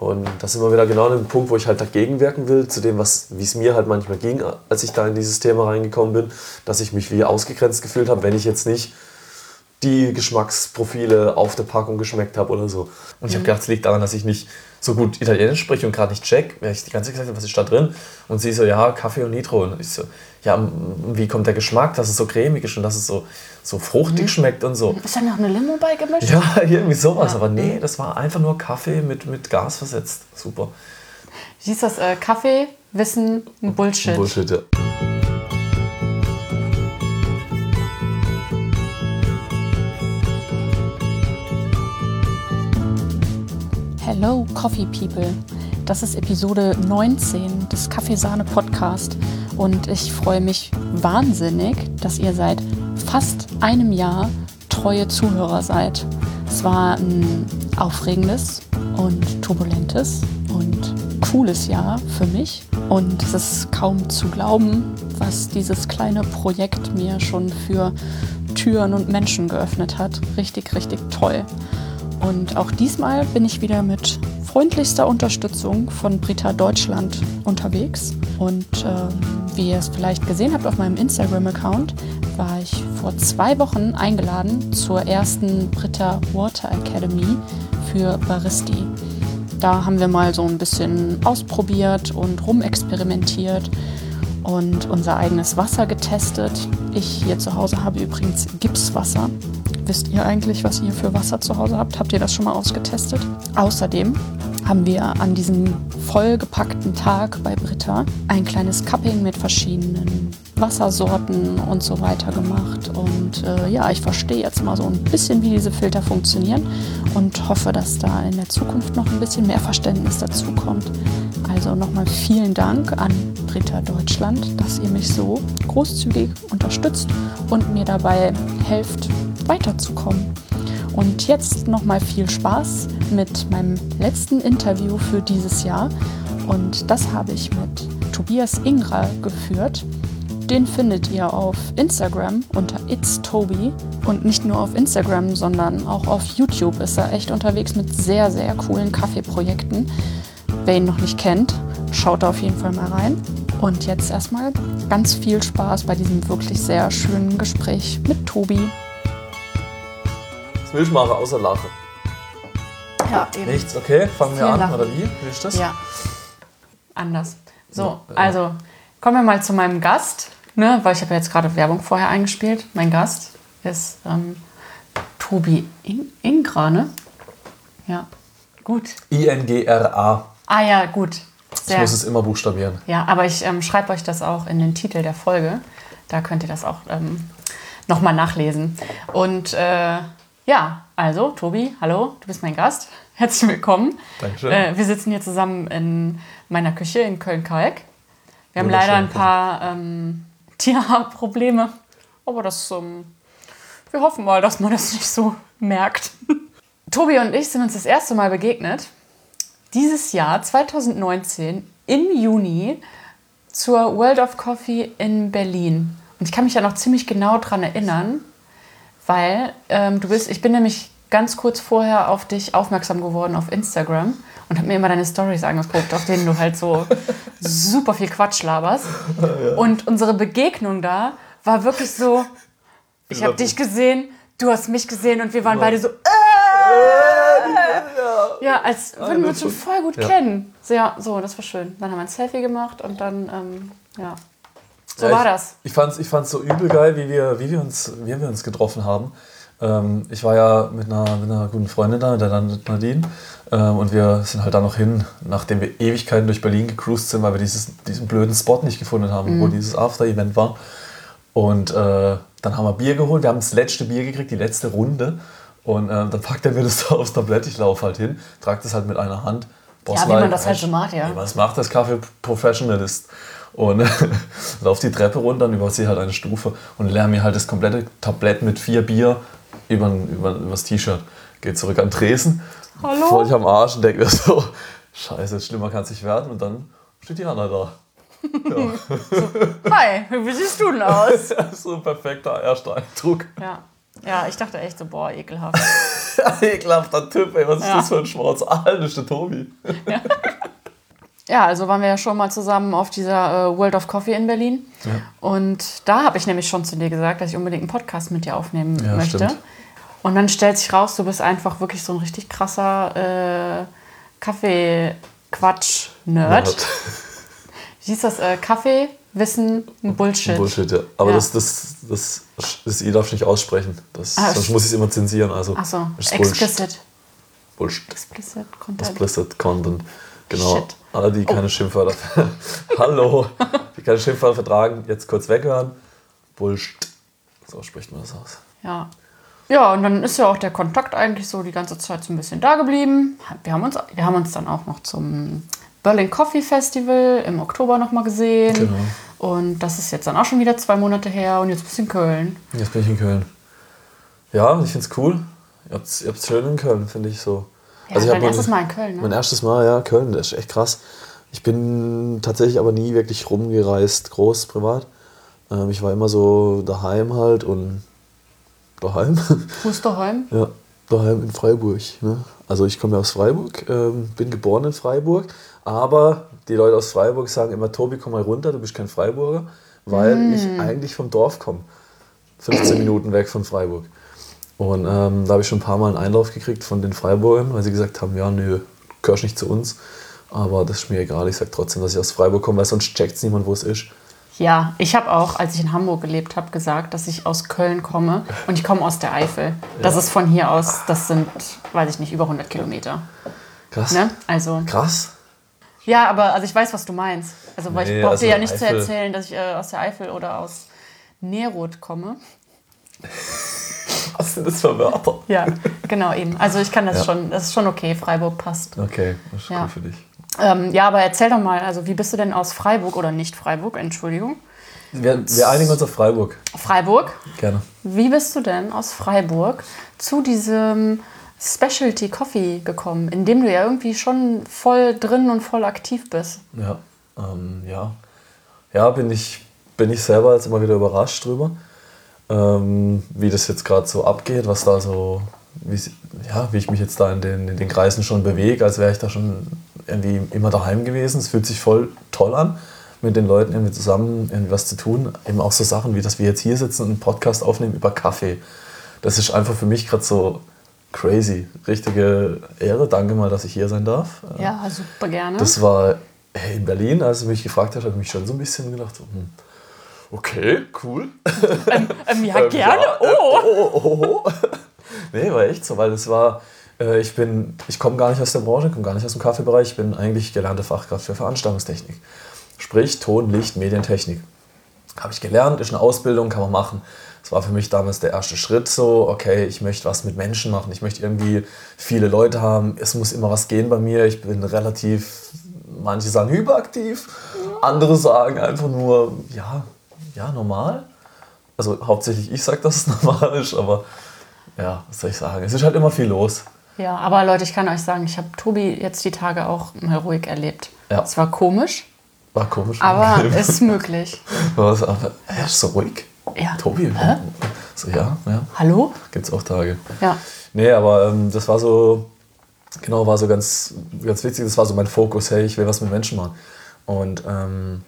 Und das ist immer wieder genau ein Punkt, wo ich halt dagegen wirken will, zu dem, wie es mir halt manchmal ging, als ich da in dieses Thema reingekommen bin, dass ich mich wie ausgegrenzt gefühlt habe, wenn ich jetzt nicht die Geschmacksprofile auf der Packung geschmeckt habe oder so. Und ich habe mhm. gedacht, es liegt daran, dass ich nicht so gut Italienisch spreche und gerade nicht check, weil ich die ganze Zeit gesagt habe, was ist da drin? Und sie so, ja, Kaffee und Nitro. Und ich so, ja, wie kommt der Geschmack, dass es so cremig ist und dass es so, so fruchtig mhm. schmeckt und so. Ist da noch eine Limo beigemischt? Ja, irgendwie sowas. Ja. Aber nee, das war einfach nur Kaffee mit, mit Gas versetzt. Super. Wie hieß das? Äh, Kaffee, Wissen, Bullshit. Bullshit, ja. Hello Coffee People. Das ist Episode 19 des Kaffeesahne Podcast und ich freue mich wahnsinnig, dass ihr seit fast einem Jahr treue Zuhörer seid. Es war ein aufregendes und turbulentes und cooles Jahr für mich und es ist kaum zu glauben, was dieses kleine Projekt mir schon für Türen und Menschen geöffnet hat. Richtig, richtig toll. Und auch diesmal bin ich wieder mit freundlichster Unterstützung von Brita Deutschland unterwegs. Und ähm, wie ihr es vielleicht gesehen habt auf meinem Instagram-Account, war ich vor zwei Wochen eingeladen zur ersten Brita Water Academy für Baristi. Da haben wir mal so ein bisschen ausprobiert und rumexperimentiert und unser eigenes Wasser getestet. Ich hier zu Hause habe übrigens Gipswasser. Wisst ihr eigentlich, was ihr für Wasser zu Hause habt? Habt ihr das schon mal ausgetestet? Außerdem haben wir an diesem vollgepackten Tag bei Britta ein kleines Cupping mit verschiedenen Wassersorten und so weiter gemacht. Und äh, ja, ich verstehe jetzt mal so ein bisschen, wie diese Filter funktionieren und hoffe, dass da in der Zukunft noch ein bisschen mehr Verständnis dazu kommt. Also nochmal vielen Dank an Britta Deutschland, dass ihr mich so großzügig unterstützt und mir dabei helft, weiterzukommen. Und jetzt nochmal viel Spaß mit meinem letzten Interview für dieses Jahr. Und das habe ich mit Tobias Ingra geführt. Den findet ihr auf Instagram unter It's Toby. Und nicht nur auf Instagram, sondern auch auf YouTube ist er echt unterwegs mit sehr, sehr coolen Kaffeeprojekten. Wer ihn noch nicht kennt, schaut da auf jeden Fall mal rein. Und jetzt erstmal ganz viel Spaß bei diesem wirklich sehr schönen Gespräch mit Tobi. Was will ich machen außer Lache? Ja, eben. Nichts, okay? Fangen wir an, Lachen. oder wie? Wie ist das? Ja. Anders. So, ja, also kommen wir mal zu meinem Gast, ne? weil ich habe ja jetzt gerade Werbung vorher eingespielt. Mein Gast ist ähm, Tobi In Ingra, ne? Ja, gut. I-N-G-R-A. Ah ja, gut. Sehr. Ich muss es immer buchstabieren. Ja, aber ich ähm, schreibe euch das auch in den Titel der Folge. Da könnt ihr das auch ähm, nochmal nachlesen. Und äh, ja, also Tobi, hallo, du bist mein Gast. Herzlich willkommen. Dankeschön. Äh, wir sitzen hier zusammen in meiner Küche in Köln-Kalk. Wir haben leider ein paar ähm, Tierprobleme, aber das, ähm, wir hoffen mal, dass man das nicht so merkt. Tobi und ich sind uns das erste Mal begegnet. Dieses Jahr, 2019, im Juni, zur World of Coffee in Berlin. Und ich kann mich ja noch ziemlich genau daran erinnern, weil ähm, du bist, ich bin nämlich ganz kurz vorher auf dich aufmerksam geworden auf Instagram und habe mir immer deine Stories angeguckt, auf denen du halt so super viel Quatsch laberst. Ja. Und unsere Begegnung da war wirklich so, ich habe dich gesehen, du hast mich gesehen und wir waren ja. beide so, äh, ja, als würden wir uns schon voll gut ja. kennen. So, ja, so, das war schön. Dann haben wir ein Selfie gemacht und dann, ähm, ja. So ja, war das. Ich, ich fand es ich fand's so übel geil, wie wir, wie wir, uns, wie wir uns getroffen haben. Ähm, ich war ja mit einer, mit einer guten Freundin da, mit der Nadine. Ähm, und wir sind halt da noch hin, nachdem wir Ewigkeiten durch Berlin gecruised sind, weil wir dieses, diesen blöden Spot nicht gefunden haben, mhm. wo dieses After-Event war. Und äh, dann haben wir Bier geholt. Wir haben das letzte Bier gekriegt, die letzte Runde. Und äh, dann packt er mir das so aufs Tablett. Ich laufe halt hin, trage das halt mit einer Hand. Boss ja, wie man das halt so macht, ja. Was macht das Kaffee-Professionalist? Und laufe die Treppe runter und übersehe halt eine Stufe und leere mir halt das komplette Tablett mit vier Bier über, über, übers T-Shirt. Gehe zurück an Tresen, Hallo? voll ich am Arsch und denke mir so, scheiße, schlimmer kann es nicht werden und dann steht die Hanna da. Ja. so, hi, wie siehst du denn aus? so ein perfekter erster Eindruck. Ja. Ja, ich dachte echt so, boah, ekelhaft. Ekelhafter Typ, ey, was ist ja. das für ein Schwarz? Das ist der Tobi. Ja. Ja. also waren wir ja schon mal zusammen auf dieser äh, World of Coffee in Berlin. Ja. Und da habe ich nämlich schon zu dir gesagt, dass ich unbedingt einen Podcast mit dir aufnehmen ja, möchte. Stimmt. Und dann stellt sich raus, du bist einfach wirklich so ein richtig krasser äh, Kaffee-Quatsch-Nerd. Wie hieß das? Äh, Kaffee, Wissen, Bullshit. Bullshit, ja. Aber ja. Das, das, das, das, ihr darf nicht aussprechen. Das, ah, sonst muss ich es immer zensieren. Also, Ach so, explicit. Bullshit. Explicit Content. Explicit Content. Genau. Shit. Alle, die keine oh. Schimpfwörter. Hallo. Die keine Schimpfwörter vertragen, jetzt kurz weghören. Bullshit. So spricht man das aus. Ja. Ja, und dann ist ja auch der Kontakt eigentlich so die ganze Zeit so ein bisschen da geblieben. Wir haben uns, wir haben uns dann auch noch zum Berlin Coffee Festival im Oktober nochmal gesehen. Genau. Und das ist jetzt dann auch schon wieder zwei Monate her und jetzt bist du in Köln. Jetzt bin ich in Köln. Ja, ich finde es cool. Ihr habt es schön in Köln, finde ich so. Ja, also ich dein erstes Mal in Köln, ne? Mein erstes Mal, ja, Köln, das ist echt krass. Ich bin tatsächlich aber nie wirklich rumgereist, groß, privat. Ähm, ich war immer so daheim halt und daheim. Wo ist daheim? Ja, daheim in Freiburg. Ne? Also ich komme aus Freiburg, ähm, bin geboren in Freiburg, aber die Leute aus Freiburg sagen immer, Tobi, komm mal runter, du bist kein Freiburger, weil mm. ich eigentlich vom Dorf komme. 15 Minuten weg von Freiburg. Und ähm, da habe ich schon ein paar Mal einen Einlauf gekriegt von den Freiburgern, weil sie gesagt haben, ja, nö, gehörst nicht zu uns. Aber das ist mir egal, ich sage trotzdem, dass ich aus Freiburg komme, weil sonst checkt es niemand, wo es ist. Ja, ich habe auch, als ich in Hamburg gelebt habe, gesagt, dass ich aus Köln komme und ich komme aus der Eifel. Das ist von hier aus, das sind, weiß ich nicht, über 100 Kilometer. Krass. Ne? Also, Krass. Ja, aber also ich weiß, was du meinst. Also, weil nee, ich brauche also dir ja nicht Eifel. zu erzählen, dass ich äh, aus der Eifel oder aus Nerod komme. Was sind das für Wörter? Ja, genau eben. Also ich kann das ja. schon, das ist schon okay, Freiburg passt. Okay, das ist ja. gut für dich. Ähm, ja, aber erzähl doch mal, also wie bist du denn aus Freiburg oder nicht Freiburg, Entschuldigung? Wir, wir einigen uns auf Freiburg. Freiburg? Gerne. Wie bist du denn aus Freiburg zu diesem Specialty Coffee gekommen, in dem du ja irgendwie schon voll drin und voll aktiv bist? Ja, ähm, ja. Ja, bin ich, bin ich selber jetzt immer wieder überrascht drüber, ähm, wie das jetzt gerade so abgeht, was da so, wie, ja, wie ich mich jetzt da in den, in den Kreisen schon bewege, als wäre ich da schon irgendwie immer daheim gewesen. Es fühlt sich voll toll an, mit den Leuten irgendwie zusammen irgendwie was zu tun. Eben auch so Sachen, wie dass wir jetzt hier sitzen und einen Podcast aufnehmen über Kaffee. Das ist einfach für mich gerade so crazy. Richtige Ehre. Danke mal, dass ich hier sein darf. Ja, super gerne. Das war in Berlin, als du mich gefragt hast, habe ich mich schon so ein bisschen gedacht, so, hm, okay, cool. Ähm, ähm, ja, ähm, gerne. Ja, äh, oh. oh, oh, oh. nee, war echt so, weil es war äh, ich bin, ich komme gar nicht aus der Branche, komme gar nicht aus dem Kaffeebereich. Ich bin eigentlich gelernte Fachkraft für Veranstaltungstechnik. Sprich Ton, Licht, Medientechnik. Habe ich gelernt, ist eine Ausbildung, kann man machen. Das war für mich damals der erste Schritt so, okay, ich möchte was mit Menschen machen. Ich möchte irgendwie viele Leute haben. Es muss immer was gehen bei mir. Ich bin relativ, manche sagen hyperaktiv, andere sagen einfach nur, ja, ja, normal. Also hauptsächlich ich sage, dass es normal ist, aber ja, was soll ich sagen? Es ist halt immer viel los. Ja, aber Leute, ich kann euch sagen, ich habe Tobi jetzt die Tage auch mal ruhig erlebt. Ja. Es war komisch. War komisch. Aber es ist möglich. Aber er ist so ruhig. Ja. Tobi, Hä? so ja, ja. Hallo? Gibt es auch Tage. Ja. Nee, aber ähm, das war so, genau, war so ganz, ganz witzig. Das war so mein Fokus, hey, ich will was mit Menschen machen. Und ähm,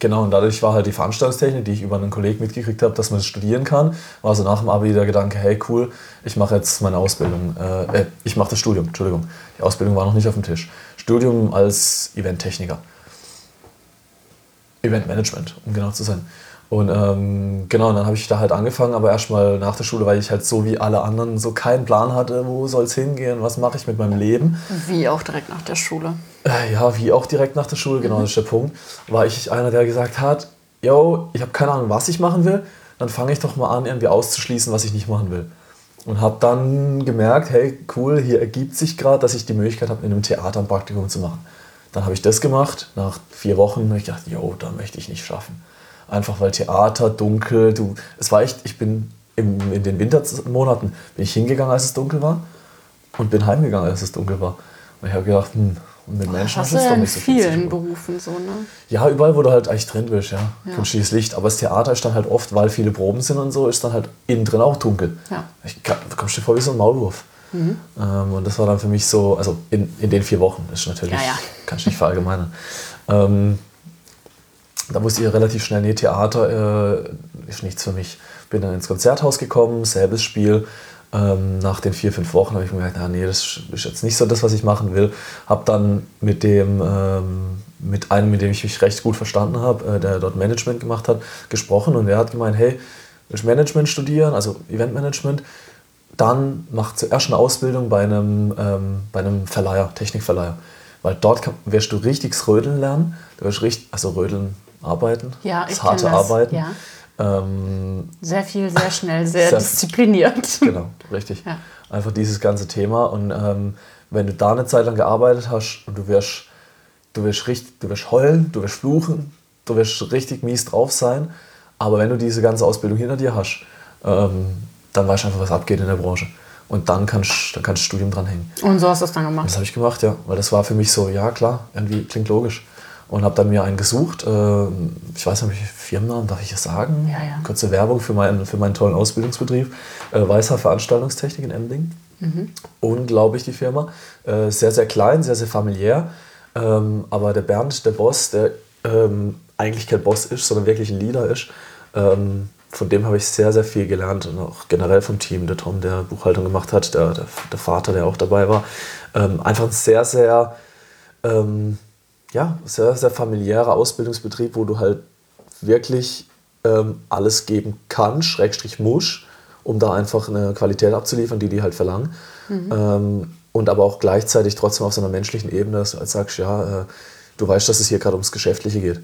Genau, und dadurch war halt die Veranstaltungstechnik, die ich über einen Kollegen mitgekriegt habe, dass man das studieren kann, war so nach dem Abi der Gedanke, hey cool, ich mache jetzt meine Ausbildung, äh, äh ich mache das Studium, Entschuldigung, die Ausbildung war noch nicht auf dem Tisch. Studium als Eventtechniker. Eventmanagement, um genau zu sein. Und ähm, genau, und dann habe ich da halt angefangen, aber erstmal nach der Schule, weil ich halt so wie alle anderen so keinen Plan hatte, wo soll es hingehen, was mache ich mit meinem Leben. Wie auch direkt nach der Schule. Äh, ja, wie auch direkt nach der Schule, genau, das ist der Punkt. War ich einer, der gesagt hat, yo, ich habe keine Ahnung, was ich machen will, dann fange ich doch mal an, irgendwie auszuschließen, was ich nicht machen will. Und habe dann gemerkt, hey, cool, hier ergibt sich gerade, dass ich die Möglichkeit habe, in einem Theater ein Praktikum zu machen. Dann habe ich das gemacht. Nach vier Wochen habe ich gedacht, yo, da möchte ich nicht schaffen. Einfach weil Theater, dunkel, du, es war echt, ich bin im, in den Wintermonaten bin ich hingegangen, als es dunkel war und bin heimgegangen, als es dunkel war. Und ich habe gedacht, hm, mit Menschen Das hast du ja doch in nicht so viel zu vielen. Berufen so, ne? Ja, überall, wo du halt eigentlich drin bist, ja. Ja. Künstliches Licht. Aber das Theater ist dann halt oft, weil viele Proben sind und so, ist dann halt innen drin auch dunkel. Ja. Ich, du kommst dir vor wie so ein Maulwurf. Mhm. Ähm, und das war dann für mich so, also in, in den vier Wochen, ist natürlich, Ja, ja. kann ich nicht verallgemeinern. Ähm, da wusste ich relativ schnell, nee, Theater äh, ist nichts für mich. Bin dann ins Konzerthaus gekommen, selbes Spiel. Ähm, nach den vier, fünf Wochen habe ich mir gedacht, na, nee, das ist jetzt nicht so das, was ich machen will. Habe dann mit dem, ähm, mit einem, mit dem ich mich recht gut verstanden habe, äh, der dort Management gemacht hat, gesprochen und der hat gemeint, hey, willst du Management studieren, also Eventmanagement, dann mach zuerst eine Ausbildung bei einem, ähm, bei einem Verleiher, Technikverleiher. Weil dort kann, wirst du richtiges Rödeln lernen. Du wirst richtig, also Rödeln arbeiten, Ja, das harte das, Arbeiten. ja. Ähm, Sehr viel, sehr schnell, sehr Sehr- diszipliniert. genau, richtig. Ja. Einfach dieses ganze Thema. Und ähm, wenn du da eine Zeit lang gearbeitet hast und du wirst, du wirst richtig, du wirst heulen, du wirst fluchen, du wirst richtig mies drauf sein. Aber wenn du diese ganze Ausbildung hinter dir hast, ähm, dann weißt du einfach, was abgeht in der Branche. Und dann kannst dann kannst du Studium dranhängen. Und so hast du es dann gemacht. das habe ich gemacht, ja. Weil das war für mich so, ja klar, irgendwie klingt logisch. Und habe dann mir einen gesucht. Äh, ich weiß nicht, Firmennamen, darf ich das sagen? Ja, ja. Kurze Werbung für meinen, für meinen tollen Ausbildungsbetrieb. Äh, Weißer Veranstaltungstechnik in Emding. Unglaublich die Firma. Äh, sehr, sehr klein, sehr, sehr familiär. Ähm, aber der Bernd, der Boss, der ähm, eigentlich kein Boss ist, sondern wirklich ein Leader ist, ähm, von dem habe ich sehr, sehr viel gelernt und auch generell vom Team. Der Tom, der Buchhaltung gemacht hat, der, der, der Vater, der auch dabei war. Einfach ein sehr, sehr, ähm, ja, sehr, sehr familiärer Ausbildungsbetrieb, wo du halt wirklich ähm, alles geben kannst, Schrägstrich musst, um da einfach eine Qualität abzuliefern, die die halt verlangen. Ähm, und aber auch gleichzeitig trotzdem auf so einer menschlichen Ebene, dass du halt sagst, ja, äh, du weißt, dass es hier gerade ums Geschäftliche geht.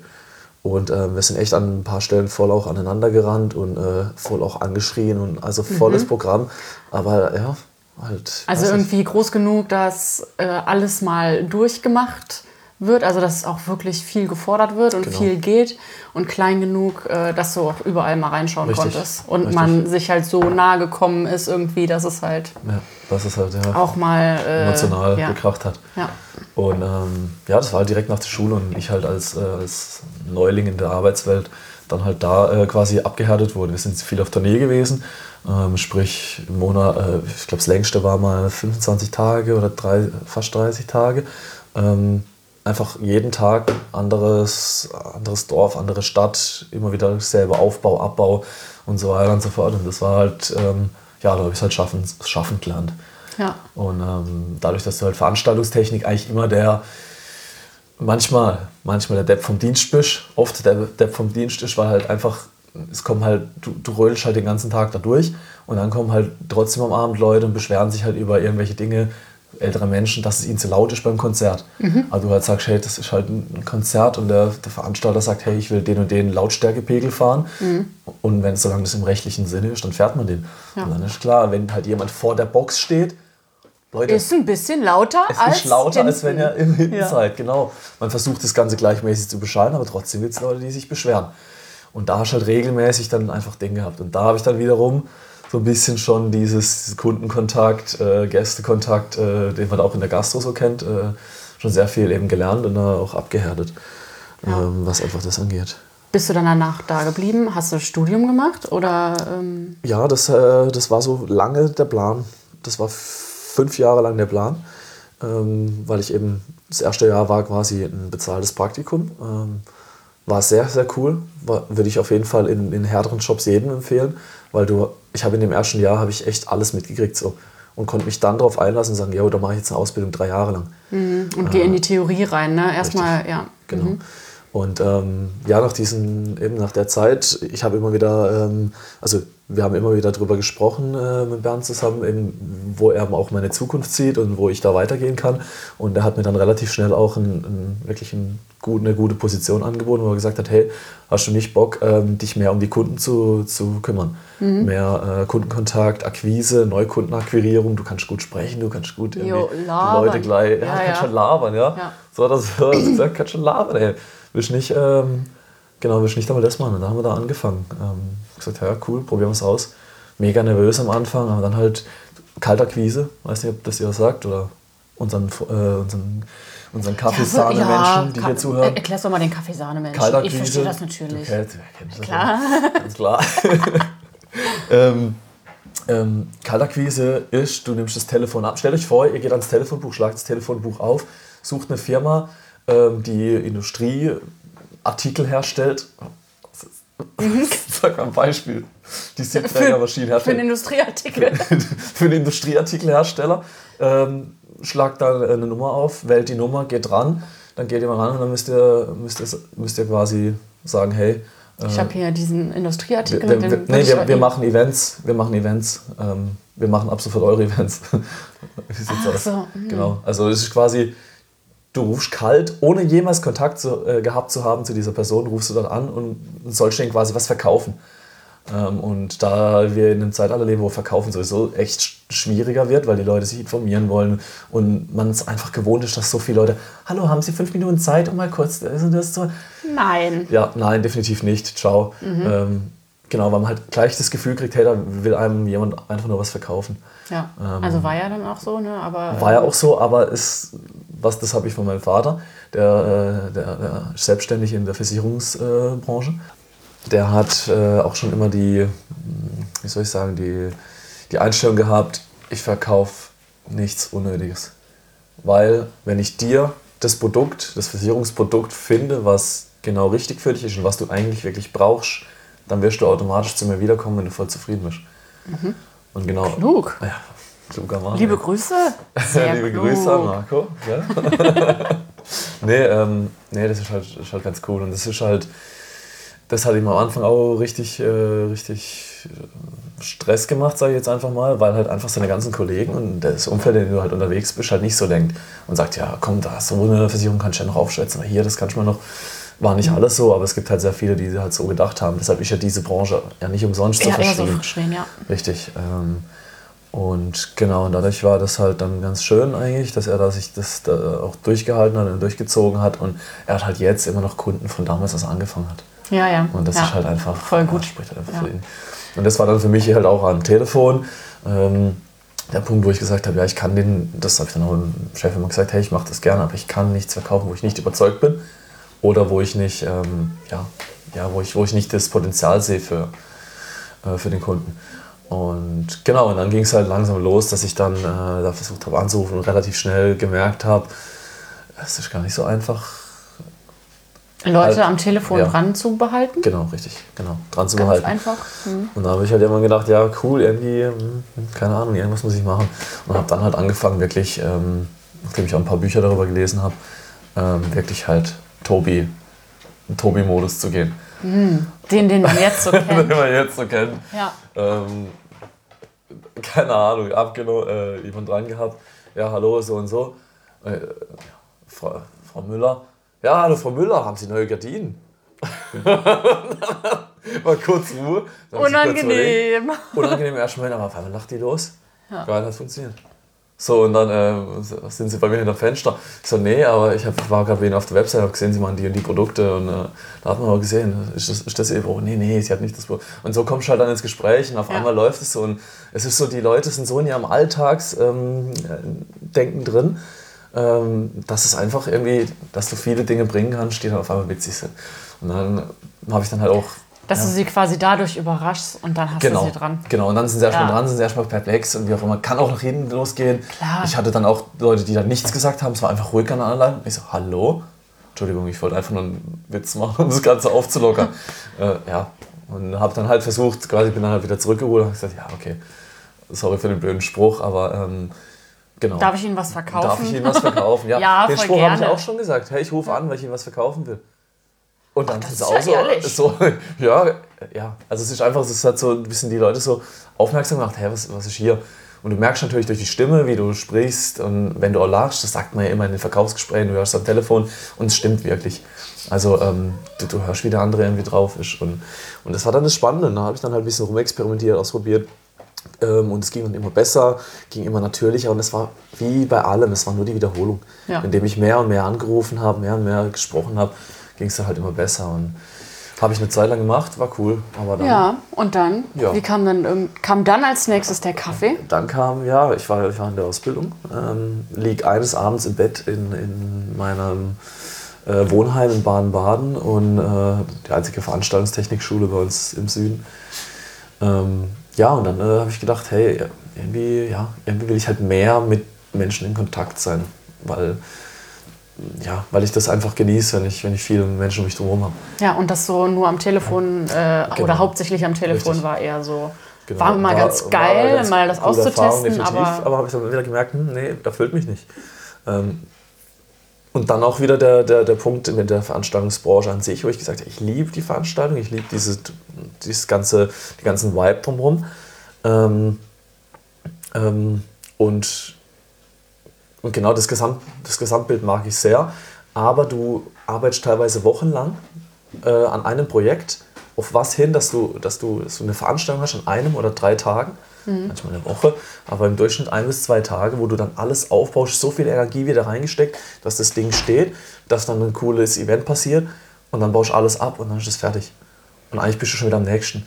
Und ähm, wir sind echt an ein paar Stellen voll auch aneinander gerannt und äh, voll auch angeschrien und also volles Programm. Aber ja, halt. Also weiß nicht. irgendwie groß genug, dass äh, alles mal durchgemacht wird, also dass auch wirklich viel gefordert wird und Genau. viel geht und klein genug, äh, dass du auch überall mal reinschauen Richtig, konntest und richtig. man sich halt so nahe gekommen ist irgendwie, dass es halt Ja, das ist halt ja, auch mal äh, emotional ja, gekracht hat. ja. Und ähm, ja, das war halt direkt nach der Schule und ich halt als, äh, als Neuling in der Arbeitswelt dann halt da äh, quasi abgehärtet wurde. Wir sind viel auf Tournee gewesen, ähm, sprich im Monat, äh, ich glaube das längste war mal 25 Tage oder drei, fast 30 Tage. Ähm, einfach jeden Tag anderes, anderes Dorf, andere Stadt, immer wieder dasselbe Aufbau, Abbau und so weiter und so fort. Und das war halt, ähm, ja, da habe ich es halt schaffen, schaffen gelernt. ja. Und ähm, dadurch, dass du halt Veranstaltungstechnik eigentlich immer der, manchmal, manchmal der Depp vom Dienst bist, oft der Depp vom Dienst ist, weil halt einfach, es kommen halt, du, du rödelst halt den ganzen Tag da durch und dann kommen halt trotzdem am Abend Leute und beschweren sich halt über irgendwelche Dinge, ältere Menschen, dass es ihnen zu laut ist beim Konzert. Also du halt sagst, hey, das ist halt ein Konzert und der, der Veranstalter sagt, hey, ich will den und den Lautstärkepegel fahren. Und wenn solange das im rechtlichen Sinne ist, dann fährt man den. Ja. Und dann ist klar, wenn halt jemand vor der Box steht, Leute, Ist ein bisschen lauter es als ist lauter, als wenn hinten. ihr im Hinten Ja. seid. Genau. Man versucht das Ganze gleichmäßig zu bescheiden, aber trotzdem gibt es Leute, die sich beschweren. Und da hast du halt regelmäßig dann einfach Dinge gehabt. Und da habe ich dann wiederum so ein bisschen schon dieses, Kundenkontakt, äh, Gästekontakt, äh, den man auch in der Gastro so kennt, äh, schon sehr viel eben gelernt und auch abgehärtet, ähm, was einfach das angeht. Bist du dann danach da geblieben? Hast du Studium gemacht oder ähm, Ja, das, äh, das war so lange der Plan. Das war fünf Jahre lang der Plan, ähm, weil ich eben das erste Jahr war quasi ein bezahltes Praktikum. Ähm, war sehr, sehr cool. Würde ich auf jeden Fall in, in härteren Jobs jedem empfehlen, weil du, ich habe in dem ersten Jahr habe ich echt alles mitgekriegt so und konnte mich dann darauf einlassen und sagen, ja, da mache ich jetzt eine Ausbildung drei Jahre lang. und geh in die Theorie rein, ne? Erstmal, ja. Genau. Mhm. Und ähm, ja, nach diesen, eben nach der Zeit, ich habe immer wieder, ähm, also wir haben immer wieder darüber gesprochen äh, mit Bernd zusammen, eben, wo er auch meine Zukunft sieht und wo ich da weitergehen kann. Und er hat mir dann relativ schnell auch ein, ein, wirklich ein, gut, eine gute Position angeboten, wo er gesagt hat, hey, hast du nicht Bock, ähm, dich mehr um die Kunden zu, zu kümmern? Mehr äh, Kundenkontakt, Akquise, Neukundenakquirierung, du kannst gut sprechen, du kannst gut irgendwie Jo, die. Leute gleich, ja, Ja, kannst schon labern, ja. Ja. So hat er so gesagt, kannst schon labern, ey. Willst nicht, ähm, genau, willst nicht einmal das machen. Und da haben wir da angefangen. Ähm, gesagt, ja, cool, probieren wir es aus. Mega nervös am Anfang, aber dann halt Kaltakquise, weiß nicht, ob das ihr was sagt, oder unseren, äh, unseren, unseren Kaffeesahne-Menschen, die hier zuhören. Erklär's doch mal den Kaffeesahne-Menschen. Ich verstehe das natürlich. Kennt das Klar. nicht? Ganz klar. ähm, ähm, Kaltakquise ist, du nimmst das Telefon ab. Stellt euch vor, ihr geht ans Telefonbuch, schlagt das Telefonbuch auf, sucht eine Firma, ähm, die Industrieartikel herstellt. Sag mal ein Beispiel. Die Siebträgermaschinen Für herstellt. einen Industrieartikel. für einen Industrieartikelhersteller. Ähm, schlagt dann eine Nummer auf, wählt die Nummer, geht ran, dann geht ihr mal ran und dann müsst ihr, müsst ihr, müsst ihr quasi sagen, hey, äh, Ich habe hier diesen Industrieartikel. wir, wir, würde nee, ich wir, heute- wir machen Events, wir machen Events, ähm, wir machen ab sofort eure Events. Wie sieht's Ach aus? so, mhm. Genau, also es ist quasi, du rufst kalt, ohne jemals Kontakt zu, äh, gehabt zu haben zu dieser Person, rufst du dann an und sollst denen quasi was verkaufen. Ähm, und da wir in einem Zeitalter leben, wo Verkaufen sowieso echt sch- schwieriger wird, weil die Leute sich informieren wollen und man es einfach gewohnt ist, dass so viele Leute, hallo, haben Sie fünf Minuten Zeit, um mal kurz das und das zu... Nein. Ja, nein, definitiv nicht. Ciao. Mhm. Ähm, genau, weil man halt gleich das Gefühl kriegt, hey, da will einem jemand einfach nur was verkaufen. Ja. Also war ja dann auch so, ne? Aber Ähm, War ja auch so, aber ist, was, das habe ich von meinem Vater, der, äh, der, der ist selbstständig in der Versicherungsbranche. Der hat äh, auch schon immer die, hm, wie soll ich sagen, die, die Einstellung gehabt, ich verkaufe nichts Unnötiges. Weil wenn ich dir das Produkt, das Versicherungsprodukt finde, was genau richtig für dich ist und was du eigentlich wirklich brauchst, dann wirst du automatisch zu mir wiederkommen, wenn du voll zufrieden bist. Und genau. Klug. Ja, Mann. Liebe. Grüße. Sehr Liebe klug. Grüße an Marco. Ja? nee, ähm, nee, das ist halt, ist halt ganz cool. Und das ist halt, das hat ihm am Anfang auch richtig, äh, richtig äh, Stress gemacht, sage ich jetzt einfach mal, weil halt einfach seine ganzen Kollegen und das Umfeld, in dem du halt unterwegs bist, halt nicht so denkt und sagt, ja komm, da so eine Versicherung kannst du ja noch aufschätzen, hier, das kannst du mal noch. War nicht Mhm. alles so, aber es gibt halt sehr viele, die halt so gedacht haben. Deshalb ist ja diese Branche ja nicht umsonst so Ja, eher so verschrien. verschrien, ja. Richtig. Ähm, und genau, und dadurch war das halt dann ganz schön eigentlich, dass er da sich das da auch durchgehalten hat und durchgezogen hat. Und er hat halt jetzt immer noch Kunden von damals, als er angefangen hat. Ja, ja. Und das ja. ist halt einfach, Voll gut. Ja, spricht halt einfach Ja. für ihn. Und das war dann für mich halt auch am Telefon. Ähm, der Punkt, wo ich gesagt habe, ja, ich kann den, das habe ich dann auch dem Chef immer gesagt, hey, ich mache das gerne, aber ich kann nichts verkaufen, wo ich nicht überzeugt bin oder wo ich nicht, ähm, ja, ja, wo ich, wo ich nicht das Potenzial sehe für, äh, für den Kunden. Und genau, und dann ging es halt langsam los, dass ich dann äh, da versucht habe anzurufen und relativ schnell gemerkt habe, es ist gar nicht so einfach, Leute Halt, am Telefon ja. dran zu behalten. genau, richtig, genau, dran zu Ganz behalten. einfach. Mhm. Und da habe ich halt immer gedacht, ja cool, irgendwie, hm, keine Ahnung, irgendwas muss ich machen. Und habe dann halt angefangen, wirklich, ähm, nachdem ich auch ein paar Bücher darüber gelesen habe, ähm, wirklich halt Tobi, in Tobi-Modus zu gehen. Den, den man jetzt so Den kennt. man jetzt so kennt. Ja. Ähm, keine Ahnung, abgenommen, äh, jemand dran gehabt. Ja, hallo, so und so. Äh, Frau, Frau Müller. Ja, hallo Frau Müller, haben Sie neue Gardinen? War kurz Ruhe. Sie kurz. Unangenehm. Unangenehm erstmal, aber auf einmal lacht die los. Geil, hat funktioniert. So, und dann äh, sind sie bei mir hinter dem Fenster. Ich so, nee, aber ich hab, war gerade Ihnen auf der Website, habe gesehen, Sie machen die und die Produkte. Und äh, da hat man auch gesehen, ist das, ist das eben, oh nee, nee, sie hat nicht das Produkt. Und so kommst du halt dann ins Gespräch und auf Ja. einmal läuft es so. Und es ist so, die Leute sind so in ihrem Alltagsdenken ähm, drin, ähm, dass es einfach irgendwie, dass du viele Dinge bringen kannst, die dann auf einmal witzig sind. Und dann habe ich dann halt auch Dass du sie quasi dadurch überraschst und dann hast Genau, du sie dran. genau. Und dann sind sie erstmal Ja. dran, sind sie erstmal perplex und wie auch immer. Kann auch nach hinten losgehen. Klar. Ich hatte dann auch Leute, die dann nichts gesagt haben. Es war einfach ruhig an der Leine. Ich so, hallo? Entschuldigung, ich wollte einfach nur einen Witz machen, um das Ganze aufzulockern. äh, ja. Und habe dann halt versucht, quasi bin dann halt wieder zurückgeholt und habe gesagt, ja, okay, sorry für den blöden Spruch, aber ähm, genau. Darf ich Ihnen was verkaufen? Darf ich Ihnen was verkaufen? Ja, Ja, den Spruch habe ich auch schon gesagt. Hey, ich rufe an, weil ich Ihnen was verkaufen will. Und dann das sind sie ist auch ja so, so, ja, ja. Also es ist einfach, es hat so ein bisschen die Leute so aufmerksam gemacht, hey, was, was ist hier? Und du merkst natürlich durch die Stimme, wie du sprichst und wenn du auch lachst, das sagt man ja immer in den Verkaufsgesprächen, du hörst am Telefon und es stimmt wirklich. Also ähm, du, du hörst, wie der andere irgendwie drauf ist. Und, und das war dann das Spannende. Da habe ich dann halt ein bisschen rumexperimentiert, ausprobiert. Ähm, und es ging dann immer besser, ging immer natürlicher und es war wie bei allem, es war nur die Wiederholung. Ja. Indem ich mehr und mehr angerufen habe, mehr und mehr gesprochen habe, ging es dann halt immer besser. Und, Habe ich eine Zeit lang gemacht, war cool. Aber dann, Ja, und dann? Ja. Wie kam dann, irgend- kam dann als nächstes der Kaffee? dann kam, ja, ich war, ich war in der Ausbildung, ähm, lieg eines Abends im Bett in, in meinem äh, Wohnheim in Baden-Baden und äh, die einzige Veranstaltungstechnikschule bei uns im Süden. Ähm, ja, und dann äh, habe ich gedacht, hey, irgendwie, ja, irgendwie will ich halt mehr mit Menschen in Kontakt sein, weil, ja, weil ich das einfach genieße, wenn ich, wenn ich viele Menschen um mich drumherum habe. Ja, und das so nur am Telefon äh, Genau. oder hauptsächlich am Telefon Richtig. war eher so. Genau. War mal ganz geil, eine ganz mal das auszutesten, aber. aber habe ich dann wieder gemerkt, hm, nee, erfüllt mich nicht. Ähm, und dann auch wieder der, der, der Punkt mit der Veranstaltungsbranche an sich, wo ich gesagt habe, ich liebe die Veranstaltung, ich liebe diese, dieses ganze, die ganzen Vibe drumherum. Ähm, ähm, und, und genau das, Gesamt, das Gesamtbild mag ich sehr. Aber du arbeitest teilweise wochenlang äh, an einem Projekt auf was hin, dass du, dass, du, du eine Veranstaltung hast an einem oder drei Tagen, manchmal eine Woche, aber im Durchschnitt ein bis zwei Tage, wo du dann alles aufbaust, so viel Energie wieder reingesteckt, dass das Ding steht, dass dann ein cooles Event passiert und dann baust du alles ab und dann ist es fertig. Und eigentlich bist du schon wieder am nächsten.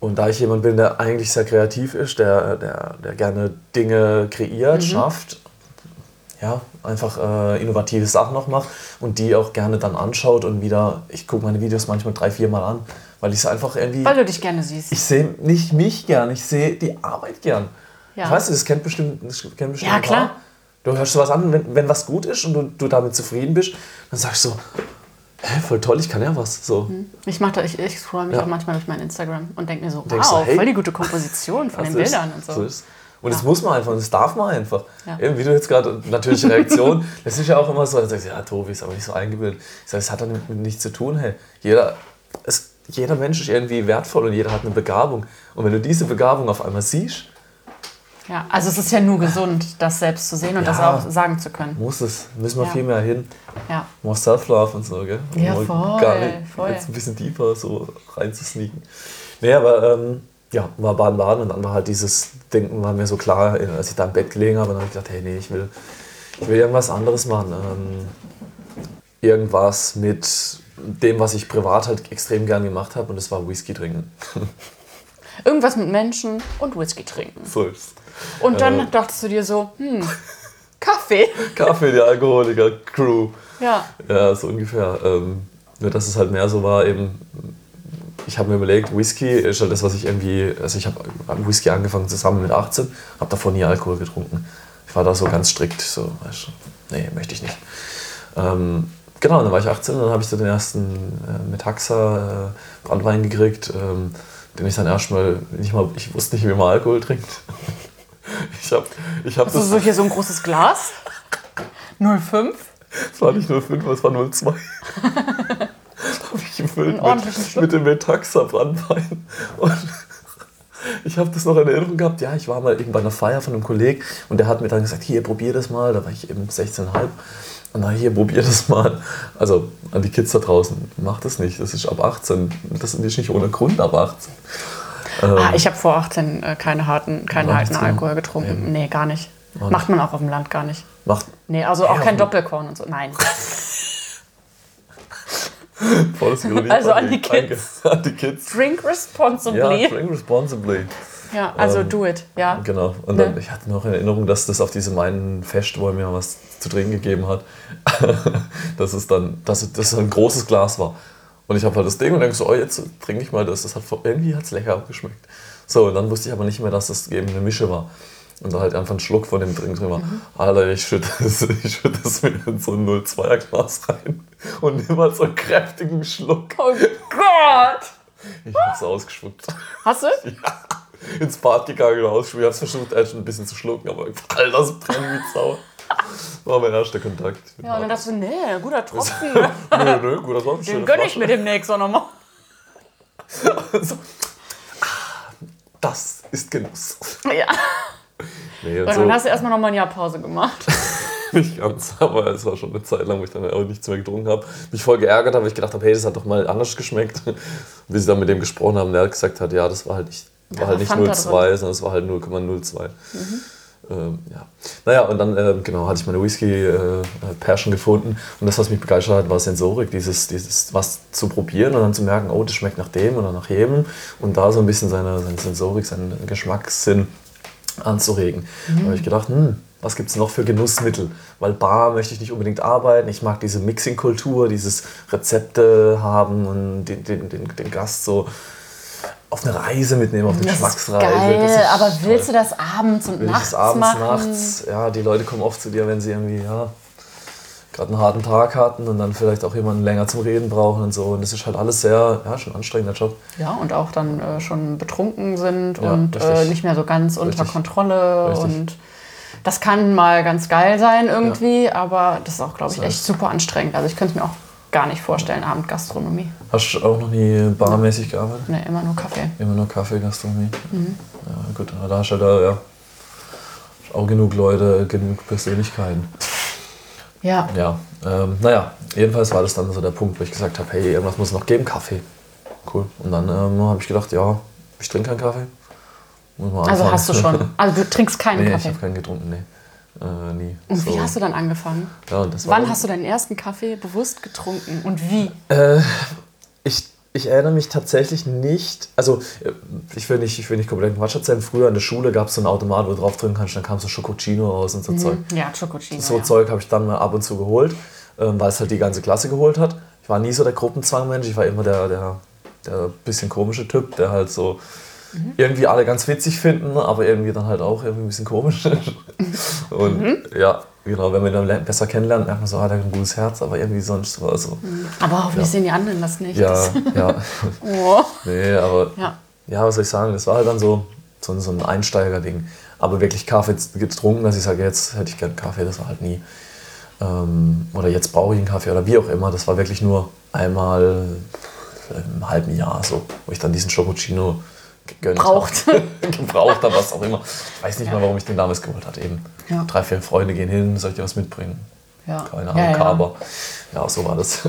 Und da ich jemand bin, der eigentlich sehr kreativ ist, der, der, der gerne Dinge kreiert, schafft, ja, einfach äh, innovative Sachen noch macht und die auch gerne dann anschaut und wieder, ich gucke meine Videos manchmal drei, vier Mal an, weil ich es einfach irgendwie, Weil du dich gerne siehst. ich sehe nicht mich gern, ich sehe die Arbeit gern. Ja. Ich weiß, das kennt bestimmt, das kennt bestimmt Ja, klar. Du hörst sowas an, wenn, wenn was gut ist und du, du damit zufrieden bist, dann sagst du so, hä, voll toll, ich kann ja was. So. Ich mache da, ich, ich scroll mich Ja. auch manchmal durch mein Instagram und denke mir so, wow, du, hey, voll die gute Komposition von den Das ist- Bildern und so. ist. Und das muss man einfach, das darf man einfach. Ja. Eben, wie du jetzt gerade, natürliche Reaktion, das ist ja auch immer so, dann sagst du, ja, Tobi, ist aber nicht so eingebildet. Ich sage, es hat damit nichts zu tun, hey. Jeder, es, jeder Mensch ist irgendwie wertvoll und jeder hat eine Begabung. Und wenn du diese Begabung auf einmal siehst, Ja, also es ist ja nur gesund, das selbst zu sehen und das Ja. auch sagen zu können. muss es, müssen wir Ja. viel mehr hin. Ja. More Self-Love und so, gell? Ja, voll, Gar nicht, voll. Jetzt ein bisschen tiefer so reinzusneaken. Nee, aber ähm, ja, war Baden-Baden und dann war halt dieses Denken, war mir so klar, äh, als ich da im Bett gelegen habe, dann habe ich gedacht, hey, nee, ich will, ich will irgendwas anderes machen. Ähm, irgendwas mit dem, was ich privat halt extrem gern gemacht habe und das war Whisky trinken. Irgendwas mit Menschen und Whisky trinken. so ist Und dann Äh. dachtest du dir so, hm, Kaffee. Kaffee, die Alkoholiker-Crew. Ja. Ja, so ungefähr. Ähm, nur, dass es halt mehr so war, eben, ich habe mir überlegt, Whisky ist halt das, was ich irgendwie, also ich habe Whisky angefangen zusammen mit 18, habe davor nie Alkohol getrunken. Ich war da so ganz strikt, so, weißt du, nee, möchte ich nicht. Ähm, genau, dann war ich 18 und dann habe ich so den ersten äh, Metaxa äh, Brandwein gekriegt, ähm, den ich dann erstmal nicht mal, ich wusste nicht, wie man Alkohol trinkt. Ich habe ich hab Hast du so hier so ein großes Glas? 05? es war nicht 05, es war 02. habe ich gefüllt mit, mit dem Metaxa Brandwein. Und ich habe das noch in Erinnerung gehabt. Ja, ich war mal eben bei einer Feier von einem Kollegen und der hat mir dann gesagt, hier, probier das mal. Da war ich eben 16,5. Und na, hier, probier das mal. Also an die Kids da draußen, mach das nicht. Das ist ab 18. Das ist nicht ohne Grund ab 18. Ah, ich habe vor 18 äh, keine harten, keinen harten Alkohol getrunken. Nee, gar nicht. Macht man auch auf dem Land gar nicht. Macht Nee, also auch kein Doppelkorn und so. Nein. volles Ironie. Also an die Kids. Danke. An die Kids. Drink responsibly. Ja, Ja, drink responsibly. also Ähm, do it. Ja. Genau. Und Ne? dann, ich hatte noch in Erinnerung, dass das auf diesem einen Fest, wo er mir was zu trinken gegeben hat, dass es dann, dass es ein großes Glas war. Und ich habe halt das Ding und denke so, oh, jetzt trinke ich mal das. das hat, irgendwie hat es lecker abgeschmeckt. So, und dann wusste ich aber nicht mehr, dass das eben eine Mische war. Und da halt einfach ein Schluck von dem Drink drin war. Mhm. Alter, ich schütte das, ich schütte das mir in so ein 02er Glas rein und nimm mal so einen kräftigen Schluck. Oh Gott! Ich hab's ausgespuckt. Hast du? ins Bad gegangen und ausgeschmiert. Ich hab's versucht, echt ein bisschen zu schlucken, aber Alter, das brennt wie Sau. War mein erster Kontakt. Ja, und dann dachtest du, nee, guter Tropfen. nö, nö, guter Sonne, Den gönn ich mir demnächst auch nochmal. So. Ah, Das ist Genuss. Ja. Nee, und so dann hast du erstmal nochmal ein Jahr Pause gemacht. nicht ganz, aber es war schon eine Zeit lang, wo ich dann auch nichts mehr getrunken habe. Mich voll geärgert habe, weil ich gedacht habe, hey, das hat doch mal anders geschmeckt. Bis sie dann mit dem gesprochen haben, der gesagt hat, ja, das war halt nicht, war Ja, halt nicht Fanta 0,2, sondern es war halt 0,02. Ähm, ja. Naja, und dann äh, genau, hatte ich meine Whisky-Passion äh, gefunden. Und das, was mich begeistert hat, war Sensorik, dieses, dieses was zu probieren und dann zu merken, oh, das schmeckt nach dem oder nach jedem. Und da so ein bisschen seine, seine Sensorik, seinen Geschmackssinn anzuregen. Mhm. Da habe ich gedacht, hm, was gibt es noch für Genussmittel? Weil Bar möchte ich nicht unbedingt arbeiten. Ich mag diese Mixing-Kultur, dieses Rezepte haben und den, den, den, den Gast so auf eine Reise mitnehmen, auf eine das Geschmacksreise. Ist geil, aber willst du das abends und Will nachts abends, machen? nachts, ja, die Leute kommen oft zu dir, wenn sie irgendwie, ja, gerade einen harten Tag hatten und dann vielleicht auch jemanden länger zum Reden brauchen und so. Und das ist halt alles sehr, ja, schon anstrengender Job. Ja, und auch dann äh, schon betrunken sind ja, und äh, nicht mehr so ganz unter richtig. Kontrolle richtig. und das kann mal ganz geil sein irgendwie, ja. aber das ist auch, glaube ich, echt super anstrengend. Also ich könnte es mir auch gar nicht vorstellen, Abendgastronomie. Hast du auch noch nie barmäßig gearbeitet? Nee, immer nur Kaffee. Immer nur Kaffee, Gastronomie. Mhm. Ja, gut, da hast du da, ja, auch genug Leute, genug Persönlichkeiten. Ja. Ja, ähm, naja, jedenfalls war das dann so der Punkt, wo ich gesagt habe, hey, irgendwas muss es noch geben, Kaffee. Cool. Und dann ähm, habe ich gedacht, ja, ich trinke keinen Kaffee. also hast du schon, also du trinkst keinen nee, Kaffee? ich habe keinen getrunken, nee. Äh, nie. Und so. wie hast du dann angefangen? Ja, Wann hast du deinen ersten Kaffee bewusst getrunken und wie? Äh, ich, erinnere mich tatsächlich nicht. Also, äh, ich will nicht, ich will nicht komplett Quatsch erzählen. Früher in der Schule gab es so einen Automat, wo du drauf drücken kannst, dann kam so Schokocino raus und so mhm. Zeug. Ja, Schokocino. So ja. Zeug habe ich dann mal ab und zu geholt, ähm, weil es halt die ganze Klasse geholt hat. Ich war nie so der Gruppenzwangmensch, ich war immer der, der, der bisschen komische Typ, der halt so mhm. irgendwie alle ganz witzig finden, aber irgendwie dann halt auch irgendwie ein bisschen komisch. und mhm. ja, genau, wenn man dann besser kennenlernt, merkt man so, hat ah, er ein gutes Herz, aber irgendwie sonst war so. Mhm. Aber hoffentlich ja. sehen die anderen das nicht. Ja, das ja. oh. Nee, aber ja. ja, was soll ich sagen, das war halt dann so, so, so ein Einsteiger-Ding. Aber wirklich Kaffee getrunken, dass ich sage, jetzt hätte ich gern Kaffee, das war halt nie. Ähm, oder jetzt brauche ich einen Kaffee oder wie auch immer. Das war wirklich nur einmal im halben Jahr so, wo ich dann diesen Schokocino gegönnt Braucht. Gebraucht oder was auch immer. Ich weiß nicht mal, warum ich den damals geholt hatte. Eben ja. drei, vier Freunde gehen hin, soll ich dir was mitbringen? Ja. Keine Ahnung, ja, Kaber. Ja, so war das.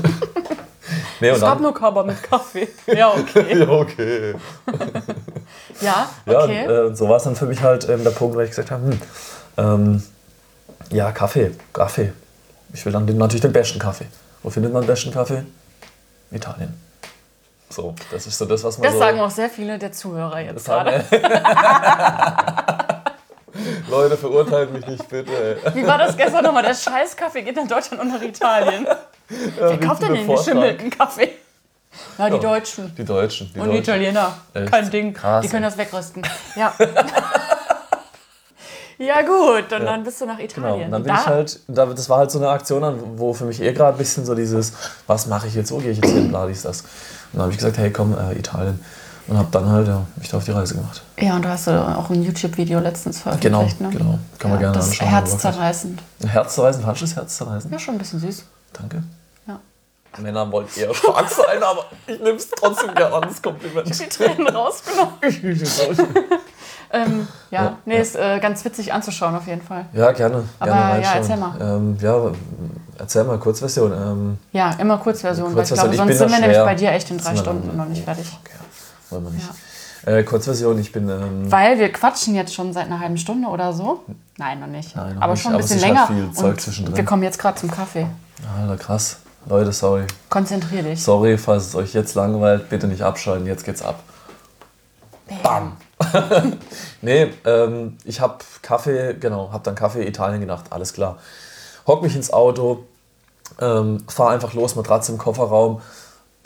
nee, es gab nur Kaber mit Kaffee. Ja, okay. ja, okay. ja, okay. Ja, und äh, so war es dann für mich halt ähm, der Punkt, wo ich gesagt habe, hm, ähm, ja, Kaffee, Kaffee. Ich will dann den, natürlich den besten Kaffee. Wo findet man den besten Kaffee? Italien. So, das ist so das, was man Das so sagen auch sehr viele der Zuhörer jetzt gerade. Leute, verurteilt mich nicht, bitte. Wie war das gestern nochmal? Der Scheißkaffee geht nach Deutschland und nach Italien. Ja, Wer kauft denn den geschimmelten Kaffee? Ja, die Deutschen. Die Deutschen. Die und die Italiener. Echt? Kein Ding. Krass, die können das wegrösten. Ja. Ja gut, und ja. dann bist du nach Italien. Genau, und dann bin da. ich halt, das war halt so eine Aktion, wo für mich eher gerade ein bisschen so dieses, was mache ich jetzt, wo gehe ich jetzt hin, bla, dies, das. Dann habe ich gesagt, hey komm, äh, Italien. Und habe dann halt ja, mich da auf die Reise gemacht. Ja, und du hast ja auch ein YouTube-Video letztens veröffentlicht, genau, ne? Genau, kann man ja, gerne das anschauen. Herzzerreißend. Herzzerreißend, das herzzerreißend? Ja, schon ein bisschen süß. Danke. Ja. Männer wollen eher stark sein, aber ich nehme es trotzdem gerne an, das Kompliment. Ich habe die Tränen rausgenommen. Ähm, ja, ja, nee, ja. ist äh, ganz witzig anzuschauen auf jeden Fall. Ja, gerne. Aber gerne ja, erzähl mal. Ähm, ja, erzähl mal, Kurzversion. Ähm, ja, immer Kurzversion, Kurzversion weil ich glaube, sonst sind wir nämlich bei dir echt in drei Stunden noch nicht fertig. Okay, wollen wir nicht. Ja. Äh, Kurzversion, ich bin. Ähm, weil wir quatschen jetzt schon seit einer halben Stunde oder so. Nein, noch nicht. Nein, noch aber nicht. schon ein bisschen aber länger. Viel Zeug zwischendrin. Wir kommen jetzt gerade zum Kaffee. Alter, krass. Leute, sorry. Konzentrier dich. Sorry, falls es euch jetzt langweilt, bitte nicht abschalten, jetzt geht's ab. Bam! nee, ähm, ich habe Kaffee, genau, habe dann Kaffee Italien gedacht, alles klar. Hock mich ins Auto, ähm, fahr einfach los, Matratze im Kofferraum,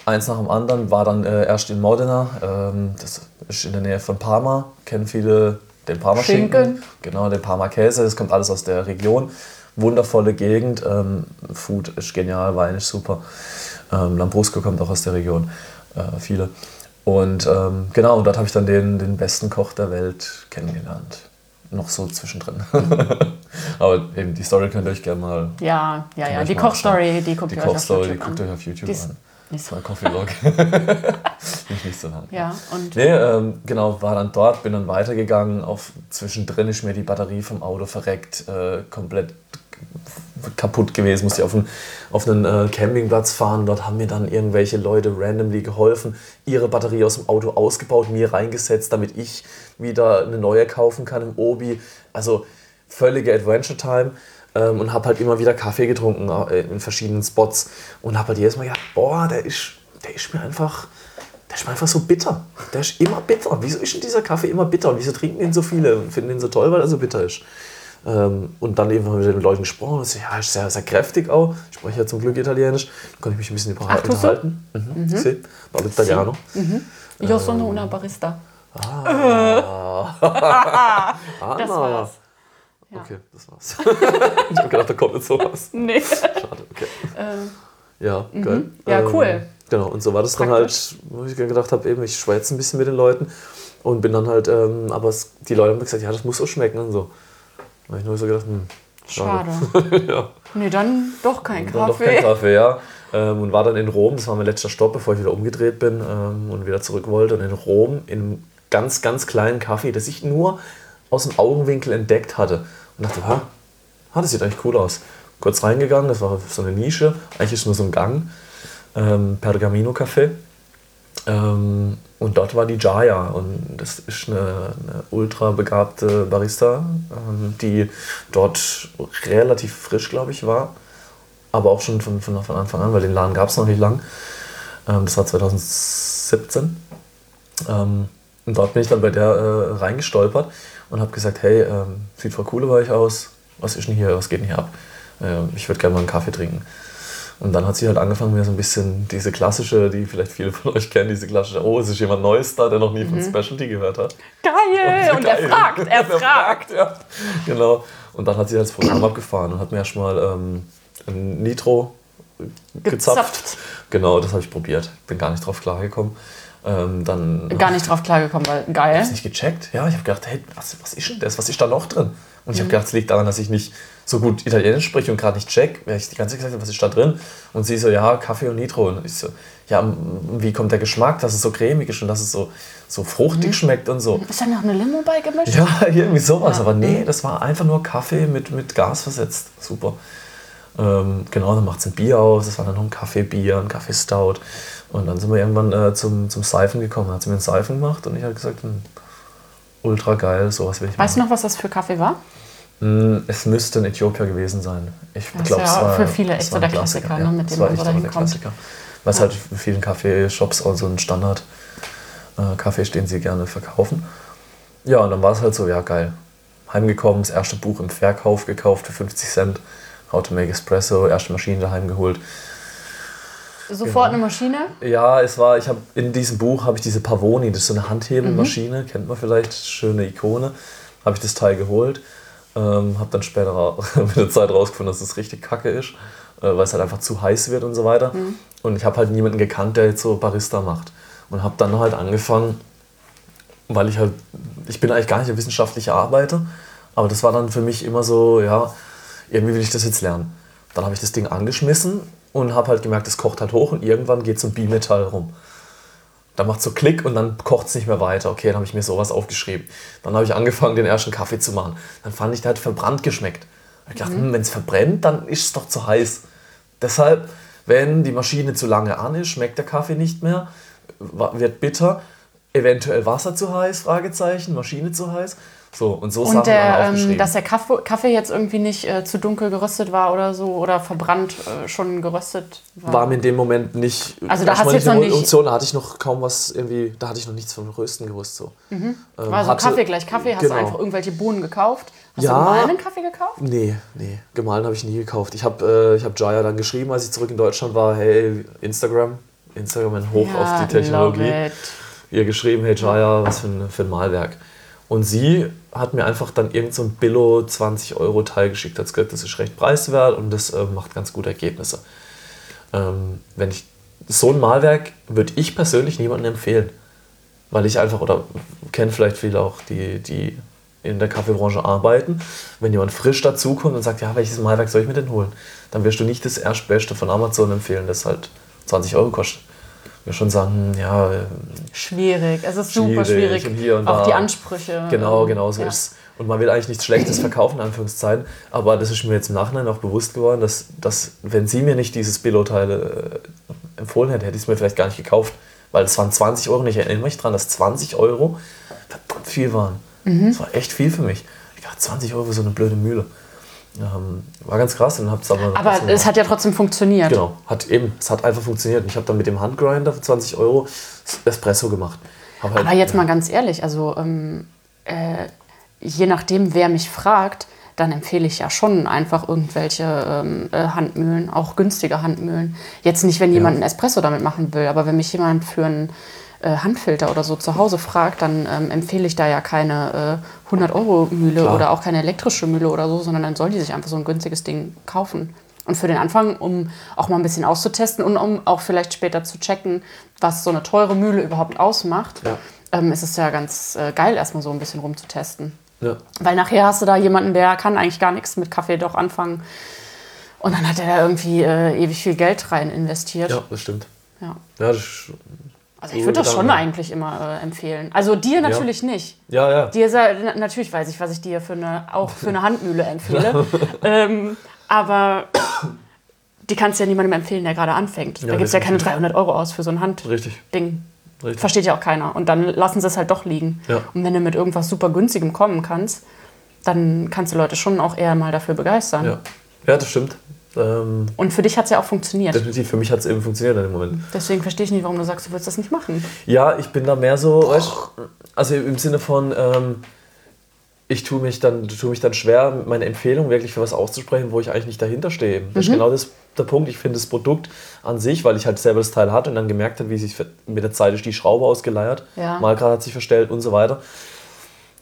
eins nach dem anderen, war dann äh, erst in Modena, ähm, das ist in der Nähe von Parma, kennen viele den Parma Schinken. Genau, den Parma Käse, das kommt alles aus der Region. Wundervolle Gegend, ähm, Food ist genial, Wein ist super. Ähm, Lambrusco kommt auch aus der Region, äh, viele. Und ähm, genau, und dort habe ich dann den, den besten Koch der Welt kennengelernt. Noch so zwischendrin. Aber eben die Story könnt ihr euch gerne mal. Ja, ja, ja. Die Kochstory, die guckt die ihr euch auf YouTube Die guckt euch auf YouTube Dies, an. Nicht so. Coffee Log. nicht, nicht so lang. Ja, und. Nee, ähm, genau, war dann dort, bin dann weitergegangen. Auf, zwischendrin ist mir die Batterie vom Auto verreckt, äh, komplett kaputt gewesen, musste ich auf einen, auf einen äh, Campingplatz fahren. Dort haben mir dann irgendwelche Leute randomly geholfen, ihre Batterie aus dem Auto ausgebaut, mir reingesetzt, damit ich wieder eine neue kaufen kann im Obi. Also völlige Adventure Time ähm, und habe halt immer wieder Kaffee getrunken äh, in verschiedenen Spots und habe halt jedes Mal gedacht, boah, der ist, der ist mir einfach, der ist mir einfach so bitter. Der ist immer bitter. Wieso ist denn dieser Kaffee immer bitter und wieso trinken ihn so viele und finden ihn so toll, weil er so bitter ist? Ähm, und dann eben mit den Leuten gesprochen. Und so, ja, ist sehr, sehr kräftig auch. Ich spreche ja zum Glück Italienisch. Da konnte ich mich ein bisschen über Ach, du so? unterhalten. Mhm. Mhm. Sì, parlo italiano. Io sono una barista. Das war's. Ja. Okay, das war's. ich habe gedacht, da kommt jetzt sowas. Nee. Schade, okay. Ähm, Ja, geil. Ja, cool. Genau, und so war das dann halt, wo ich gedacht habe, eben, ich schwätze ein bisschen mit den Leuten und bin dann halt, ähm, aber es, die Leute haben gesagt, ja, das muss so schmecken und so. Da habe ich nur so gedacht, hm, schade. ja. nee, dann doch kein Dann doch Kaffee. kein Kaffee, ja. Ähm, und war dann in Rom, das war mein letzter Stopp, bevor ich wieder umgedreht bin ähm, und wieder zurück wollte. Und in Rom in einem ganz, ganz kleinen Kaffee, das ich nur aus dem Augenwinkel entdeckt hatte. Und dachte, ha, ha, das sieht eigentlich cool aus. Kurz reingegangen, das war so eine Nische, eigentlich ist nur so ein Gang. Ähm, Pergamino Café. Ähm, und dort war die Jaya und das ist eine, eine ultra begabte Barista, ähm, die dort relativ frisch, glaube ich, war. Aber auch schon von, von, von Anfang an, weil den Laden gab es noch nicht lang. Ähm, das war 2017. Ähm, und dort bin ich dann bei der äh, reingestolpert und habe gesagt, hey, ähm, sieht voll cool bei euch aus. Was ist denn hier, was geht denn hier ab? Ähm, ich würde gerne mal einen Kaffee trinken. Und dann hat sie halt angefangen, mir so ein bisschen diese klassische, die vielleicht viele von euch kennen, diese klassische, oh, es ist jemand Neues da, der noch nie von Specialty gehört hat. Geil! Und er Geil. fragt, er Der fragt. ja. Genau. Und dann hat sie halt das Programm abgefahren und hat mir erstmal ähm, ein Nitro gezapft. Gezapft. Genau, das habe ich probiert. Bin gar nicht drauf klargekommen. Ähm, dann Gar nicht drauf klargekommen, weil geil. hab's nicht gecheckt. Ja, ich habe gedacht, hey, was, was ist denn das? Was ist da noch drin? Und ich habe gedacht, es liegt daran, dass ich nicht so gut Italienisch spreche und gerade nicht check. Weil ich die ganze Zeit gesagt habe, was ist da drin? Und sie so, ja, Kaffee und Nitro. Und ich so, ja, wie kommt der Geschmack, dass es so cremig ist und dass es so, so fruchtig schmeckt und so. Ist da noch eine Limo beigemischt? Ja, irgendwie sowas. Ja. Aber nee, das war einfach nur Kaffee mit, mit Gas versetzt. Super. Ähm, genau, dann macht es ein Bier aus. Das war dann noch ein Kaffeebier, ein Kaffeestout. Und dann sind wir irgendwann äh, zum, zum Seifen gekommen. Dann hat sie mir einen Seifen gemacht und ich habe gesagt, hm, ultra geil, sowas will ich Weißt du machen. noch, was das für Kaffee war? Hm, Es müsste in Äthiopien gewesen sein. Ich glaube, ja es war für viele echt war so ein der Klassiker, ja. ne, mit dem war man echt so auch dahin der kommt. Klassiker. Weil es halt in vielen Kaffeeshops auch so ein Standard äh, Kaffee ist, den sie gerne verkaufen. Ja, und dann war es halt so, ja geil. Heimgekommen, das erste Buch im Verkauf gekauft für 50 Cent. How to make Espresso, erste Maschine daheim geholt. Sofort eine Maschine? Ja, es war, ich habe in diesem Buch habe ich diese Pavoni, das ist so eine Handhebelmaschine, kennt man vielleicht, schöne Ikone. Habe ich das Teil geholt, ähm, habe dann später mit der Zeit rausgefunden, dass es richtig kacke ist, äh, weil es halt einfach zu heiß wird und so weiter. Und ich habe halt niemanden gekannt, der jetzt so Barista macht. Und habe dann halt angefangen, weil ich halt, ich bin eigentlich gar nicht ein wissenschaftlicher Arbeiter, aber das war dann für mich immer so, ja, irgendwie will ich das jetzt lernen. Dann habe ich das Ding angeschmissen und habe halt gemerkt, es kocht halt hoch und irgendwann geht so ein Bimetall rum. Da macht so Klick und dann kocht es nicht mehr weiter. Okay, dann habe ich mir sowas aufgeschrieben. Dann habe ich angefangen, den ersten Kaffee zu machen. Dann fand ich, der hat verbrannt geschmeckt. Ich dachte, hm, wenn es verbrennt, dann ist es doch zu heiß. Deshalb, wenn die Maschine zu lange an ist, schmeckt der Kaffee nicht mehr, wird bitter, eventuell Wasser zu heiß, Fragezeichen, Maschine zu heiß. So, und so Sachen Und der, ähm, dass der Kaffee, jetzt irgendwie nicht äh, zu dunkel geröstet war oder so oder verbrannt äh, schon geröstet war. war mir in dem Moment nicht. Also da hast du jetzt noch nicht- Option, da hatte ich noch kaum was irgendwie, da hatte ich noch nichts vom Rösten gewusst. So. Ähm, also hatte- Kaffee gleich Kaffee, hast genau. du einfach irgendwelche Bohnen gekauft? Hast Ja. du gemahlenen Kaffee gekauft? Nee, nee, gemahlen habe ich nie gekauft. Ich habe äh, ich hab Jaya dann geschrieben, als ich zurück in Deutschland war, hey, Instagram, Instagram Hoch auf die Technologie. Ihr geschrieben, hey Jaya, was für ein, für ein Malwerk. Und sie hat mir einfach dann irgend so ein Billo 20 Euro Teil geschickt, hat gesagt, das ist recht preiswert und das äh, macht ganz gute Ergebnisse. Ähm, wenn ich so ein Malwerk würde ich persönlich niemandem empfehlen, weil ich einfach oder kenne vielleicht viele auch die die in der Kaffeebranche arbeiten. Wenn jemand frisch dazukommt und sagt, ja, welches Malwerk soll ich mir denn holen, dann wirst du nicht das Erstbeste von Amazon empfehlen, das halt 20 Euro kostet. Würde schon sagen, ja, Schwierig, es ist super Schwierig schwierig. und hier und Auch da. die Ansprüche. Genau, genau so ja. ist Und man will eigentlich nichts Schlechtes verkaufen, in Anführungszeichen. Aber das ist mir jetzt im Nachhinein auch bewusst geworden, dass, dass wenn sie mir nicht dieses Billo-Teil äh, empfohlen hätte, hätte ich es mir vielleicht gar nicht gekauft. Weil es waren 20 Euro. Und ich erinnere mich daran, dass 20 Euro verdammt viel waren. Mhm. Das war echt viel für mich. Ich ja, 20 Euro für so eine blöde Mühle. Ähm, war ganz krass. Dann hab's aber Aber es hat ja trotzdem funktioniert. Genau, hat eben, es hat einfach funktioniert. Und ich habe dann mit dem Handgrinder für 20 Euro Espresso gemacht. Halt, Aber jetzt mal ganz ehrlich, also ähm, äh, je nachdem, wer mich fragt, dann empfehle ich ja schon einfach irgendwelche ähm, äh, Handmühlen, auch günstige Handmühlen. Jetzt nicht, wenn jemand einen Espresso damit machen will, aber wenn mich jemand für einen Handfilter oder so zu Hause fragt, dann ähm, empfehle ich da ja keine äh, 100-Euro-Mühle Klar. oder auch keine elektrische Mühle oder so, sondern dann soll die sich einfach so ein günstiges Ding kaufen. Und für den Anfang, um auch mal ein bisschen auszutesten und um auch vielleicht später zu checken, was so eine teure Mühle überhaupt ausmacht, Ja. ähm, ist es ja ganz äh, geil, erstmal so ein bisschen rumzutesten. ja, Weil nachher hast du da jemanden, der kann eigentlich gar nichts mit Kaffee doch anfangen. Und dann hat er da irgendwie äh, ewig viel Geld rein investiert. ja, das stimmt. Ja. Ja, das, ist- Also ich würde das schon eigentlich immer äh, empfehlen. Also dir natürlich nicht. ja, ja. Dir ja, na- natürlich weiß ich, was ich dir für eine, auch für eine Handmühle empfehle. ähm, aber die kannst du ja niemandem empfehlen, der gerade anfängt. da Ja, gibt es ja keine definitiv. 300 Euro aus für so ein Handding. Richtig. Richtig. Versteht ja auch keiner. Und dann lassen sie es halt doch liegen. Ja. Und wenn du mit irgendwas super günstigem kommen kannst, dann kannst du Leute schon auch eher mal dafür begeistern. Ja, ja das stimmt. Ähm, Und für dich hat es ja auch funktioniert. definitiv, für mich hat es eben funktioniert in dem Moment. Deswegen verstehe ich nicht, warum du sagst, du willst das nicht machen. Ja, ich bin da mehr so, weißt, also im Sinne von, ähm, ich tue mich, dann, tue mich dann schwer, meine Empfehlung wirklich für was auszusprechen, wo ich eigentlich nicht dahinter stehe. Das ist genau das, der Punkt. Ich finde das Produkt an sich, weil ich halt selber das Teil hatte und dann gemerkt habe, wie sich mit der Zeit ist die Schraube ausgeleiert, Ja. Malgrad hat sich verstellt und so weiter.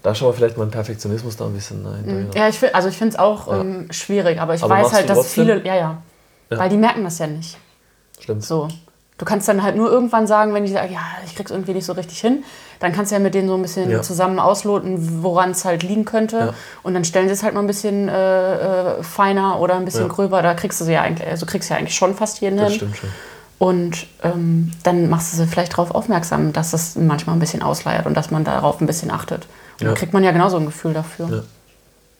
Da ist aber vielleicht mein Perfektionismus da ein bisschen dahinter. Ja, ich find, also ich finde es auch ähm, schwierig, aber ich Aber weiß halt, dass viele, ja, ja, Ja. weil die merken das ja nicht. Stimmt. So. Du kannst dann halt nur irgendwann sagen, wenn die sagen, ja, ich krieg's irgendwie nicht so richtig hin, dann kannst du ja mit denen so ein bisschen Ja. zusammen ausloten, woran es halt liegen könnte. Ja. Und dann stellen sie es halt mal ein bisschen äh, äh, feiner oder ein bisschen Ja. gröber. Da kriegst du sie ja eigentlich, also kriegst du ja eigentlich schon fast jeden Das hin. stimmt schon. Und ähm, dann machst du sie vielleicht darauf aufmerksam, dass das manchmal ein bisschen ausleiert und dass man darauf ein bisschen achtet. Ja. dann kriegt man ja genauso ein Gefühl dafür.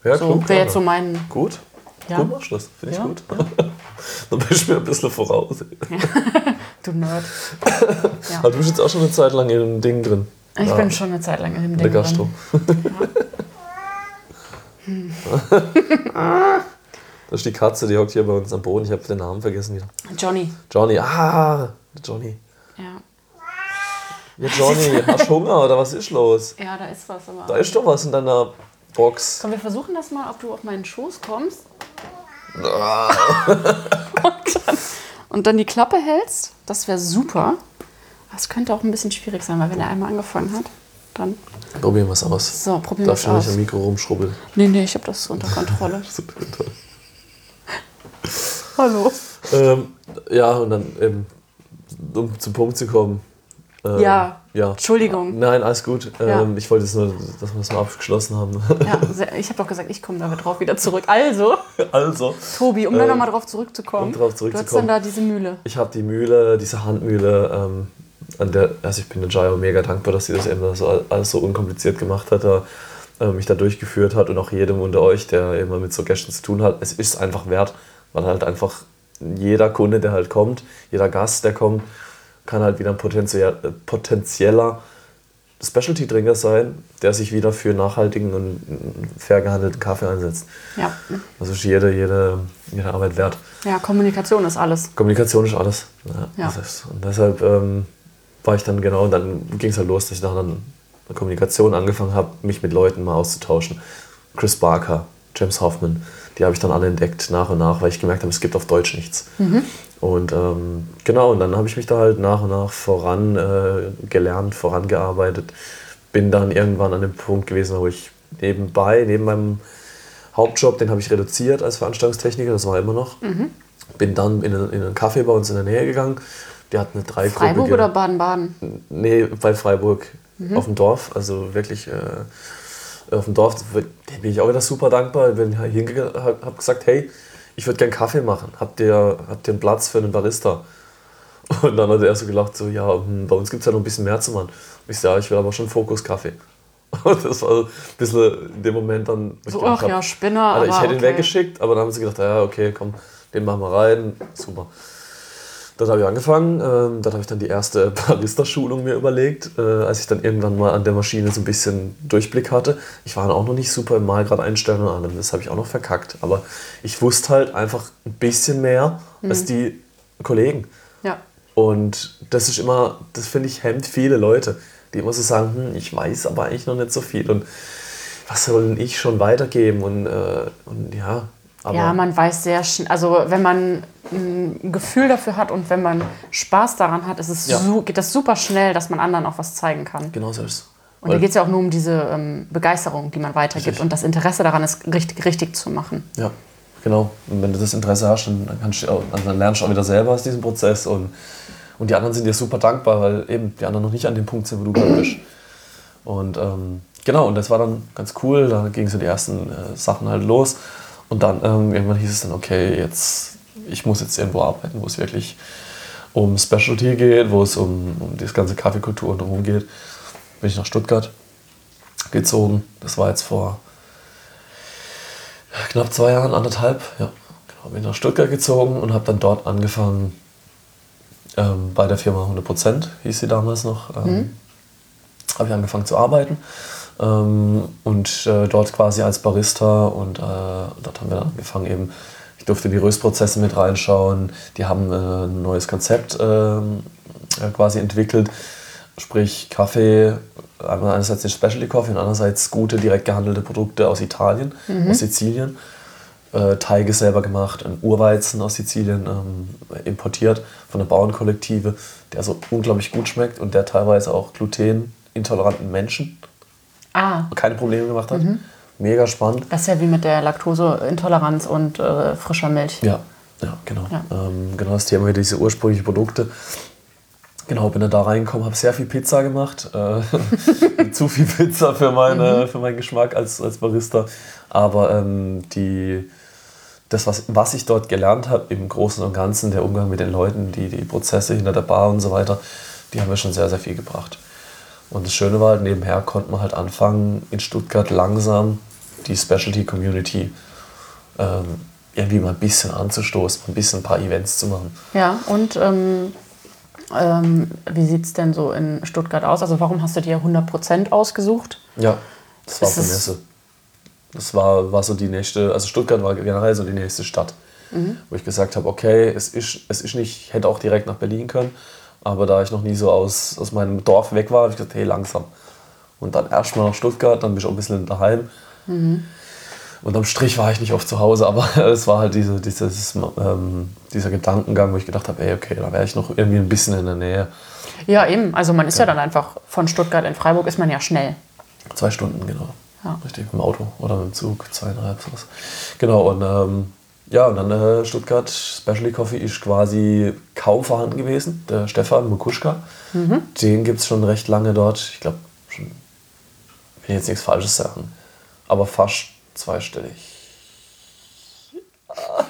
Ja, Ja, So klug, wäre ja. jetzt so mein. Gut. Ja. Gut machst du das. Finde ich Ja, gut. Dann bist du mir ein bisschen voraus. Du Nerd. Aber du bist jetzt auch schon eine Zeit lang in dem Ding drin. Ich Ja, bin schon eine Zeit lang in dem in der Ding. Gastro. Hm. Das ist die Katze, die hockt hier bei uns am Boden. Ich habe den Namen vergessen wieder. drin. Johnny. Johnny. Ah, Johnny. Ja. Johnny, hast du Hunger oder was ist los? ja, da ist was. Aber Da ist doch was in deiner Box. Komm, wir versuchen das mal, ob du auf meinen Schoß kommst. Ah. und, dann, und dann die Klappe hältst. Das wäre super. Das könnte auch ein bisschen schwierig sein, weil wenn er einmal angefangen hat, dann. Probieren wir es aus. So, probieren wir Darfst es du nicht am aus. Mikro rumschrubbeln? Nee, nee, ich habe das unter Kontrolle. Super toll. Hallo. Ähm, ja, und dann eben, um zum Punkt zu kommen. Ähm, Ja. ja. Entschuldigung. Nein, alles gut. Ja. Ähm, ich wollte jetzt nur, dass wir das mal abgeschlossen haben. Ja, ich habe doch gesagt, ich komme da drauf wieder zurück. Also, also, Tobi, um da Ähm, nochmal drauf zurückzukommen. um drauf Du zurückzukommen. hast dann da diese Mühle. ich habe die Mühle, diese Handmühle, ähm, an der, also ich bin der Jaya mega dankbar, dass sie das eben so, alles so unkompliziert gemacht hat, da, äh, mich da durchgeführt hat und auch jedem unter euch, der immer mit so Gästen zu tun hat. Es ist einfach wert, weil halt einfach jeder Kunde, der halt kommt, jeder Gast, der kommt, kann halt wieder ein äh, potenzieller Specialty-Trinker sein, der sich wieder für nachhaltigen und fair gehandelten Kaffee einsetzt. Ja. Also ist jede, jede, jede Arbeit wert. ja, Kommunikation ist alles. Kommunikation ist alles. Ja, Ja. Das ist, und deshalb ähm, war ich dann genau, und dann ging es halt los, dass ich dann an der Kommunikation angefangen habe, mich mit Leuten mal auszutauschen. Chris Barker, James Hoffman, die habe ich dann alle entdeckt nach und nach, weil ich gemerkt habe, es gibt auf Deutsch nichts. Und ähm, genau, und dann habe ich mich da halt nach und nach voran äh, gelernt, vorangearbeitet. Bin dann irgendwann an dem Punkt gewesen, wo ich nebenbei, neben meinem Hauptjob, den habe ich reduziert als Veranstaltungstechniker, das war immer noch. Bin dann in einen, in einen Café bei uns in der Nähe gegangen. Die hat eine dreigruppige... Freiburg oder Baden-Baden? Nee, bei Freiburg auf dem Dorf. Also wirklich äh, auf dem Dorf. Da bin ich auch wieder super dankbar. Ich bin hingegangen, habe gesagt, hey, ich würde gern Kaffee machen. Habt ihr, habt ihr einen Platz für einen Barista? Und dann hat er so gelacht, so, ja, hm, bei uns gibt es ja noch ein bisschen mehr zu machen. Und ich so, ja, ich will aber schon Fokus Kaffee. Und das war ein bisschen in dem Moment dann... So, ach hab, ja, Spinner. Alter, ich hätte ihn okay. weggeschickt, aber dann haben sie gedacht, ja, okay, komm, den machen wir rein. Super. Dort habe ich angefangen. Ähm, dort habe ich dann die erste Barista-Schulung mir überlegt, äh, als ich dann irgendwann mal an der Maschine so ein bisschen Durchblick hatte. Ich war auch noch nicht super im Malgrad einstellen und allem. Das habe ich auch noch verkackt. Aber ich wusste halt einfach ein bisschen mehr mhm. als die Kollegen. Ja. Und das ist immer, das finde ich, hemmt viele Leute, die immer so sagen, hm, ich weiß aber eigentlich noch nicht so viel. Und was soll denn ich schon weitergeben? Und, äh, und ja, aber ja, man weiß sehr schnell, also wenn man ein Gefühl dafür hat und wenn man Spaß daran hat, ist es ja. so, geht das super schnell, dass man anderen auch was zeigen kann. Genau so ist es. Und da geht es ja auch nur um diese ähm, Begeisterung, die man weitergibt richtig. und das Interesse daran ist, richtig, richtig zu machen. Ja, genau. Und wenn du das Interesse hast, dann, kannst du also dann lernst du auch wieder selber aus diesem Prozess und, und die anderen sind dir super dankbar, weil eben die anderen noch nicht an dem Punkt sind, wo du gerade bist. Und ähm, genau, und das war dann ganz cool. Da gingen so die ersten äh, Sachen halt los. Und dann ähm, irgendwann hieß es dann, okay, jetzt, ich muss jetzt irgendwo arbeiten, wo es wirklich um Specialty geht, wo es um, um das ganze Kaffeekultur und drumherum geht. Bin ich nach Stuttgart gezogen. Das war jetzt vor knapp zwei Jahren, anderthalb. Ja, genau, bin nach Stuttgart gezogen und habe dann dort angefangen ähm, bei der Firma 100%, hieß sie damals noch. Ähm, mhm. Habe ich angefangen zu arbeiten ähm, und äh, dort quasi als Barista und äh, dort haben wir dann angefangen eben, ich durfte die Röstprozesse mit reinschauen, die haben äh, ein neues Konzept ähm, quasi entwickelt, sprich Kaffee, einerseits den Specialty Coffee und andererseits gute, direkt gehandelte Produkte aus Italien, mhm. aus Sizilien. Äh, Teige selber gemacht, ein Urweizen aus Sizilien ähm, importiert von der Bauernkollektive, der so unglaublich gut schmeckt und der teilweise auch glutenintoleranten Menschen ah. keine Probleme gemacht hat. Mhm. Mega spannend. Das ist ja wie mit der Laktoseintoleranz und äh, frischer Milch. Ja, ja genau. Ja. Ähm, genau das Thema, diese ursprünglichen Produkte. Genau, bin dann da reingekommen, habe sehr viel Pizza gemacht. Äh, zu viel Pizza für, meine, mhm. für meinen Geschmack als, als Barista. Aber ähm, die, das, was, was ich dort gelernt habe, im Großen und Ganzen, der Umgang mit den Leuten, die, die Prozesse hinter der Bar und so weiter, die haben mir schon sehr, sehr viel gebracht. Und das Schöne war halt, nebenher konnte man halt anfangen, in Stuttgart langsam die Specialty Community ähm, irgendwie mal ein bisschen anzustoßen, ein bisschen ein paar Events zu machen. Ja, und ähm, ähm, wie sieht es denn so in Stuttgart aus? Also warum hast du dir 100% ausgesucht? Ja, das war für Messe. Das war, war so die nächste, also Stuttgart war generell so die nächste Stadt, mhm. wo ich gesagt habe, okay, es ist, es ist nicht, ich hätte auch direkt nach Berlin können, aber da ich noch nie so aus, aus meinem Dorf weg war, habe ich gesagt, hey, langsam. Und dann erstmal nach Stuttgart, dann bin ich auch ein bisschen daheim. Mhm. Und am Strich war ich nicht oft zu Hause, aber es war halt diese, dieses, ähm, dieser Gedankengang, wo ich gedacht habe, ey, okay, da wäre ich noch irgendwie ein bisschen in der Nähe. Ja, eben. Also man ist ja, ja dann einfach von Stuttgart in Freiburg ist man ja schnell. Zwei Stunden, genau. Ja. Richtig, mit dem Auto oder mit dem Zug, zweieinhalb, sowas. Genau, und ähm, ja, und dann äh, Stuttgart Specialty Coffee ist quasi kaum vorhanden gewesen. Der Stefan Mukuschka, mhm. den gibt es schon recht lange dort. Ich glaube, schon, will jetzt nichts Falsches sagen, aber fast zweistellig.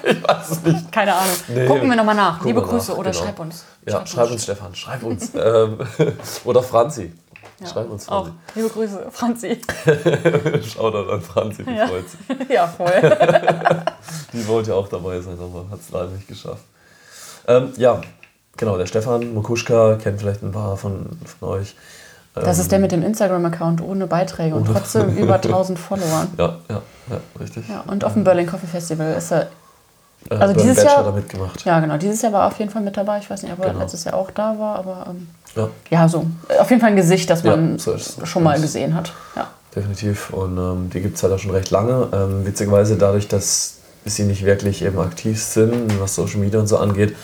Ich weiß es nicht. Keine Ahnung. Nee, Gucken wir nochmal nach. Liebe Grüße nach, oder genau. schreib uns. Ja, schreib, uns, Stefan, schreib uns. ähm, oder Franzi. Ja. Schreib uns Franzi. Auch. Liebe Grüße, Franzi. Shoutout an Franzi, die ja. freut sich. Ja, voll. die wollte ja auch dabei sein, aber hat es leider nicht geschafft. Ähm, ja, genau, der Stefan Mokuschka kennt vielleicht ein paar von, von euch. Das ist der ähm, mit dem Instagram-Account ohne Beiträge und trotzdem über 1000 Follower. Ja, ja, ja, richtig. Ja, und auf dem Berlin Coffee Festival ist er. Äh, also dieses Jahr. mitgemacht. Ja, genau. Dieses Jahr war er auf jeden Fall mit dabei. Ich weiß nicht, ob er genau. letztes Jahr auch da war, aber ähm, ja. ja, so. Auf jeden Fall ein Gesicht, das man ja, so schon mal gesehen hat. Ja. Definitiv. Und ähm, die gibt es halt auch schon recht lange. Ähm, witzigerweise dadurch, dass sie nicht wirklich eben aktiv sind, was Social Media und so angeht,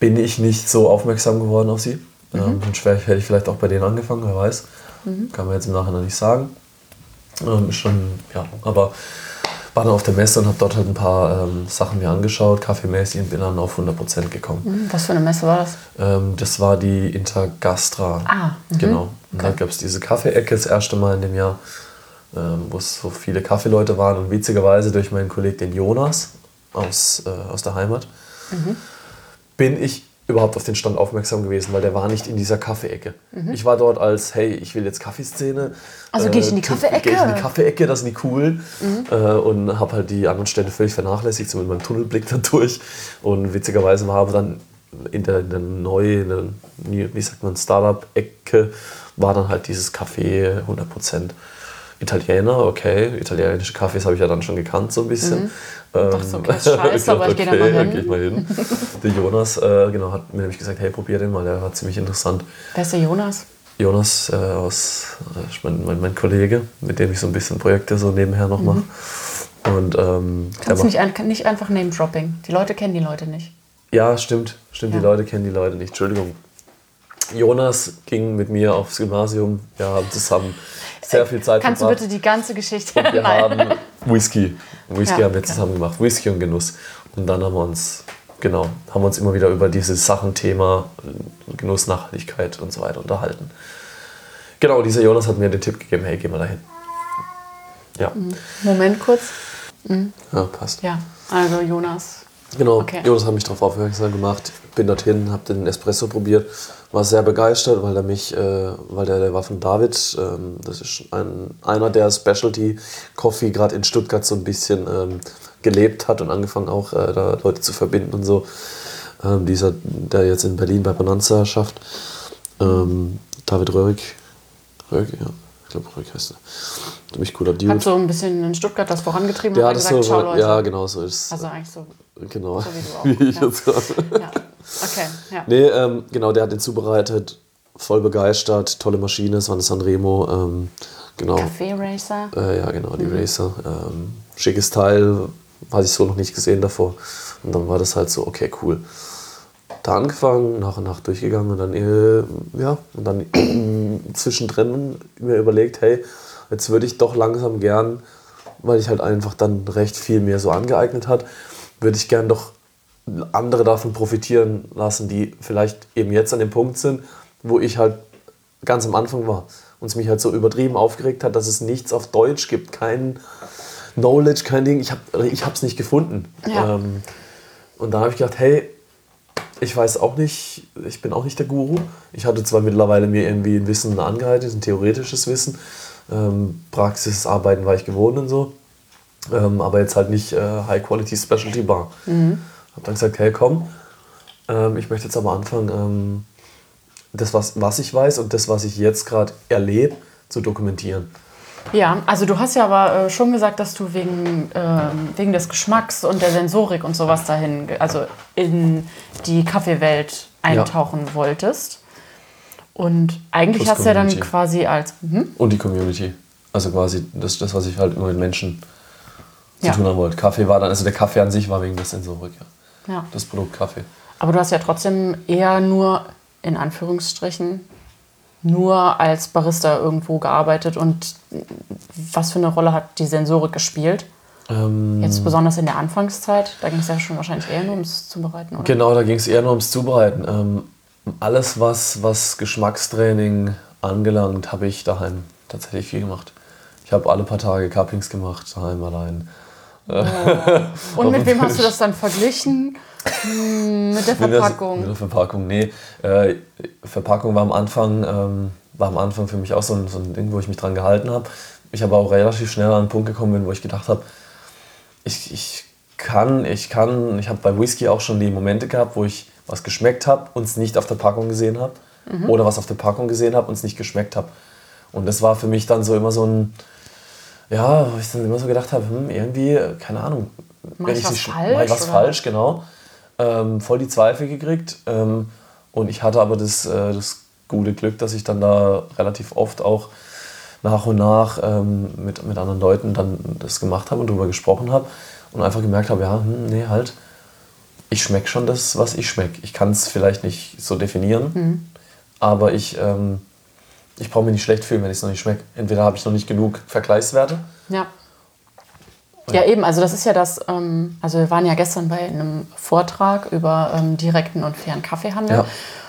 bin ich nicht so aufmerksam geworden auf sie. Mhm. Ähm, schwer hätte ich vielleicht auch bei denen angefangen, wer weiß. Mhm. Kann man jetzt im Nachhinein nicht sagen. Ähm, schon, ja, aber war dann auf der Messe und habe dort halt ein paar ähm, Sachen mir angeschaut, kaffeemäßig und bin dann auf 100% gekommen. Mhm. Was für eine Messe war das? Ähm, das war die Intergastra. Ah, mhm. genau. Und okay. da gab es diese Kaffeeecke das erste Mal in dem Jahr, ähm, wo es so viele Kaffeeleute waren und witzigerweise durch meinen Kollegen den Jonas aus, äh, aus der Heimat mhm. bin ich überhaupt auf den Stand aufmerksam gewesen, weil der war nicht in dieser Kaffeeecke. Mhm. Ich war dort als, hey, ich will jetzt Kaffeeszene. Also äh, gehe ich in die Kaffeeecke? Gehe ich in die Kaffeeecke, das ist nicht cool. Mhm. Äh, und habe halt die anderen Stände völlig vernachlässigt, so mit meinem Tunnelblick da durch. Und witzigerweise war aber dann in der, in der neuen, wie sagt man, Startup-Ecke war dann halt dieses Café 100%. Italiener, okay, italienische Kaffees habe ich ja dann schon gekannt so ein bisschen. Mhm. Ähm, so, okay, scheiße, aber ich gehe da mal hin. Geh ich mal hin. der Jonas äh, genau, hat mir nämlich gesagt, hey, probier den mal, der war ziemlich interessant. Wer ist der Jonas? Jonas äh, aus, äh, mein, mein, mein, Kollege, mit dem ich so ein bisschen Projekte so nebenher noch mache. Mhm. Und, ähm, Kannst du nicht, ein, nicht einfach Name-Dropping? Die Leute kennen die Leute nicht. Ja, stimmt. Stimmt, ja. die Leute kennen die Leute nicht. Entschuldigung. Jonas ging mit mir aufs Gymnasium. Wir haben zusammen sehr viel Zeit Kannst verbracht. du bitte die ganze Geschichte und Wir Nein. haben Whisky. Whisky ja, haben wir okay. zusammen gemacht. Whisky und Genuss. Und dann haben wir uns, genau, haben wir uns immer wieder über dieses Sachenthema Genuss, Nachhaltigkeit und so weiter unterhalten. Genau, dieser Jonas hat mir den Tipp gegeben, hey, geh mal dahin. Ja. Mhm. Moment kurz. Mhm. Ja, passt. Ja, also Jonas. Genau, okay. Jonas hat mich darauf aufmerksam gemacht. Bin dorthin, habe den Espresso probiert war sehr begeistert, weil er mich, äh, weil der, der war von David, ähm, das ist ein, einer, der Specialty Coffee gerade in Stuttgart so ein bisschen ähm, gelebt hat und angefangen auch äh, da Leute zu verbinden und so. Ähm, dieser, der jetzt in Berlin bei Bonanza schafft. Ähm, David Röhrig. Röhrig, ja. Ich glaube, Röhrig heißt er. Ziemlich cooler Dude. Hat so ein bisschen in Stuttgart das vorangetrieben der hat gesagt, so, Leute. Ja, genau so ist Also eigentlich so. Genau. So wie, wie ich ja. jetzt ja. Okay, ja. Nee, ähm, genau, der hat den zubereitet, voll begeistert, tolle Maschine, es war eine Sanremo. Ähm, genau. Café Racer? Äh, ja, genau, die mhm. Racer. Ähm, schickes Teil, hatte ich so noch nicht gesehen davor. Und dann war das halt so, okay, cool. Da angefangen, nach und nach durchgegangen und dann, äh, ja, und dann zwischendrin mir überlegt, hey, jetzt würde ich doch langsam gern, weil ich halt einfach dann recht viel mir so angeeignet hat, würde ich gern doch andere davon profitieren lassen, die vielleicht eben jetzt an dem Punkt sind, wo ich halt ganz am Anfang war und es mich halt so übertrieben aufgeregt hat, dass es nichts auf Deutsch gibt, kein Knowledge, kein Ding. Ich habe es nicht gefunden. Ja. Ähm, und da habe ich gedacht, hey, ich weiß auch nicht, ich bin auch nicht der Guru. Ich hatte zwar mittlerweile mir irgendwie ein Wissen angeeignet, ein theoretisches Wissen. Ähm, Praxisarbeiten war ich gewohnt und so. Ähm, aber jetzt halt nicht äh, High Quality Specialty Bar. Mhm. Habe dann gesagt, hey komm, ähm, ich möchte jetzt aber anfangen, ähm, das, was, was ich weiß und das, was ich jetzt gerade erlebe, zu dokumentieren. Ja, also du hast ja aber äh, schon gesagt, dass du wegen, äh, wegen des Geschmacks und der Sensorik und sowas dahin, also in die Kaffeewelt eintauchen ja. wolltest. Und eigentlich Plus hast du ja dann quasi als. Hm? Und die Community. Also quasi das, das was ich halt immer mit Menschen zu ja. tun haben wollte. Kaffee war dann, also der Kaffee an sich war wegen der Sensorik, ja ja. das Produkt Kaffee. Aber du hast ja trotzdem eher nur, in Anführungsstrichen, nur als Barista irgendwo gearbeitet. Und was für eine Rolle hat die Sensorik gespielt? Ähm, Jetzt besonders in der Anfangszeit, da ging es ja schon wahrscheinlich eher nur ums Zubereiten, oder? Genau, da ging es eher nur ums Zubereiten. Ähm, alles, was, was Geschmackstraining angelangt, habe ich daheim tatsächlich viel gemacht. Ich habe alle paar Tage Cuppings gemacht, daheim allein. Oh. Und mit wem hast du das dann verglichen? Hm, mit der Verpackung? Mit der Verpackung, nee. Äh, Verpackung war am Anfang, ähm, war am Anfang für mich auch so ein, so ein Ding, wo ich mich dran gehalten habe. Ich aber auch relativ schnell an einen Punkt gekommen bin, wo ich gedacht habe, ich, ich kann, ich kann, ich habe bei Whisky auch schon die Momente gehabt, wo ich was geschmeckt habe und es nicht auf der Packung gesehen habe. Mhm. Oder was auf der Packung gesehen habe und es nicht geschmeckt habe. Und das war für mich dann so immer so ein, ja, wo ich dann immer so gedacht habe, hm, irgendwie, keine Ahnung, mach ich, was falsch, mach ich was oder? falsch, genau. Ähm, voll die Zweifel gekriegt. Ähm, und ich hatte aber das, äh, das gute Glück, dass ich dann da relativ oft auch nach und nach ähm, mit, mit anderen Leuten dann das gemacht habe und darüber gesprochen habe und einfach gemerkt habe, ja, hm, nee, halt, ich schmecke schon das, was ich schmecke. Ich kann es vielleicht nicht so definieren, mhm. aber ich ähm, ich brauche mich nicht schlecht fühlen, wenn ich es noch nicht schmecke. Entweder habe ich noch nicht genug Vergleichswerte. Ja. Ja, eben, also das ist ja das, ähm, also wir waren ja gestern bei einem Vortrag über ähm, direkten und fairen Kaffeehandel. Ja.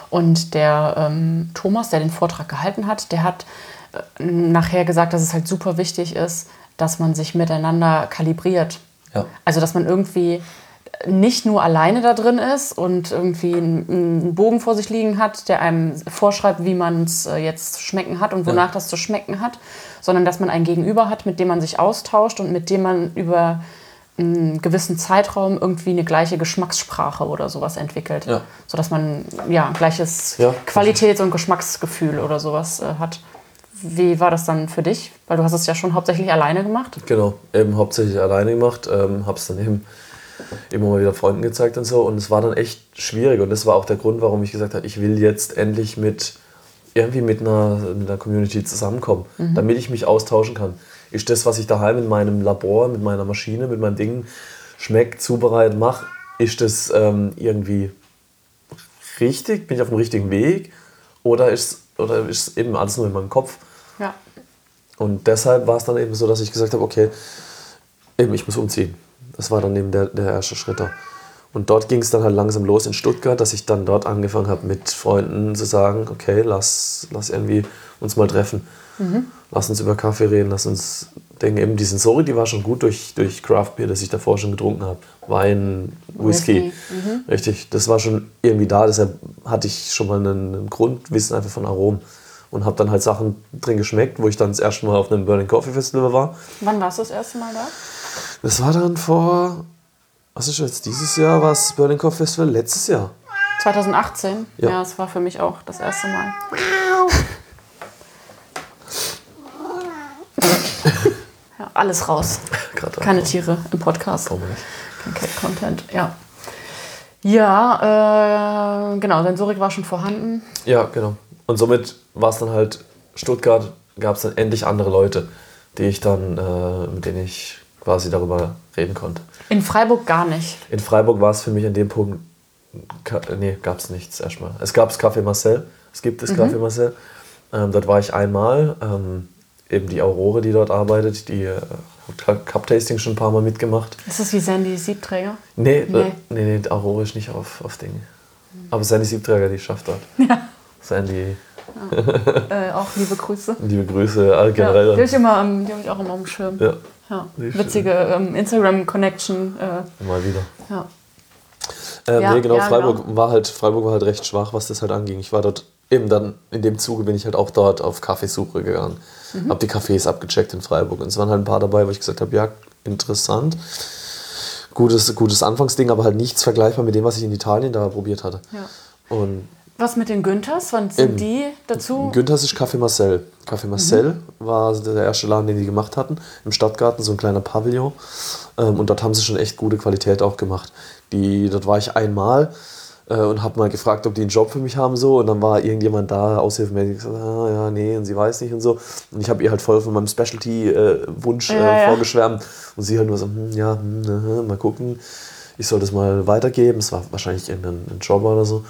Und der ähm, Thomas, der den Vortrag gehalten hat, der hat äh, nachher gesagt, dass es halt super wichtig ist, dass man sich miteinander kalibriert. Ja. Also dass man irgendwie nicht nur alleine da drin ist und irgendwie einen Bogen vor sich liegen hat, der einem vorschreibt, wie man es äh, jetzt schmecken hat und wonach ja. das zu schmecken hat, sondern dass man ein Gegenüber hat, mit dem man sich austauscht und mit dem man über einem gewissen Zeitraum irgendwie eine gleiche Geschmackssprache oder sowas entwickelt. Ja. Sodass man ja ein gleiches Ja. Qualitäts- und Geschmacksgefühl oder sowas äh, hat. Wie war das dann für dich? Weil du hast es ja schon hauptsächlich alleine gemacht. Genau, eben hauptsächlich alleine gemacht, ähm, hab's dann eben immer mal wieder Freunden gezeigt und so und es war dann echt schwierig und das war auch der Grund, warum ich gesagt habe, ich will jetzt endlich mit irgendwie mit einer, mit einer Community zusammenkommen, damit ich mich austauschen kann. Ist das, was ich daheim in meinem Labor, mit meiner Maschine, mit meinem Ding schmeckt, zubereitet, mache, ist das ähm, irgendwie richtig? Bin ich auf dem richtigen Weg? Oder ist oder ist eben alles nur in meinem Kopf? Ja. Und deshalb war es dann eben so, dass ich gesagt habe, okay, eben ich muss umziehen. Das war dann eben der, der erste Schritt da. Und dort ging es dann halt langsam los in Stuttgart, dass ich dann dort angefangen habe, mit Freunden zu sagen, okay, lass, lass irgendwie uns mal treffen. Lass uns über Kaffee reden, lass uns denken, eben die Sensorik, die war schon gut durch, durch Craft Beer, das ich davor schon getrunken habe. Wein, Whisky. Whisky, Richtig, das war schon irgendwie da, deshalb hatte ich schon mal einen, einen Grundwissen einfach von Aromen. Und habe dann halt Sachen drin geschmeckt, wo ich dann das erste Mal auf einem Burning Coffee Festival war. Wann warst du das erste Mal da? Das war dann vor, was ist jetzt dieses Jahr, war es Burning Coffee Festival? Letztes Jahr. 2018? Ja. Ja, das war für mich auch das erste Mal. Ja, alles raus. Gerade Keine Tiere im Podcast. Wir nicht. Kein Cat-Content, ja. Ja, äh, genau, Sensorik war schon vorhanden. Ja, genau. Und somit war es dann halt, Stuttgart gab es dann endlich andere Leute, die ich dann, äh, mit denen ich quasi darüber reden konnte. In Freiburg gar nicht. In Freiburg war es für mich an dem Punkt, nee, gab es nichts erstmal. Es gab das Café Marcel, es gibt das Café Marcel. Ähm, dort war ich einmal. Ähm, eben die Aurore, die dort arbeitet, die äh, hat Cup-Tasting schon ein paar Mal mitgemacht. Ist das wie Sandy Siebträger? Nee, Nee. nee, nee, nee Aurore ist nicht auf, auf Dinge. Aber Sandy Siebträger, die schafft dort. Ja. Sandy, Äh, auch liebe Grüße. liebe Grüße, all Ja, generell. die habe ich, immer die hab ich auch immer am Schirm. Ja, Ja. Witzige ähm, Instagram-Connection. Äh, mal wieder. ja. Ähm, Ja, nee, genau, ja, Freiburg, genau. War halt, Freiburg war halt recht schwach, was das halt anging. Ich war dort, eben dann in dem Zuge bin ich halt auch dort auf Kaffeesuche gegangen. Mhm. Hab die Cafés abgecheckt in Freiburg. Und es waren halt ein paar dabei, wo ich gesagt habe, ja, interessant. Gutes, gutes Anfangsding, aber halt nichts vergleichbar mit dem, was ich in Italien da probiert hatte. Ja. Und Was mit den Günthers? Wann sind Eben. die dazu? Günthers ist Café Marcel. Café Marcel war der erste Laden, den die gemacht hatten. Im Stadtgarten, so ein kleiner Pavillon. Ähm, und dort haben sie schon echt gute Qualität auch gemacht. Die, dort war ich einmal äh, und habe mal gefragt, ob die einen Job für mich haben. so Und dann war irgendjemand da, aushilfsmäßig, gesagt, ah, ja, nee, und sie weiß nicht und so. Und ich habe ihr halt voll von meinem Specialty-Wunsch äh, Ja, ja. vorgeschwärmt. Und sie halt nur so, hm, ja, hm, mal gucken. Ich soll das mal weitergeben. Es war wahrscheinlich irgendein ein Job oder so.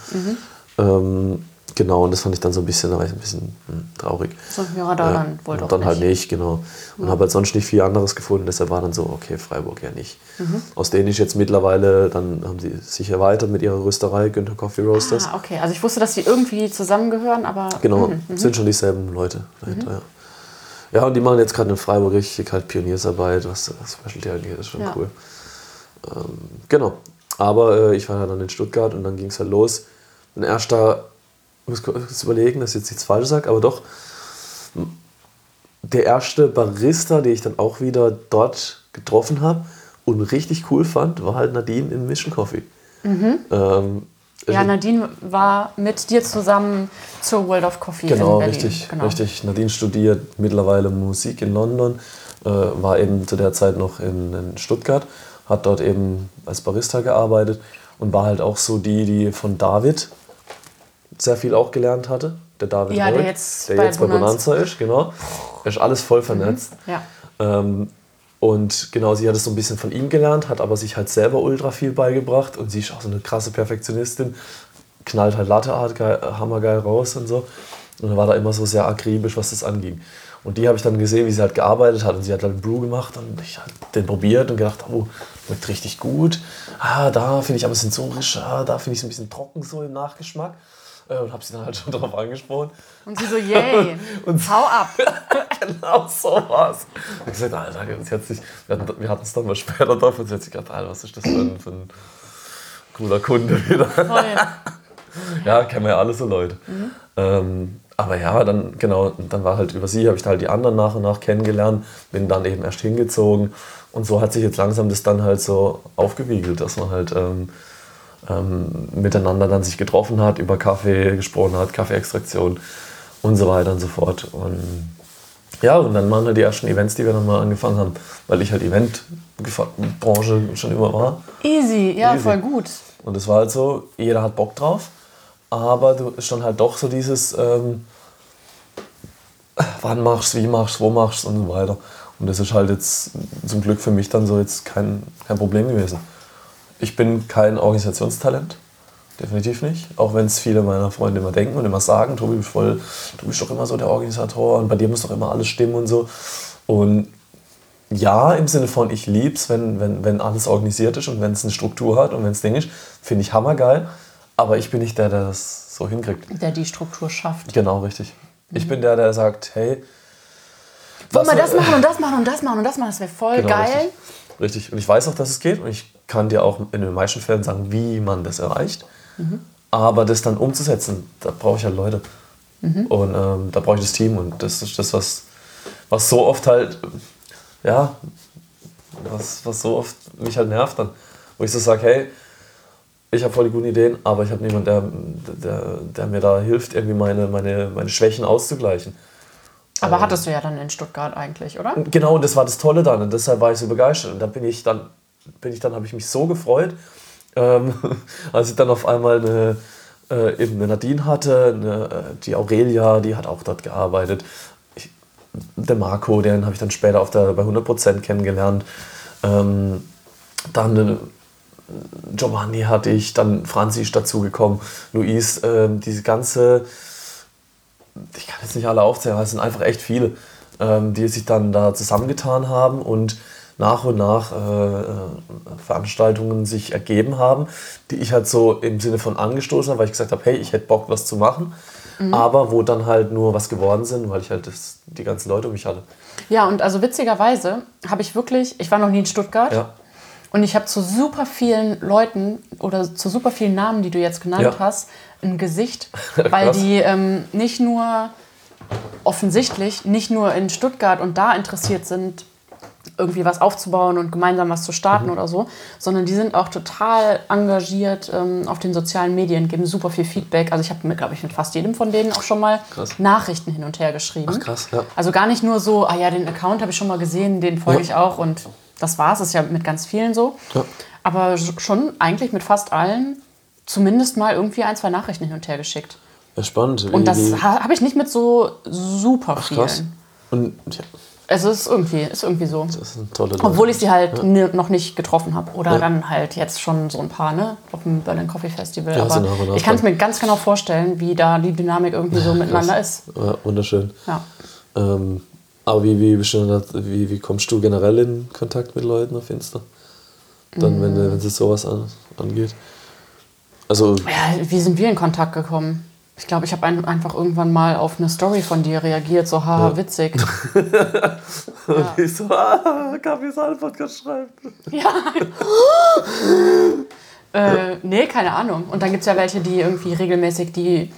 Ähm, genau, und das fand ich dann so ein bisschen, da war ich ein bisschen hm, traurig. So, ja, da dann wohl und doch dann halt nicht. nicht, genau. Und habe halt sonst nicht viel anderes gefunden. Deshalb war dann so, okay, Freiburg ja nicht. Mhm. Aus denen ich jetzt mittlerweile, dann haben sie sich erweitert mit ihrer Rösterei, Günther Coffee Roasters. Ah, okay. Also ich wusste, dass die irgendwie zusammengehören, aber Genau, Mhm. sind schon dieselben Leute dahinter, ja. Ja, und die machen jetzt gerade in Freiburg richtig halt Pioniersarbeit, was das Specialty angeht, ist schon Ja. cool. Ähm, genau. Aber äh, ich war dann in Stuttgart und dann ging es halt los. Ein erster, ich muss kurz überlegen, dass ich jetzt nichts falsch sage, aber doch, der erste Barista, den ich dann auch wieder dort getroffen habe und richtig cool fand, war halt Nadine in Mission Coffee. Ähm, Mhm. ja, Nadine war mit dir zusammen zur World of Coffee Genau, in Berlin. richtig, Genau. richtig. Nadine studiert mittlerweile Musik in London, äh, war eben zu der Zeit noch in, in Stuttgart, hat dort eben als Barista gearbeitet und war halt auch so die, die von David sehr viel auch gelernt hatte. Der David Ja, der Holt, jetzt der bei jetzt bei Bonanza- Bonanza ist, genau. Er ist alles voll vernetzt. Ja. Ähm, und genau, sie hat es so ein bisschen von ihm gelernt, hat aber sich halt selber ultra viel beigebracht und sie ist auch so eine krasse Perfektionistin, knallt halt Latteart geil, hammergeil raus und so. Und war da immer so sehr akribisch, was das anging. Und die habe ich dann gesehen, wie sie halt gearbeitet hat und sie hat halt einen Brew gemacht und ich habe den probiert und gedacht, oh, schmeckt richtig gut. Ah, da finde ich aber sensorisch, ah, da finde ich es ein bisschen trocken so im Nachgeschmack. Äh, Und habe sie dann halt schon darauf angesprochen. Und sie so, yay, Und- hau ab. genau so. Ich habe gesagt, Alter, sie hat sich, wir hatten es dann mal später drauf und sie hat sich gedacht, Alter, was ist das für ein, für ein cooler Kunde wieder. Voll. ja, kennen wir ja alle so Leute. Ähm, aber ja, dann genau, dann war halt über sie, habe ich da halt die anderen nach und nach kennengelernt, bin dann eben erst hingezogen und so hat sich jetzt langsam das dann halt so aufgewiegelt, dass man halt ähm, ähm, miteinander dann sich getroffen hat, über Kaffee gesprochen hat, Kaffeeextraktion und so weiter und so fort. Und ja, und dann waren halt die ersten Events, die wir dann mal angefangen haben, weil ich halt Eventbranche schon immer war. Easy, ja, Easy. voll gut. Und es war halt so, jeder hat Bock drauf, aber du ist schon halt doch so dieses, ähm, wann machst, wie machst, wo machst und so weiter. Und das ist halt jetzt zum Glück für mich dann so jetzt kein, kein Problem gewesen. Ich bin kein Organisationstalent, definitiv nicht. Auch wenn es viele meiner Freunde immer denken und immer sagen, Tobi, voll, du bist doch immer so der Organisator und bei dir muss doch immer alles stimmen und so. Und ja, im Sinne von, ich lieb's, wenn, wenn, wenn alles organisiert ist und wenn es eine Struktur hat und wenn es Ding ist, finde ich hammergeil. Aber ich bin nicht der, der das so hinkriegt. Der die Struktur schafft. Genau, richtig. Mhm. Ich bin der, der sagt, hey, wollen wir das machen und das machen und das machen und das machen, das wäre voll genau, geil. Richtig. richtig. Und ich weiß auch, dass es geht und ich kann dir auch in den meisten Fällen sagen, wie man das erreicht. Mhm. Aber das dann umzusetzen, da brauche ich halt Leute. Mhm. Und ähm, da brauche ich das Team und das ist das, was, was so oft halt, ja, was, was so oft mich halt nervt dann. Wo ich so sage, hey, ich habe voll die guten Ideen, aber ich habe niemanden, der, der, der mir da hilft, irgendwie meine, meine, meine Schwächen auszugleichen. Aber ähm, hattest du ja dann in Stuttgart eigentlich, oder? Genau, das war das Tolle dann und deshalb war ich so begeistert. Und da bin ich dann, bin ich dann, habe ich mich so gefreut, ähm, als ich dann auf einmal eine, äh, eben eine Nadine hatte, eine, äh, die Aurelia, die hat auch dort gearbeitet. Ich, der Marco, den habe ich dann später auf der, bei 100% kennengelernt. Ähm, dann eine, Giovanni hatte ich, dann Franzi ist dazugekommen, Luis, äh, diese ganze, ich kann jetzt nicht alle aufzählen, es sind einfach echt viele, ähm, die sich dann da zusammengetan haben und nach und nach äh, äh, Veranstaltungen sich ergeben haben, die ich halt so im Sinne von angestoßen habe, weil ich gesagt habe, hey, ich hätte Bock, was zu machen, mhm. aber wo dann halt nur was geworden sind, weil ich halt das, die ganzen Leute um mich hatte. Ja, und also witzigerweise habe ich wirklich, ich war noch nie in Stuttgart. Ja. Und ich habe zu super vielen Leuten oder zu super vielen Namen, die du jetzt genannt ja. hast, ein Gesicht, weil die ähm, nicht nur offensichtlich nicht nur in Stuttgart und da interessiert sind, irgendwie was aufzubauen und gemeinsam was zu starten mhm. oder so, sondern die sind auch total engagiert ähm, auf den sozialen Medien, geben super viel Feedback. Also ich habe mir, glaube ich, mit fast jedem von denen auch schon mal krass. Nachrichten hin und her geschrieben. Ach, krass, ja. Also gar nicht nur so, ah ja, den Account habe ich schon mal gesehen, den folge ja. ich auch und das war es, ist ja mit ganz vielen so. Ja. Aber schon eigentlich mit fast allen zumindest mal irgendwie ein, zwei Nachrichten hin und her geschickt. Ja, spannend. Und das habe ich nicht mit so super Ach, vielen. Krass. Und ja. Es ist irgendwie, ist irgendwie so. Das ist eine tolle Leute. Obwohl ich sie halt ja. noch nicht getroffen habe. Oder ja. dann halt jetzt schon so ein paar, ne? Auf dem Berlin Coffee Festival. Ja, Aber ich kann es mir ganz genau vorstellen, wie da die Dynamik irgendwie so miteinander ist. Ja, wunderschön. Ja. Ähm, aber wie, wie, wie, wie kommst du generell in Kontakt mit Leuten auf Insta? Dann, mm. wenn, wenn es sowas an, angeht. Also, ja, wie sind wir in Kontakt gekommen? Ich glaube, ich habe ein, einfach irgendwann mal auf eine Story von dir reagiert, so haha, ja. witzig. und ja. ich so, ah, Kaffee Podcast schreibt. Ja. äh, nee, keine Ahnung. Und dann gibt es ja welche, die irgendwie regelmäßig die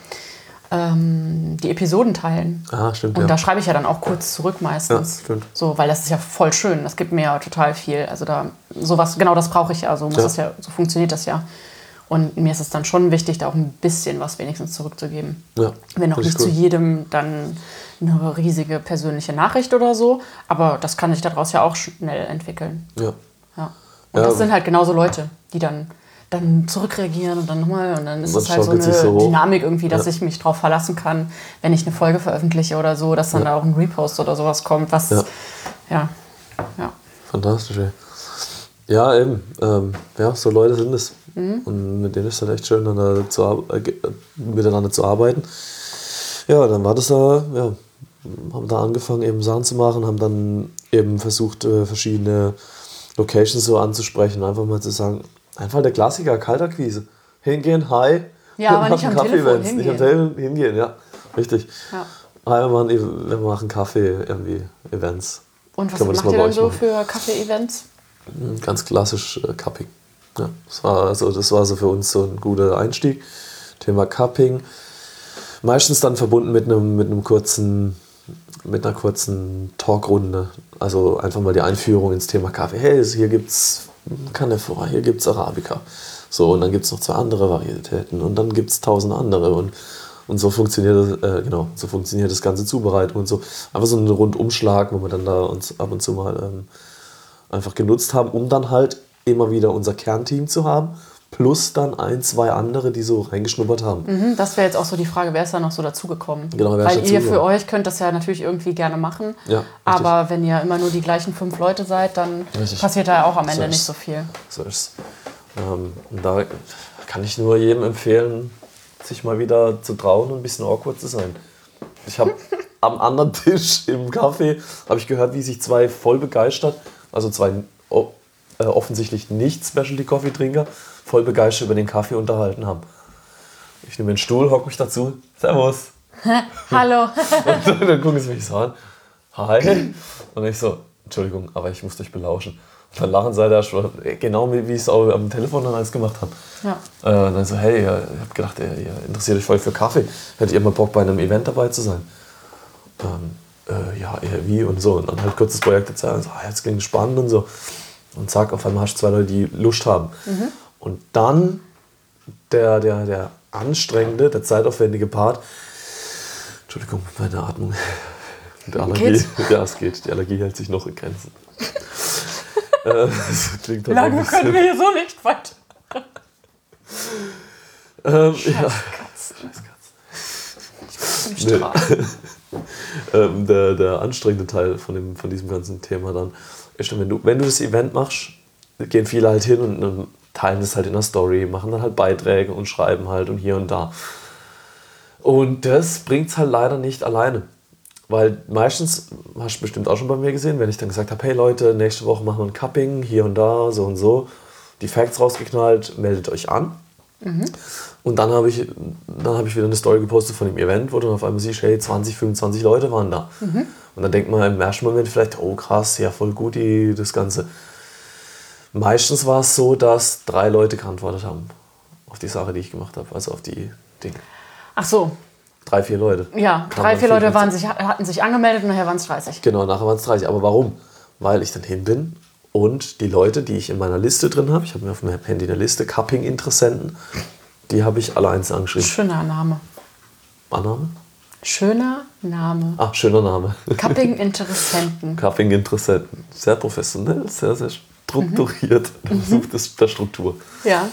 ähm, die Episoden teilen. Ah, stimmt. Und ja. da schreibe ich ja dann auch kurz zurück meistens. Ja, stimmt. So, weil das ist ja voll schön. Das gibt mir ja total viel. Also da sowas, genau das brauche ich ja. So muss ja. das ja, so funktioniert das ja. Und mir ist es dann schon wichtig, da auch ein bisschen was wenigstens zurückzugeben. Ja, Wenn auch nicht cool. zu jedem dann eine riesige persönliche Nachricht oder so, aber das kann sich daraus ja auch schnell entwickeln. Ja. ja. Und ja, das sind halt genauso Leute, die dann dann zurückreagieren und dann nochmal. Und dann ist es halt so eine so Dynamik irgendwie, dass ja. ich mich darauf verlassen kann, wenn ich eine Folge veröffentliche oder so, dass dann da auch ein Repost oder sowas kommt, was ja. ja. ja. Fantastisch, ey. Ja, eben. Ähm, ja, so Leute sind es. Mhm. Und mit denen ist es halt echt schön, dann zu, äh, miteinander zu arbeiten. Ja, dann war das da, ja, haben da angefangen, eben Sachen zu machen, haben dann eben versucht, äh, verschiedene Locations so anzusprechen, einfach mal zu sagen, Einfach der Klassiker, Kaltakquise. Hingehen, hi. Ja, aber nicht am Telefon hingehen. Nicht am Telefon hingehen, ja. Richtig. Ja. Hi, wir machen, wir machen Kaffee, irgendwie, Events. Und was macht ihr dann so machen. für Kaffee-Events? Ganz klassisch äh, Cupping. Ja, das, war also, das war so für uns so ein guter Einstieg. Thema Cupping. Meistens dann verbunden mit einem, mit einem kurzen, mit einer kurzen Talkrunde. Also einfach mal die Einführung ins Thema Kaffee. Hey, hier gibt's Canephora, hier gibt's Arabica. So, und dann gibt es noch zwei andere Varietäten und dann gibt es tausend andere. Und, und so funktioniert das, äh, genau, so funktioniert das ganze Zubereitung und so. Einfach so ein Rundumschlag, wo wir dann da uns ab und zu mal ähm, einfach genutzt haben, um dann halt immer wieder unser Kernteam zu haben. Plus dann ein, zwei andere, die so reingeschnuppert haben. Mhm, das wäre jetzt auch so die Frage, wer ist da noch so dazugekommen? Genau, wer ist Weil ihr dazugekommen? für euch könnt das ja natürlich irgendwie gerne machen. Ja, aber wenn ihr immer nur die gleichen fünf Leute seid, dann Richtig. passiert da ja auch am So Ende ist- nicht so viel. So ist ähm, Und da kann ich nur jedem empfehlen, sich mal wieder zu trauen und ein bisschen awkward zu sein. Ich habe am anderen Tisch im Café habe ich gehört, wie sich zwei voll begeistert, also zwei äh, offensichtlich nicht Specialty Coffee Trinker, voll begeistert über den Kaffee unterhalten haben. Ich nehme den Stuhl, hocke mich dazu. Servus. Hallo. Und dann gucken sie mich so an. Hi. Und ich so, Entschuldigung, aber ich muss euch belauschen. Und dann lachen sie da schon, genau wie wie ich es auch am Telefon dann alles gemacht habe. Ja. Äh, und dann so, hey, ja, ich habe gedacht, ihr, ihr interessiert euch voll für Kaffee. Hättet ihr mal Bock, bei einem Event dabei zu sein? Ähm, äh, ja, eher wie und so. Und dann halt kurzes Projekt erzählen. Und so, ah, jetzt klingt spannend und so. Und zack, auf einmal hast du zwei Leute, die Lust haben. Und dann der, der, der anstrengende, der zeitaufwendige Part. Entschuldigung, meine Atmung. Die Allergie. Ja, es geht. Die Allergie hält sich noch in Grenzen. äh, das klingt Lange können wir hier so nicht weiter. Ähm, ja. Im Strahl. ähm, der, der anstrengende Teil von, dem, von diesem ganzen Thema dann dann, wenn du, wenn du das Event machst, gehen viele halt hin und, teilen das halt in der Story, machen dann halt Beiträge und schreiben halt und hier und da. Und das bringt es halt leider nicht alleine. Weil meistens, hast du bestimmt auch schon bei mir gesehen, wenn ich dann gesagt habe, hey Leute, nächste Woche machen wir ein Cupping, hier und da, so und so, die Facts rausgeknallt, meldet euch an. Und dann habe ich, dann habe ich wieder eine Story gepostet von dem Event, wo du dann auf einmal siehst, hey, 20, 25 Leute waren da. Und dann denkt man im ersten Moment vielleicht, oh krass, ja voll gut, die, das Ganze. Meistens war es so, dass drei Leute geantwortet haben auf die Sache, die ich gemacht habe, also auf die Dinge. Ach so, Drei, vier Leute. ja, drei, vier Leute 25. waren sich, hatten sich angemeldet und nachher waren es 30. Genau, nachher waren es 30. Aber warum? Weil ich dann hin bin und die Leute, die ich in meiner Liste drin habe, ich habe mir auf meinem Handy eine Liste, Cupping-Interessenten, die habe ich alle einzeln angeschrieben. Schöner Name. Annahme? Schöner Name. Ah, schöner Name. Cupping-Interessenten. Cupping-Interessenten. Sehr professionell, sehr, sehr strukturiert. Sucht es der Struktur. Ja.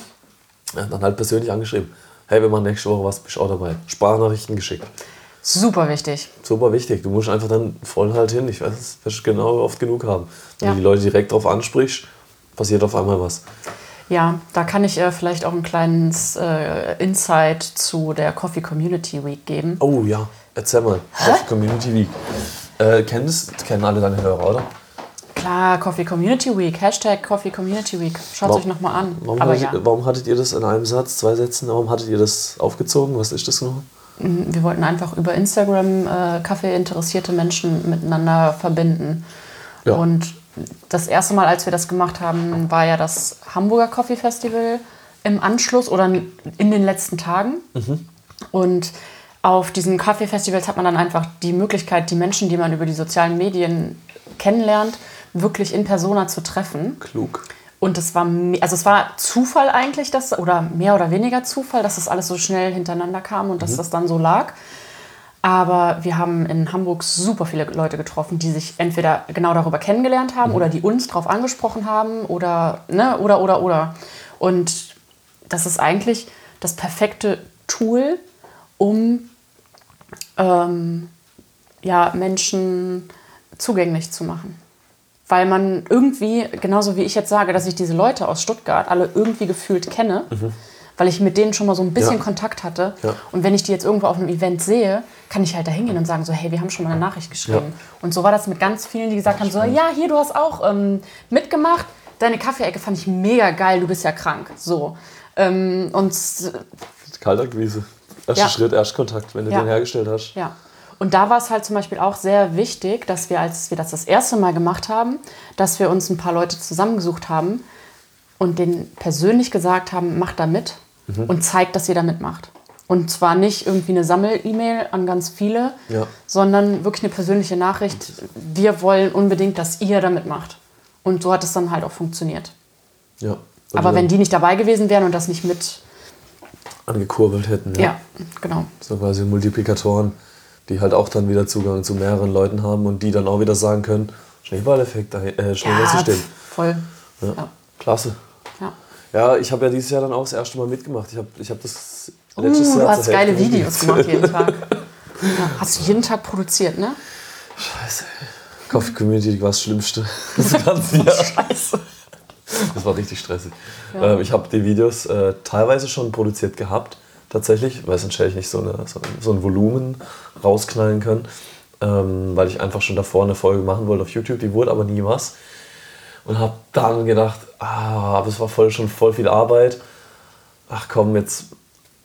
Ja, dann halt persönlich angeschrieben. Hey, wir machen nächste Woche was, bist du auch dabei. Sprachnachrichten geschickt. Super wichtig. Super wichtig. Du musst einfach dann voll halt hin. Ich weiß, das wirst du genau oft genug haben. Wenn Ja. du die Leute direkt drauf ansprichst, passiert auf einmal was. Ja, da kann ich äh, vielleicht auch ein kleines äh, Insight zu der Coffee Community Week geben. Oh ja, erzähl mal. Coffee Community Week. Äh, kennen, das, kennen alle deine Hörer, oder? Klar, Coffee Community Week, Hashtag Coffee Community Week. Schaut es euch nochmal an. Warum, Aber hattet, ja, warum hattet ihr das in einem Satz, zwei Sätzen? Warum hattet ihr das aufgezogen? Was ist das genau? wir wollten einfach über Instagram äh, Kaffee-interessierte Menschen miteinander verbinden. Ja. Und das erste Mal, als wir das gemacht haben, war ja das Hamburger Coffee Festival im Anschluss oder in den letzten Tagen. Und auf diesen Kaffee-Festivals hat man dann einfach die Möglichkeit, die Menschen, die man über die sozialen Medien kennenlernt, wirklich in Persona zu treffen. Klug. Und es war, also es war Zufall eigentlich, dass, oder mehr oder weniger Zufall, dass das alles so schnell hintereinander kam und dass das dann so lag. Aber wir haben in Hamburg super viele Leute getroffen, die sich entweder genau darüber kennengelernt haben oder die uns darauf angesprochen haben oder, ne, oder, oder, oder. Und das ist eigentlich das perfekte Tool, um ähm, ja, Menschen zugänglich zu machen. Weil man irgendwie, genauso wie ich jetzt sage, dass ich diese Leute aus Stuttgart alle irgendwie gefühlt kenne, weil ich mit denen schon mal so ein bisschen Ja. Kontakt hatte. Ja. Und wenn ich die jetzt irgendwo auf einem Event sehe, kann ich halt da hingehen und sagen so, hey, wir haben schon mal eine Nachricht geschrieben. Und so war das mit ganz vielen, die gesagt haben so, ja, hier, du hast auch ähm, mitgemacht. Deine Kaffeeecke fand ich mega geil, du bist ja krank. So. Ähm, und Kaltakquise. Erster. Schritt, Erstkontakt, wenn du den hergestellt hast. Ja. Und da war es halt zum Beispiel auch sehr wichtig, dass wir, als wir das das erste Mal gemacht haben, dass wir uns ein paar Leute zusammengesucht haben und denen persönlich gesagt haben, macht da mit und zeigt, dass ihr da mitmacht. Und zwar nicht irgendwie eine Sammel-E-Mail an ganz viele, Ja. sondern wirklich eine persönliche Nachricht. Wir wollen unbedingt, dass ihr damit macht. Und so hat es dann halt auch funktioniert. Ja. Und Aber wenn die nicht dabei gewesen wären und das nicht mit. angekurbelt hätten, Ja, genau. So quasi Multiplikatoren, die halt auch dann wieder Zugang zu mehreren Leuten haben und die dann auch wieder sagen können, Schneeballeffekt, äh, Schneeballsystem. voll. Ja. Ja. Klasse. Ja. Ja, ich habe ja dieses Jahr dann auch das erste Mal mitgemacht. Ich habe ich hab das letztes Uh, Jahr du hast geile Hälfte Videos gemacht jeden Tag. Ja, hast du jeden Tag produziert, ne? Scheiße. Coffee Community war das Schlimmste. Das ganze Jahr. Scheiße. Das war richtig stressig. Ähm, ich habe die Videos äh, teilweise schon produziert gehabt, tatsächlich, weil sonst hätte ich nicht so, eine, so, so ein Volumen rausknallen können, ähm, weil ich einfach schon davor eine Folge machen wollte auf YouTube, die wurde aber nie was. Und habe dann gedacht, ah, aber es war voll, schon voll viel Arbeit. Ach komm, jetzt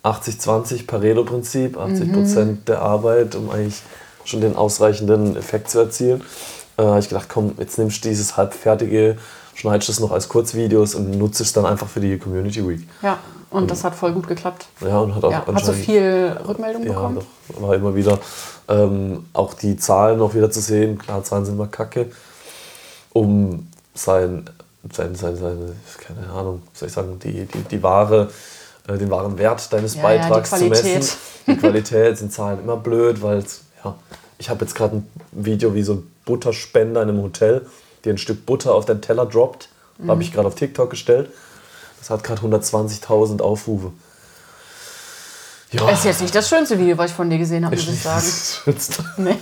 80-20 Pareto-Prinzip, 80% der Arbeit, um eigentlich schon den ausreichenden Effekt zu erzielen. Äh, habe ich gedacht, komm, jetzt nimmst du dieses halbfertige, schneidest es noch als Kurzvideos und nutzt es dann einfach für die Community Week. Ja, und das hat voll gut geklappt. Ja, und hat auch Ja. Hast du viel Rückmeldung ja, bekommen? doch, war immer wieder ähm, auch die Zahlen noch wieder zu sehen. Klar, Zahlen sind immer kacke, um sein, sein, sein, seine, keine Ahnung, soll ich sagen, die, die, die wahre, äh, den wahren Wert deines Ja, ja, Beitrags zu Qualität. messen. Die Qualität sind Zahlen immer blöd, weil ja, ich habe jetzt gerade ein Video wie so ein Butterspender in einem Hotel, der ein Stück Butter auf den Teller droppt. Mhm. Habe ich gerade auf TikTok gestellt. Das hat gerade 120.000 Aufrufe. Ja, Das ist jetzt nicht das schönste Video, was ich von dir gesehen habe, muss ich sagen. das Schönste. Nee.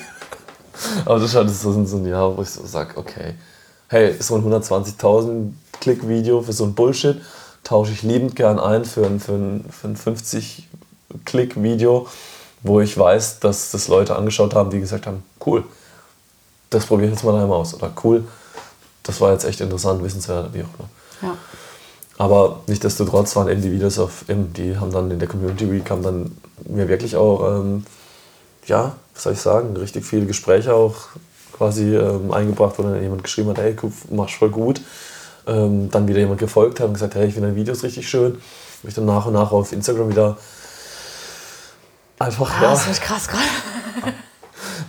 Aber das ist halt so ein Jahr, wo ich so sage, okay, hey, so ein 120.000 Klick-Video für so ein Bullshit tausche ich liebend gern ein für ein, für ein, für ein 50 Klick-Video, wo ich weiß, dass das Leute angeschaut haben, die gesagt haben, cool, das probiere ich jetzt mal daheim aus. Oder cool, das war jetzt echt interessant, wissenswert, wie auch immer. Ja. Aber nichtsdestotrotz waren eben die Videos auf die haben dann in der Community Week haben dann mir wirklich auch, ähm, ja, was soll ich sagen, richtig viele Gespräche auch quasi ähm, eingebracht, wo dann jemand geschrieben hat, hey, machst voll gut. Ähm, dann wieder jemand gefolgt hat und gesagt, hey, ich finde deine Videos richtig schön. Wo ich dann nach und nach auf Instagram wieder einfach, Ah, ja, das ist krass gerade.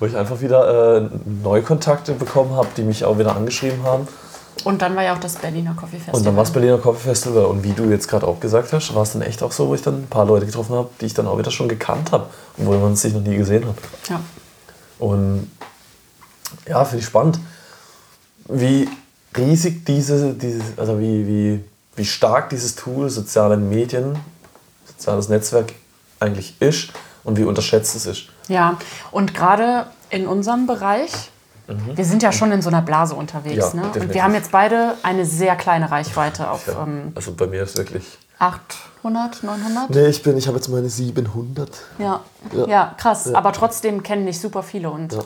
wo ich einfach wieder äh, Neukontakte bekommen habe, die mich auch wieder angeschrieben haben. Und dann war ja auch das Berliner Coffee Festival. Und dann war es Berliner Coffee Festival. Und wie du jetzt gerade auch gesagt hast, war es dann echt auch so, wo ich dann ein paar Leute getroffen habe, die ich dann auch wieder schon gekannt habe, obwohl man sich noch nie gesehen hat. Ja. Und ja, finde ich spannend, wie riesig diese, diese also wie, wie, wie stark dieses Tool soziale Medien, soziales Netzwerk eigentlich ist und wie unterschätzt es ist. Ja, und gerade in unserem Bereich, wir sind ja schon in so einer Blase unterwegs. Mhm. Ja, ne? Und wir haben jetzt beide eine sehr kleine Reichweite auf Ja, ähm, also bei mir ist wirklich. 800, 900. Nee, ich bin, ich habe jetzt meine 700. Ja. Ja. Ja. krass. Aber trotzdem kennen nicht super viele. Und, Ja.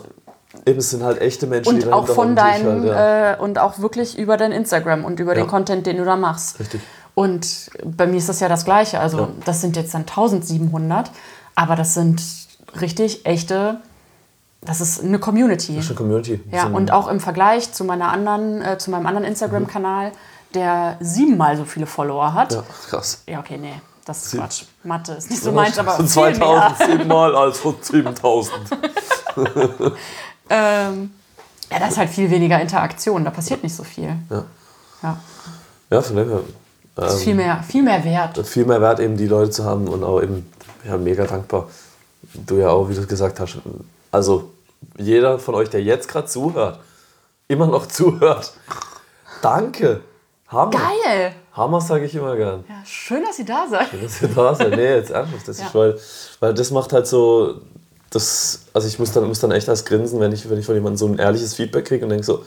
Eben, es sind halt echte Menschen, die und auch dahinter von die deinem, halt, ja. äh, und auch wirklich über dein Instagram und über Ja. den Content, den du da machst. Richtig. Und bei mir ist das ja das Gleiche. Also Ja. das sind jetzt dann 1700, aber das sind richtig echte, das ist eine Community. Das ist eine Community. Ja, und auch im Vergleich zu meiner anderen, äh, zu meinem anderen Instagram-Kanal, der siebenmal so viele Follower hat. Ja, krass. Ja, okay, nee, das ist Sieb- Quatsch. Mathe ist nicht so meins, aber Von viel mehr. 2000 siebenmal als 7000. Ähm, ja, das ist halt viel weniger Interaktion, da passiert nicht so viel. Ja. Ja, Ja, von dem her. das ist Ähm, viel mehr, viel mehr wert. viel mehr wert, eben die Leute zu haben und auch eben ja, mega dankbar. Du ja auch, wie du gesagt hast. Also jeder von euch, der jetzt gerade zuhört, immer noch zuhört. Danke. Hammer. Geil! Hammer sage ich immer gern. Ja, schön, dass ihr da seid. dass ihr da seid. Nee, jetzt ernsthaft. Das Ja. ist, weil, weil das macht halt so. Das, also ich muss dann, muss dann echt als grinsen, wenn ich, wenn ich von jemandem so ein ehrliches Feedback kriege und denke so,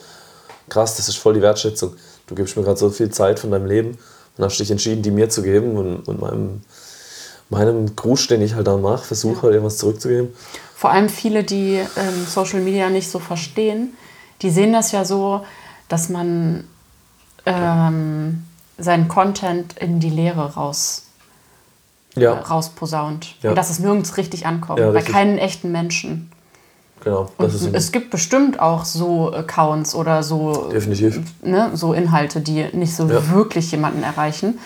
krass, das ist voll die Wertschätzung. Du gibst mir gerade so viel Zeit von deinem Leben und hast dich entschieden, die mir zu geben und, und meinem, meinem Gruß, den ich halt da mache, versuche halt irgendwas zurückzugeben. Vor allem viele, die ähm, Social Media nicht so verstehen, die sehen das ja so, dass man ähm, seinen Content in die Leere raus, Ja, äh, rausposaunt. Ja. Und dass es nirgends richtig ankommt. Ja, bei keinen echten Menschen. genau. Und Das ist es gibt bestimmt auch so Accounts oder so, definitiv. ne, so Inhalte, die nicht so wirklich jemanden erreichen.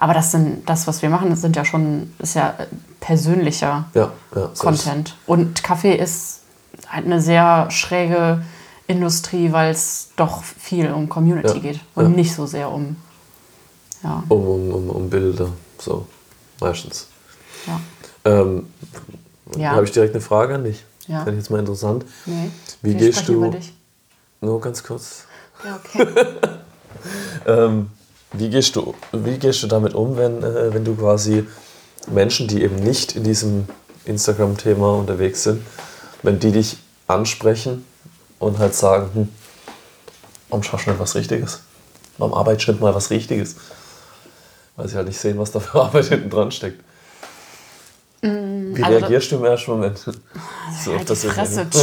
Aber das sind das, was wir machen, das sind ja schon ist ja persönlicher ja. so Content. Und Kaffee ist halt eine sehr schräge Industrie, weil es doch viel um Community geht und nicht so sehr um ja, Um, um, um, um Bilder, so meistens. ja. Ähm, Ja. Habe ich direkt eine Frage an dich. Ja. Fände ich jetzt mal interessant. Nee. Wie gehst du- Über dich. Nur ganz kurz. Ja, okay. Ähm, wie, gehst du, wie gehst du damit um, wenn, äh, wenn du quasi Menschen, die eben nicht in diesem Instagram-Thema unterwegs sind, wenn die dich ansprechen und halt sagen, hm, warum schaffst du nicht was Richtiges? Warum arbeitest du nicht mal was Richtiges? Weil sie halt nicht sehen, was da für Arbeit hinten dran steckt. Wie also reagierst du im ersten Moment? so halt die das Fresse.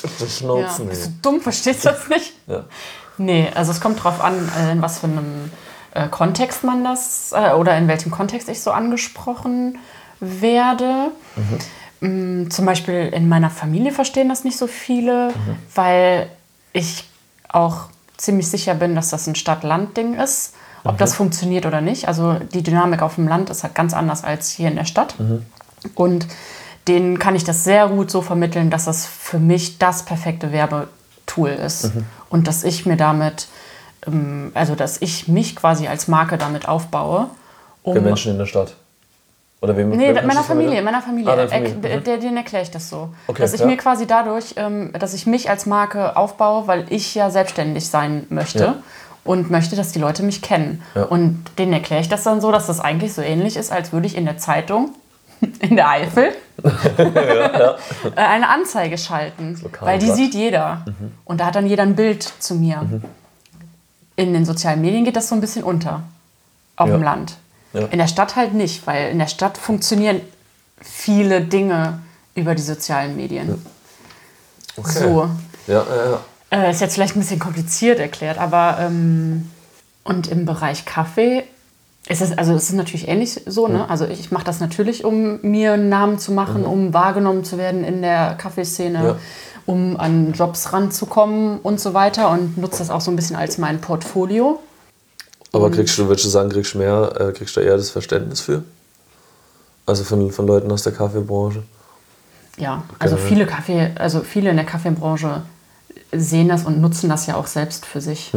Das ja. Schnauzen, Bist du dumm? Verstehst du das nicht? Ja. Nee, also es kommt drauf an, äh, in was für einem äh, Kontext man das äh, oder in welchem Kontext ich so angesprochen werde. Mm, Zum Beispiel in meiner Familie verstehen das nicht so viele, weil ich auch ziemlich sicher bin, dass das ein Stadt-Land-Ding ist. Ob das funktioniert oder nicht. Also die Dynamik auf dem Land ist halt ganz anders als hier in der Stadt. Und denen kann ich das sehr gut so vermitteln, dass das für mich das perfekte Werbetool ist. Und dass ich mir damit, ähm, also dass ich mich quasi als Marke damit aufbaue. Um Für Menschen in der Stadt. Oder wem Nee, wem kannst meiner du Familie, meiner Familie. Ah, Erk- Familie. der- der- Den erkläre ich das so. Okay, dass ich ja. mir quasi dadurch, ähm, dass ich mich als Marke aufbaue, weil ich ja selbstständig sein möchte Ja. Und möchte, dass die Leute mich kennen. Ja. Und denen erkläre ich das dann so, dass das eigentlich so ähnlich ist, als würde ich in der Zeitung, in der Eifel, äh, eine Anzeige schalten. Weil die Blatt. sieht jeder. Mhm. Und da hat dann jeder ein Bild zu mir. In den sozialen Medien geht das so ein bisschen unter. Auf Ja. dem Land. Ja. In der Stadt halt nicht, weil in der Stadt funktionieren viele Dinge über die sozialen Medien. Okay. So. Ja, ja, ja. Äh, ist jetzt vielleicht ein bisschen kompliziert erklärt, aber ähm, und im Bereich Kaffee ist es, also es ist natürlich ähnlich so, ne? Also ich mache das natürlich, um mir einen Namen zu machen, um wahrgenommen zu werden in der Kaffeeszene, Ja. um an Jobs ranzukommen und so weiter und nutze das auch so ein bisschen als mein Portfolio. Aber kriegst du, würdest du sagen, kriegst du mehr, äh, kriegst du eher das Verständnis für? Also von, von Leuten aus der Kaffeebranche? Ja, also viele Kaffee, also viele in der Kaffeebranche sehen das und nutzen das ja auch selbst für sich.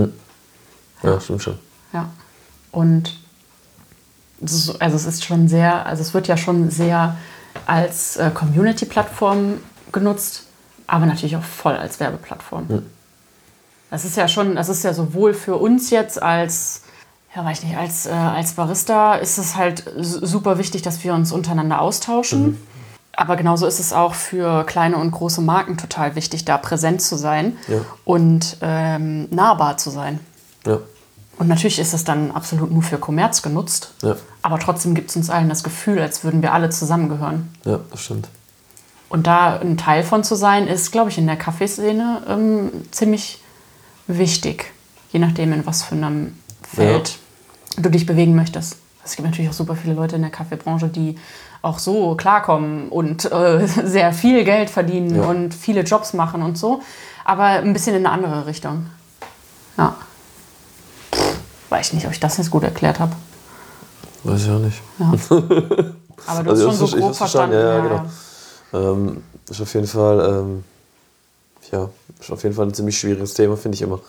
Ja, stimmt schon. Ja. Und also es ist schon sehr, also es wird ja schon sehr als äh, Community-Plattform genutzt, aber natürlich auch voll als Werbeplattform. Das ist ja schon, das ist ja sowohl für uns jetzt als, ja weiß nicht, als, äh, als Barista ist es halt super wichtig, dass wir uns untereinander austauschen. Aber genauso ist es auch für kleine und große Marken total wichtig, da präsent zu sein Ja. und ähm, nahbar zu sein. Ja, Und natürlich ist es dann absolut nur für Kommerz genutzt. ja, Aber trotzdem gibt es uns allen das Gefühl, als würden wir alle zusammengehören. ja, das stimmt. Und da ein Teil von zu sein, ist, glaube ich, in der Kaffeeszene ähm, ziemlich wichtig. Je nachdem, in was für einem Feld du dich bewegen möchtest. Es gibt natürlich auch super viele Leute in der Kaffeebranche, die auch so klarkommen und äh, sehr viel Geld verdienen Ja. und viele Jobs machen und so. Aber ein bisschen in eine andere Richtung. Ja. Weiß ich nicht, ob ich das jetzt gut erklärt habe. Weiß ich auch nicht. Aber du Also hast schon so grob verstanden, ja, ja, genau. Ähm, ist auf jeden Fall, ähm, ja, ist auf jeden Fall ein ziemlich schwieriges Thema, finde ich immer.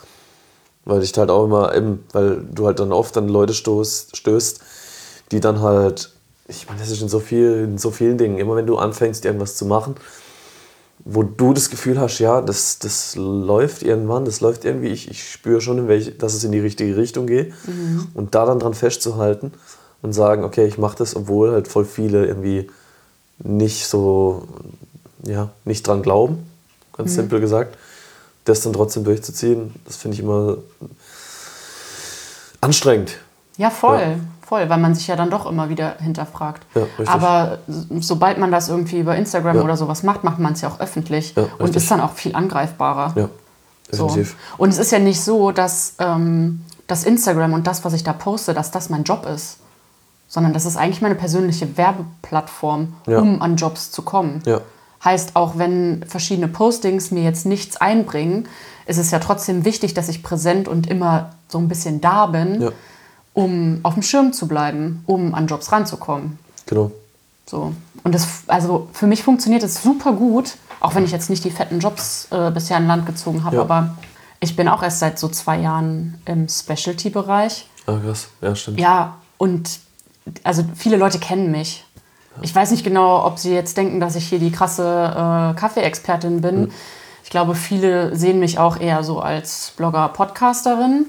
Weil ich halt auch immer, eben, weil du halt dann oft an Leute stoßt, stößt, die dann halt, ich meine, das ist in so, viel, in so vielen Dingen, immer wenn du anfängst, irgendwas zu machen, wo du das Gefühl hast, ja, das, das läuft irgendwann, das läuft irgendwie, ich, ich spüre schon, in welche, dass es in die richtige Richtung geht. Und da dann dran festzuhalten und sagen, okay, ich mache das, obwohl halt voll viele irgendwie nicht so, ja, nicht dran glauben, ganz simpel gesagt, das dann trotzdem durchzuziehen, das finde ich immer anstrengend. Ja, voll, Ja. Voll, weil man sich ja dann doch immer wieder hinterfragt. Ja. Aber sobald man das irgendwie über Instagram Ja. oder sowas macht, macht man es ja auch öffentlich Ja, und ist dann auch viel angreifbarer. Ja, So. Und es ist ja nicht so, dass ähm, das Instagram und das, was ich da poste, dass das mein Job ist. Sondern das ist eigentlich meine persönliche Werbeplattform, um an Jobs zu kommen. Heißt, auch wenn verschiedene Postings mir jetzt nichts einbringen, ist es ja trotzdem wichtig, dass ich präsent und immer so ein bisschen da bin. Um auf dem Schirm zu bleiben, um an Jobs ranzukommen. Genau. So. Und das, also für mich funktioniert es super gut, auch wenn ich jetzt nicht die fetten Jobs äh, bisher in Land gezogen habe, Ja. aber ich bin auch erst seit so zwei Jahren im Specialty-Bereich. Ah, krass. Ja, stimmt. Ja, und also viele Leute kennen mich. Ich weiß nicht genau, ob sie jetzt denken, dass ich hier die krasse äh, Kaffee-Expertin bin. Ich glaube, viele sehen mich auch eher so als Blogger-Podcasterin.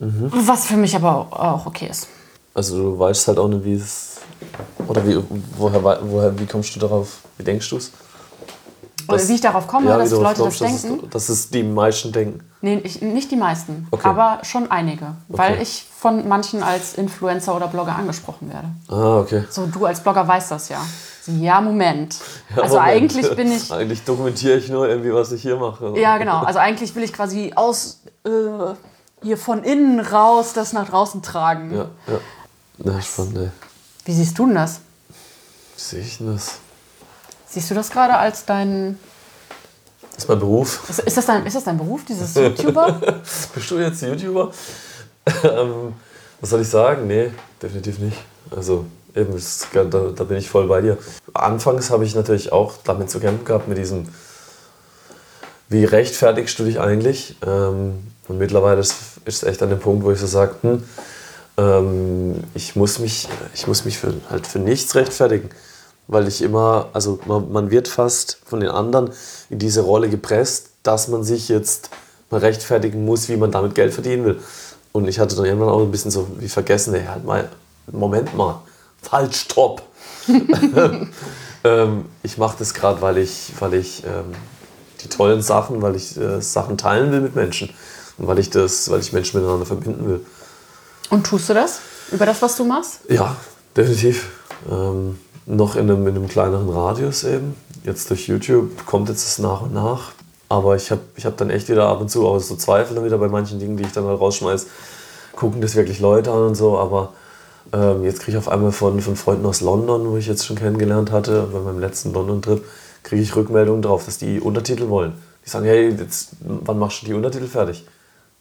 Was für mich aber auch okay ist. Also du weißt halt auch nicht, wie es. Oder wie, woher, woher, wie kommst du darauf? Wie denkst du es? Oder wie ich darauf komme, wie dass Leute das kommst, denken. Dass es, dass es die meisten denken. Nee, ich, nicht die meisten, Okay. aber schon einige. Weil Okay. ich von manchen als Influencer oder Blogger angesprochen werde. Ah, okay. So, du als Blogger weißt das ja. Ja, Moment. Ja, also Moment. eigentlich bin ich. Eigentlich dokumentiere ich nur irgendwie, was ich hier mache. Ja, genau. Also eigentlich will ich quasi aus äh, hier von innen raus das nach draußen tragen. Ja, ja. Na, spannend, ey. Wie siehst du denn das? Wie sehe ich denn das? Siehst du das gerade als dein. Das ist mein Beruf. Ist, ist, das dein ist das dein Beruf, dieses YouTuber? Bist du jetzt YouTuber? ähm, was soll ich sagen? Nee, definitiv nicht. Also, eben, da, da bin ich voll bei dir. Anfangs habe ich natürlich auch damit zu kämpfen gehabt, mit diesem, wie rechtfertigst du dich eigentlich? Ähm, und mittlerweile ist ist es echt an dem Punkt, wo ich so sage, hm, ähm, ich muss mich, ich muss mich für, halt für nichts rechtfertigen. Weil ich immer, also man, man wird fast von den anderen in diese Rolle gepresst, dass man sich jetzt mal rechtfertigen muss, wie man damit Geld verdienen will. Und ich hatte dann irgendwann auch ein bisschen so wie vergessen, ey, halt mal, Moment mal, falsch, stopp. ähm, ich mache das gerade, weil ich, weil ich ähm, die tollen Sachen, weil ich äh, Sachen teilen will mit Menschen und weil ich das, weil ich Menschen miteinander verbinden will. Und tust du das? Über das, was du machst? Ja, definitiv. Ähm, noch in einem, in einem kleineren Radius eben. Jetzt durch YouTube kommt jetzt das nach und nach. Aber ich habe ich hab dann echt wieder ab und zu auch so Zweifel dann wieder bei manchen Dingen, die ich dann halt rausschmeiß. Gucken das wirklich Leute an und so. Aber ähm, jetzt kriege ich auf einmal von, von Freunden aus London, wo ich jetzt schon kennengelernt hatte, bei meinem letzten London-Trip, kriege ich Rückmeldungen drauf, dass die Untertitel wollen. Die sagen, hey, jetzt, wann machst du die Untertitel fertig?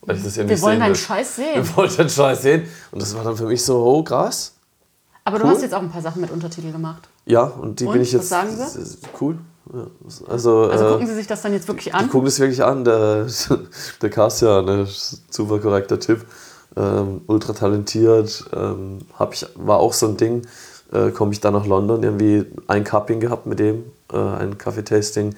Weil ich das irgendwie Wir wollen deinen. Scheiß sehen. Wir wollen den Scheiß sehen. Und das war dann für mich so, oh krass. Aber du Cool. hast jetzt auch ein paar Sachen mit Untertitel gemacht. Ja, und die Und, bin ich was jetzt. sagen sie? Cool. Ja, also, Also äh, gucken sie sich das dann jetzt wirklich die an? gucken das wirklich an. Der, der Kassian, ne, super korrekter Typ. Ähm, ultra talentiert. Ähm, hab ich, war auch so ein Ding. Äh, Komme ich dann nach London, irgendwie ein Cupping gehabt mit dem, äh, ein Kaffeetasting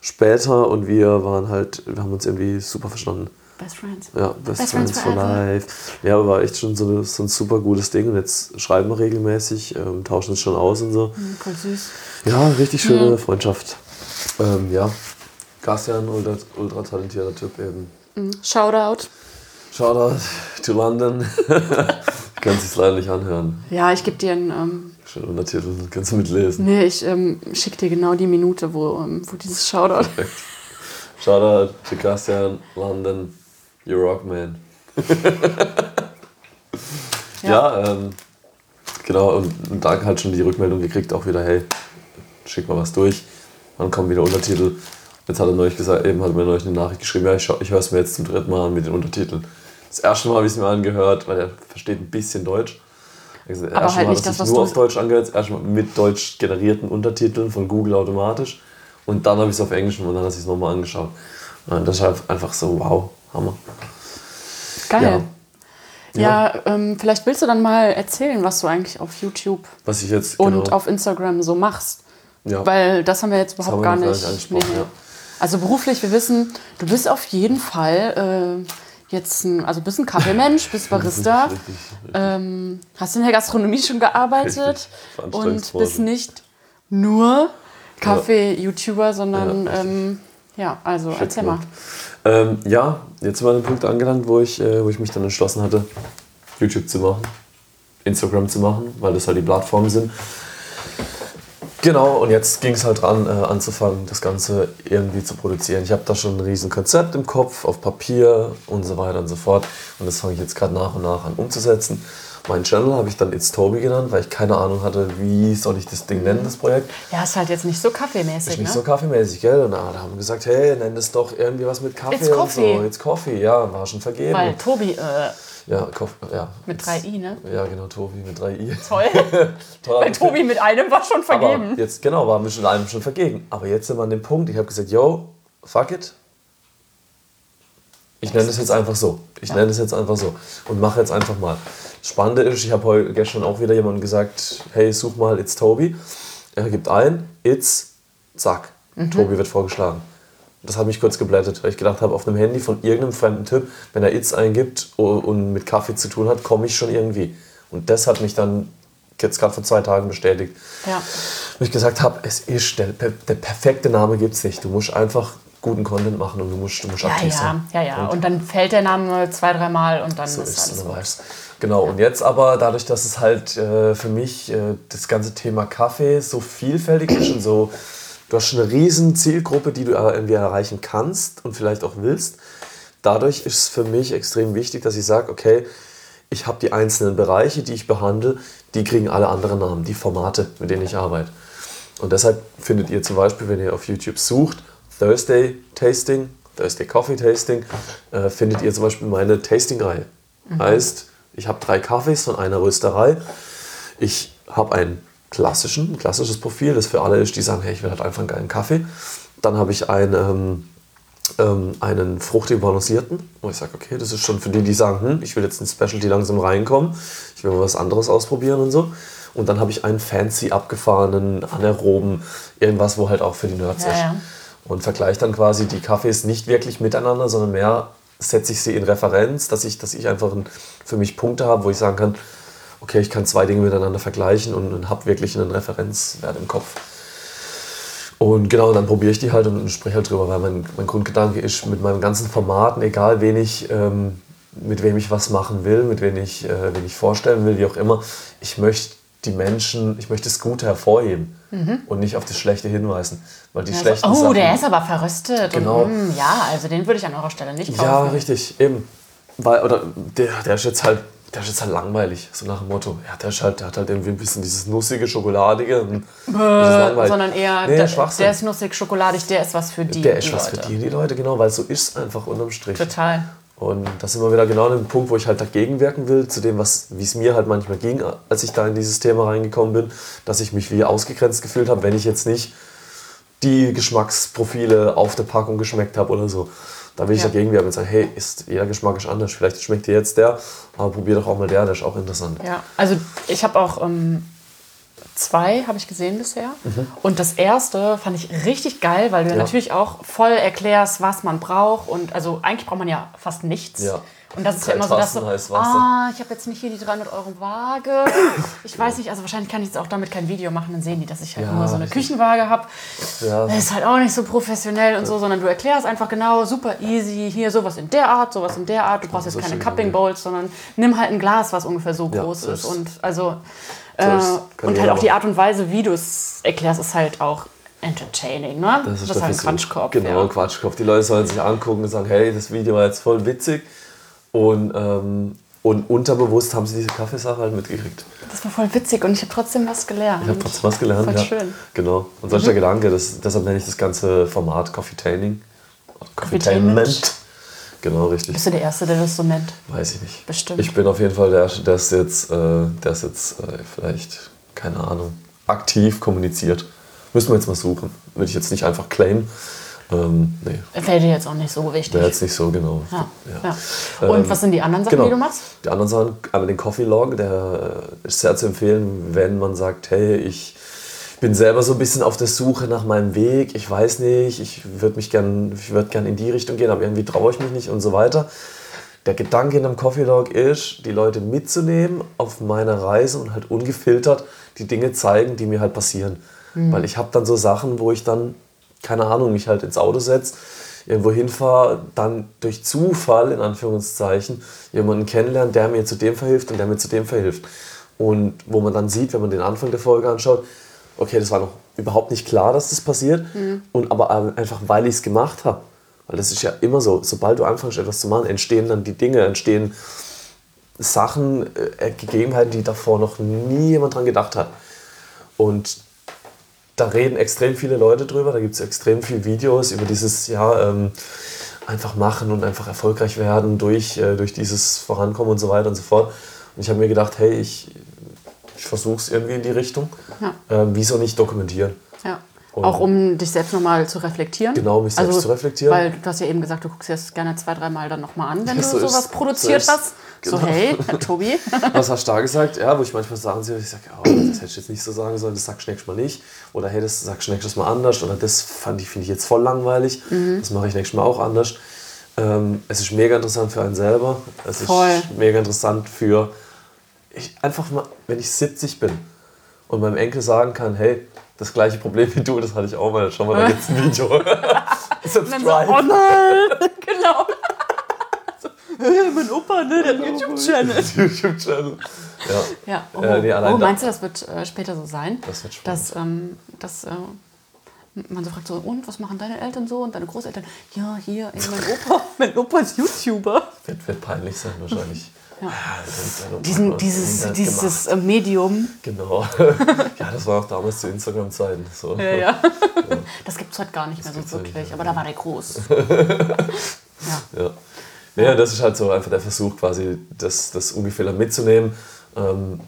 später und wir waren halt, wir haben uns irgendwie super verstanden. Best Friends. Ja, Best, Best Friends, Friends for. Life. Ja, war echt schon so, so ein super gutes Ding. Und jetzt schreiben wir regelmäßig, ähm, tauschen uns schon aus und so. Hm, Voll süß. Ja, richtig schöne Freundschaft. Ähm, ja, Gastian, ultra, ultra talentierter Typ eben. Shoutout. Shoutout to London. Kann sich leider nicht anhören. Ja, ich gebe dir einen. Ähm, Schön Untertitel, kannst du mitlesen. nee, ich ähm, schicke dir genau die Minute, wo, ähm, wo dieses Shoutout. Shoutout to Gastian, London, you rock man. ja, ähm, genau, und, und da halt schon die Rückmeldung gekriegt, auch wieder, hey, schick mal was durch. Dann kommen wieder Untertitel. Jetzt hat er neulich gesagt, eben hat er mir neulich eine Nachricht geschrieben, ja, ich, ich höre es mir jetzt zum dritten Mal an mit den Untertiteln. Das erste Mal habe ich es mir angehört, weil er versteht ein bisschen Deutsch. Gesagt, Aber erst halt mal nicht er das, was nur auf Deutsch angehört, das erste Mal mit deutsch generierten Untertiteln von Google automatisch. Und dann habe ich es auf Englisch und dann hat er sich nochmal angeschaut. Und das ist halt einfach so, wow, Hammer. Geil. Ja. Ja, ähm, vielleicht willst du dann mal erzählen, was du eigentlich auf YouTube Was ich jetzt und genau, auf Instagram so machst. ja, Weil das haben wir jetzt überhaupt gar nicht. nicht angesprochen, ja. Also beruflich, wir wissen, du bist auf jeden Fall äh, jetzt ein, also bist ein Kaffeemensch, bist Barista, Richtig, richtig. ähm, hast in der Gastronomie schon gearbeitet und bist nicht nur Kaffee-YouTuber, sondern Ja, ja, ähm, ja also erzähl mal. Ähm, ja, jetzt an dem Punkt angelangt, wo ich, äh, wo ich mich dann entschlossen hatte, YouTube zu machen, Instagram zu machen, weil das halt die Plattformen sind. Genau, und jetzt ging es halt dran, äh, anzufangen, das Ganze irgendwie zu produzieren. Ich habe da schon ein riesen Konzept im Kopf, auf Papier und so weiter und so fort. Und das fange ich jetzt gerade nach und nach an umzusetzen. Meinen Channel habe ich dann It's Toby genannt, weil ich keine Ahnung hatte, wie soll ich das Ding nennen, das Projekt. Ja, ist halt jetzt nicht so kaffeemäßig, Ist nicht ne? so kaffeemäßig, gell? Und da haben wir gesagt, hey, nenn das doch irgendwie was mit Kaffee It's und Coffee. so. It's Coffee, ja, war schon vergeben. Weil Tobi, äh, Ja, Koff, ja. Mit drei I, ne? Ja, genau, Tobi mit drei I. Toll. Toll. Weil Tobi mit einem war schon vergeben. Aber jetzt, genau, waren wir schon einem schon vergeben. Aber jetzt sind wir an dem Punkt, ich habe gesagt, yo, fuck it. Ich nenne es jetzt einfach so. Ich nenne es jetzt einfach so. Und mache jetzt einfach mal. Das Spannende ist, ich habe heute gestern auch wieder jemandem gesagt, hey, such mal It's Tobi. Er gibt ein, It's, zack. Tobi wird vorgeschlagen. Das hat mich kurz geblättet, weil ich gedacht habe, auf einem Handy von irgendeinem fremden Typ, wenn er It's eingibt und mit Kaffee zu tun hat, komme ich schon irgendwie. Und das hat mich dann jetzt gerade vor zwei Tagen bestätigt. Ja. Wo ich gesagt habe, es ist der, der perfekte Name gibt es nicht. Du musst einfach guten Content machen und du musst, du musst Ja, aktiv ja, sein. ja, ja. Und dann fällt der Name zwei, dreimal und dann So ist ist es, alles weißt. Genau, und jetzt aber dadurch, dass es halt äh, für mich äh, das ganze Thema Kaffee so vielfältig ist und so, du hast schon eine riesen Zielgruppe, die du äh, irgendwie erreichen kannst und vielleicht auch willst. Dadurch ist es für mich extrem wichtig, dass ich sage, okay, ich habe die einzelnen Bereiche, die ich behandle, die kriegen alle andere Namen, die Formate, mit denen ich arbeite. Und deshalb findet ihr zum Beispiel, wenn ihr auf YouTube sucht, Thursday Tasting, Thursday Coffee Tasting, äh, findet ihr zum Beispiel meine Tasting-Reihe. Heißt, ich habe drei Kaffees von einer Rösterei. Ich habe einen klassischen, ein klassisches Profil, das für alle ist, die sagen, hey, ich will halt einfach einen geilen Kaffee. Dann habe ich einen, ähm, ähm, einen fruchtig balancierten, wo ich sage, okay, das ist schon für die, die sagen, hm, ich will jetzt in Specialty langsam reinkommen, ich will mal was anderes ausprobieren und so. Und dann habe ich einen fancy abgefahrenen, anaeroben, irgendwas, wo halt auch für die Nerds Ja, ist. ja. Und vergleiche dann quasi die Kaffees nicht wirklich miteinander, sondern mehr setze ich sie in Referenz, dass ich, dass ich einfach ein, für mich Punkte habe, wo ich sagen kann, okay, ich kann zwei Dinge miteinander vergleichen und, und habe wirklich einen Referenzwert im Kopf. Und genau, dann probiere ich die halt und spreche halt drüber, weil mein, mein Grundgedanke ist, mit meinen ganzen Formaten, egal wen ich, ähm, mit wem ich was machen will, mit wem ich, äh, wen ich vorstellen will, wie auch immer, ich möchte die Menschen, ich möchte das Gute hervorheben und nicht auf das Schlechte hinweisen. Weil die Also, schlechten oh, Sachen, der ist aber verröstet. Genau. Und, mm, ja, also den würde ich an eurer Stelle nicht kaufen. Ja, richtig, eben. Weil, oder der, der ist jetzt halt, der ist jetzt halt langweilig, so nach dem Motto. Ja, der, ist halt, der hat halt irgendwie ein bisschen dieses nussige, schokoladige. Und langweilig. Sondern eher, nee, der, der ist nussig, schokoladig, der ist was für die, der ist die was Leute. für die, die Leute, genau, weil so ist es einfach unterm Strich. Total. Und das sind wir wieder genau dem Punkt, wo ich halt dagegen wirken will, zu dem, was, wie es mir halt manchmal ging, als ich da in dieses Thema reingekommen bin, dass ich mich wie ausgegrenzt gefühlt habe, wenn ich jetzt nicht die Geschmacksprofile auf der Packung geschmeckt habe oder so. Da will ich Ja. dagegen wirken und sagen, hey, ist, jeder Geschmack ist anders. Vielleicht schmeckt dir jetzt der, aber probier doch auch mal der, der ist auch interessant. Ja, also ich habe auch ähm, zwei, habe ich gesehen bisher. Und das erste fand ich richtig geil, weil du ja. Mhm. Natürlich auch voll erklärst, was man braucht. Und also eigentlich braucht man ja fast nichts. Ja. Und das ist Drei ja immer so, dass so, ah, ich habe jetzt nicht hier die 300 Euro Waage. Ich weiß nicht, also wahrscheinlich kann ich jetzt auch damit kein Video machen, dann sehen die, dass ich halt Ja, nur so eine richtig. Küchenwaage habe. Ja. Das ist halt auch nicht so professionell und so, sondern du erklärst einfach genau, super easy, hier sowas in der Art, sowas in der Art. Du brauchst jetzt keine Cupping. Bowls, sondern nimm halt ein Glas, was ungefähr so groß ist. Und also So äh, ist- und halt auch die. Art und Weise, wie du es erklärst, ist halt auch entertaining, ne? Das ist, halt der ein Versuch. Quatschkopf. Genau, ja. Quatschkopf. Die Leute sollen sich angucken und sagen, hey, das Video war jetzt voll witzig. Und, ähm, und unterbewusst haben sie diese Kaffeesache halt mitgekriegt. Das war voll witzig und ich habe trotzdem was gelernt. Ich habe trotzdem was gelernt. Voll ja. schön. Genau. Und so ist der Gedanke, das, deshalb nenne ich das ganze Format Coffeetaining. Coffeetainment. Genau, richtig. Bist du der Erste, der das so nennt? Weiß ich nicht. Bestimmt. Ich bin auf jeden Fall der, der ist jetzt, äh, der ist jetzt äh, vielleicht, keine Ahnung, aktiv kommuniziert. Müssen wir jetzt mal suchen. Würde ich jetzt nicht einfach claimen. Ähm, nee, Wäre dir jetzt auch nicht so wichtig. wäre jetzt nicht so genau. ja. Ja. Und Ähm, was sind die anderen Sachen, genau. die du machst? Die anderen Sachen, einmal den Coffee Log, der ist sehr zu empfehlen, wenn man sagt, hey, ich bin selber so ein bisschen auf der Suche nach meinem Weg, ich weiß nicht, ich würde mich gern, ich würde gern in die Richtung gehen, aber irgendwie traue ich mich nicht und so weiter. Der Gedanke in einem Coffee Log ist, die Leute mitzunehmen auf meine Reise und halt ungefiltert die Dinge zeigen, die mir halt passieren. Weil ich habe dann so Sachen, wo ich dann, keine Ahnung, mich halt ins Auto setze, irgendwo hinfahre, dann durch Zufall, in Anführungszeichen, jemanden kennenlernen, der mir zu dem verhilft und der mir zu dem verhilft. Und wo man dann sieht, wenn man den Anfang der Folge anschaut, okay, das war noch überhaupt nicht klar, dass das passiert. Und aber einfach, weil ich es gemacht habe. Weil das ist ja immer so, sobald du anfängst, etwas zu machen, entstehen dann die Dinge, entstehen Sachen, äh, Gegebenheiten, die davor noch nie jemand dran gedacht hat. Und da reden extrem viele Leute drüber, da gibt es extrem viele Videos über dieses, ja, ähm, einfach machen und einfach erfolgreich werden durch, äh, durch dieses Vorankommen und so weiter und so fort. Und ich habe mir gedacht, hey, ich, ich versuche es irgendwie in die Richtung. Ja. Ähm, wieso nicht dokumentieren? Ja. Auch um dich selbst nochmal zu reflektieren. Genau, mich selbst zu reflektieren. Weil du hast ja eben gesagt, du guckst dir das gerne zwei, dreimal dann nochmal an, wenn Ja, du so ist- sowas produziert so ist- hast. genau. So, hey, Tobi. Was hast du da gesagt? Ja, wo ich manchmal Sachen sehe, ich sage, oh, das hätte ich jetzt nicht so sagen sollen, das sagst du nächstes Mal nicht. Oder hey, das sagst du nächstes Mal anders. Oder das fand ich, finde ich jetzt voll langweilig. Das mache ich nächstes Mal auch anders. Ähm, es ist mega interessant für einen selber. Es Voll. ist mega interessant für, ich, einfach mal, wenn ich 70 bin und meinem Enkel sagen kann, hey, das gleiche Problem wie du, das hatte ich auch mal. Schau mal, da gibt's ein Video. Dann so, Subscribe. oh nein, genau. Hey, mein Opa, ne, der hat einen YouTube-Channel. YouTube-Channel. Ja. Ja, oh, Äh, nee, allein oh da- meinst du, das wird äh, später so sein? Das wird spannend. Dass, ähm, dass äh, man so fragt, so, und was machen deine Eltern so und deine Großeltern? Ja, hier, ey, mein Opa, mein Opa ist YouTuber. Wird, wird peinlich sein wahrscheinlich. Ja. das hat Diesen, dieses gemacht. dieses äh, Medium. Genau. ja, das war auch damals zu Instagram-Zeiten. So. Ja, ja. Das gibt es heute gar nicht mehr so wirklich, nicht aber da war der groß. ja. Ja. Naja, das ist halt so einfach der Versuch, quasi das, das ungefähr mitzunehmen. Ähm,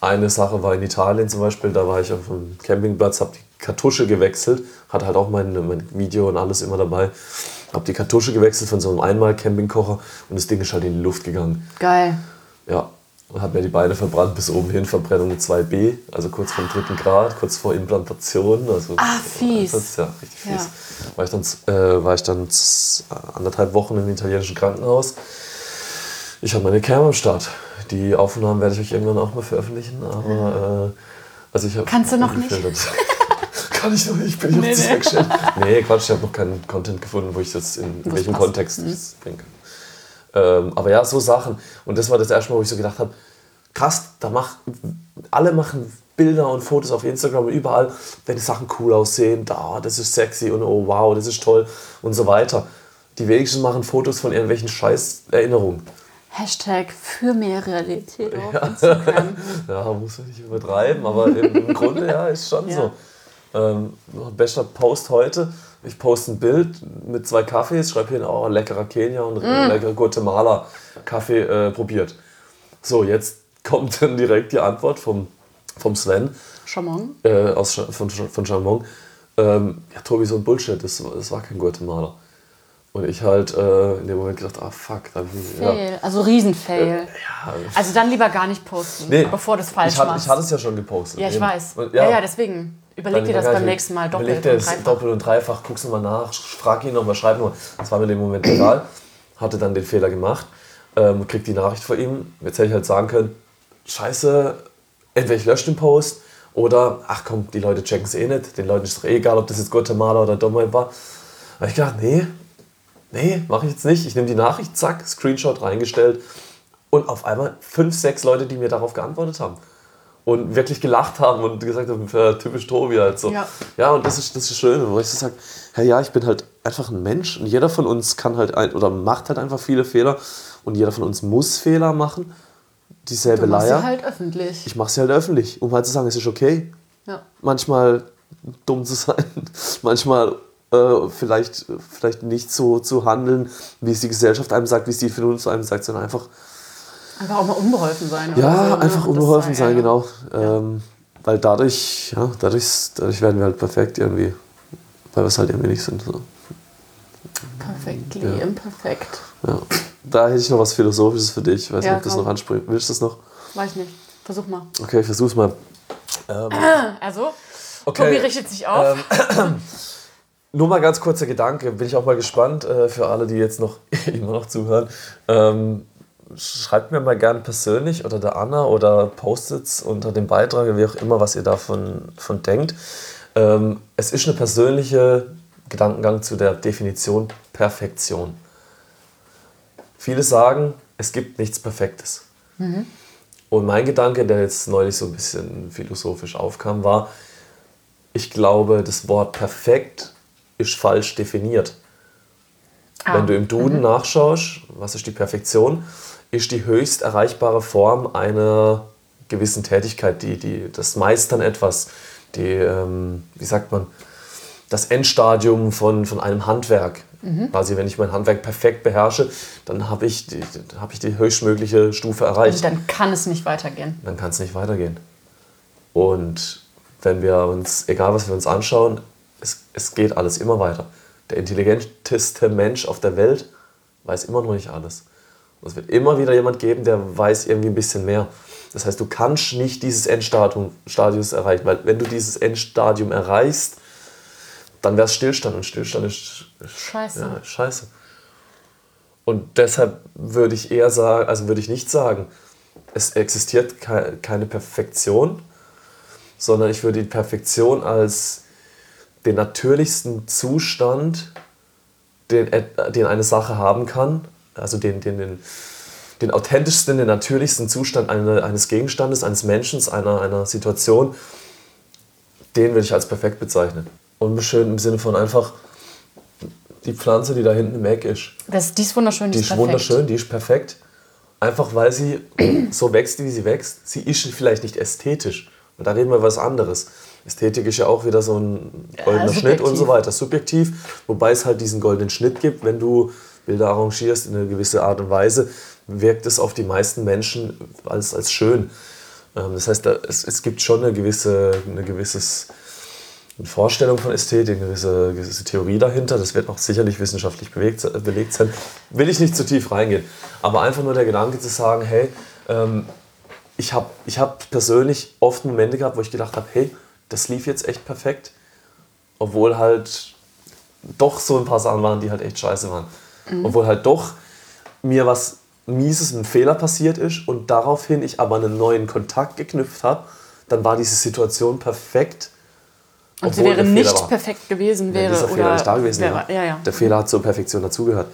eine Sache war in Italien zum Beispiel, da war ich auf einem Campingplatz, habe die Kartusche gewechselt, hatte halt auch mein, mein Video und alles immer dabei. Habe die Kartusche gewechselt von so einem Einmal-Campingkocher und das Ding ist halt in die Luft gegangen. Geil. Ja, und hat mir die Beine verbrannt bis oben hin, Verbrennung 2b, also kurz vor dem dritten Grad, kurz vor Implantation. Also, Ah, fies. Das ist ja richtig fies. Ja. War ich dann, äh, war ich dann anderthalb Wochen im italienischen Krankenhaus. Ich habe meine Cam am Start. Die Aufnahmen werde ich euch irgendwann auch mal veröffentlichen, aber äh, also ich habe Kannst du noch nicht? Kann ich noch nicht, bin ich auf Nee, das nee. weggestellt. Nee, Quatsch, ich habe noch keinen Content gefunden, wo ich das in, es welchem passt. Kontext Mhm. das bringen kann. Ähm, aber ja, so Sachen. Und das war das erste Mal, wo ich so gedacht habe, krass, da mach, alle machen Bilder und Fotos auf Instagram und überall, wenn die Sachen cool aussehen, da, das ist sexy und oh wow, das ist toll und so weiter. Die wenigsten machen Fotos von irgendwelchen scheiß Erinnerungen. Hashtag für mehr Realität auf Instagram. Ja, muss man nicht übertreiben, aber im, im Grunde ja, ist schon Ja. so. Ähm, bester Post heute. Ich poste ein Bild mit zwei Kaffees, schreibe hier, oh, leckerer Kenia und Mm. leckerer Guatemala Kaffee äh, probiert. So, jetzt kommt dann direkt die Antwort vom, vom Sven Chamon. äh, aus, von, von Jamon. Ähm, ja, Tobi, so ein Bullshit, das, das war kein Guatemala. Und ich halt äh, in dem Moment gedacht, ah fuck, da hab ich, ja, Fail. Also Riesenfail. ja, Also dann lieber gar nicht posten, Nee, bevor du es falsch machst. ich hatte es ja schon gepostet. ja, ich Eben. weiß. Und, ja. ja, deswegen. Überleg dir das beim nächsten Mal doppelt Überleg dir und das dreifach. doppelt und dreifach, guckst nochmal nach, frag ihn nochmal, schreib nochmal. Das war mir in dem Moment egal. Hatte dann den Fehler gemacht, ähm, krieg die Nachricht von ihm. Jetzt hätte ich halt sagen können, scheiße, entweder ich lösche den Post oder, ach komm, die Leute checken es eh nicht. Den Leuten ist doch eh egal, ob das jetzt Guatemala oder Domai war. Da ich gedacht, nee, nee, mache ich jetzt nicht. Ich nehme die Nachricht, zack, Screenshot reingestellt. Und auf einmal fünf, sechs Leute, die mir darauf geantwortet haben. Und wirklich gelacht haben und gesagt haben, typisch Tobi halt so. Ja. Ja, und das ist das ist schön, wo ich so sage, hey, ja, ich bin halt einfach ein Mensch und jeder von uns kann halt ein, oder macht halt einfach viele Fehler und jeder von uns muss Fehler machen. Dieselbe Du machst Leier. sie halt öffentlich. Ich mache sie halt öffentlich, um halt zu sagen, es ist okay, Ja. manchmal dumm zu sein, manchmal äh, vielleicht, vielleicht nicht so zu handeln, wie es die Gesellschaft einem sagt, wie es die Vernunft einem sagt, sondern einfach, Einfach auch mal unbeholfen sein. ja, so, ne? einfach Das unbeholfen sei- sein, ja. genau. Ähm, weil dadurch, ja, dadurch, dadurch werden wir halt perfekt irgendwie, weil wir es halt irgendwie nicht sind. So. Perfectly Ja. imperfect. Ja. Da hätte ich noch was Philosophisches für dich. Ich weiß Ja, nicht, ob das komm. noch anspricht. Willst du das noch? Weiß nicht. Versuch mal. Okay, ich versuch's mal. Ähm, Also, okay. Tobi richtet sich auf. Ähm, Nur mal ganz kurzer Gedanke, bin ich auch mal gespannt äh, für alle, die jetzt noch immer noch zuhören. Ähm, schreibt mir mal gerne persönlich oder der Anna oder Post-its unter dem Beitrag, wie auch immer, was ihr davon von denkt. Ähm, es ist eine persönliche Gedankengang zu der Definition Perfektion. Viele sagen, es gibt nichts Perfektes. Und mein Gedanke, der jetzt neulich so ein bisschen philosophisch aufkam, war, ich glaube, das Wort perfekt ist falsch definiert. Ah, Wenn du im Duden nachschaust, was ist die Perfektion, ist die höchst erreichbare Form einer gewissen Tätigkeit, die, die, das Meistern etwas, die, ähm, wie sagt man, das Endstadium von, von einem Handwerk. Mhm. Quasi, wenn ich mein Handwerk perfekt beherrsche, dann habe ich, die, hab ich die höchstmögliche Stufe erreicht. Und dann kann es nicht weitergehen. Dann kann es nicht weitergehen. Und wenn wir uns, egal was wir uns anschauen, es, es geht alles immer weiter. Der intelligenteste Mensch auf der Welt weiß immer noch nicht alles. Und es wird immer wieder jemand geben, der weiß irgendwie ein bisschen mehr. Das heißt, du kannst nicht dieses Endstadium Stadius erreichen, weil wenn du dieses Endstadium erreichst, dann wäre es Stillstand und Stillstand ist scheiße. Ja, scheiße. Und deshalb würde ich eher sagen, also würde ich nicht sagen, es existiert keine Perfektion, sondern ich würde die Perfektion als den natürlichsten Zustand, den, den eine Sache haben kann, also den, den, den, den authentischsten, den natürlichsten Zustand eines Gegenstandes, eines Menschen, einer, einer Situation, den würde ich als perfekt bezeichnen. Unbeschön im Sinne von einfach die Pflanze, die da hinten im Eck ist. Das, die ist wunderschön, die, die ist, ist wunderschön, die ist perfekt. Einfach weil sie so wächst, wie sie wächst. Sie ist vielleicht nicht ästhetisch. Und da reden wir über was anderes. Ästhetik ist ja auch wieder so ein goldener ja, Schnitt und so weiter, subjektiv. Wobei es halt diesen goldenen Schnitt gibt, wenn du Bilder arrangierst in eine gewisse Art und Weise, wirkt es auf die meisten Menschen als, als schön. Ähm, das heißt, es, es gibt schon eine gewisse, eine gewisses eine Vorstellung von Ästhetik, eine gewisse, gewisse Theorie dahinter. Das wird auch sicherlich wissenschaftlich bewegt, belegt sein. Will ich nicht zu tief reingehen. Aber einfach nur der Gedanke zu sagen, hey, ähm, ich habe ich hab persönlich oft Momente gehabt, wo ich gedacht habe, hey, das lief jetzt echt perfekt. Obwohl halt doch so ein paar Sachen waren, die halt echt scheiße waren. Mhm. Obwohl halt doch mir was Mieses, ein Fehler passiert ist und daraufhin ich aber einen neuen Kontakt geknüpft habe, dann war diese Situation perfekt und sie wäre nicht war. perfekt gewesen, wäre. Ja, Fehler nicht da gewesen wäre. Ja. Ja, Der Fehler hat zur Perfektion dazugehört.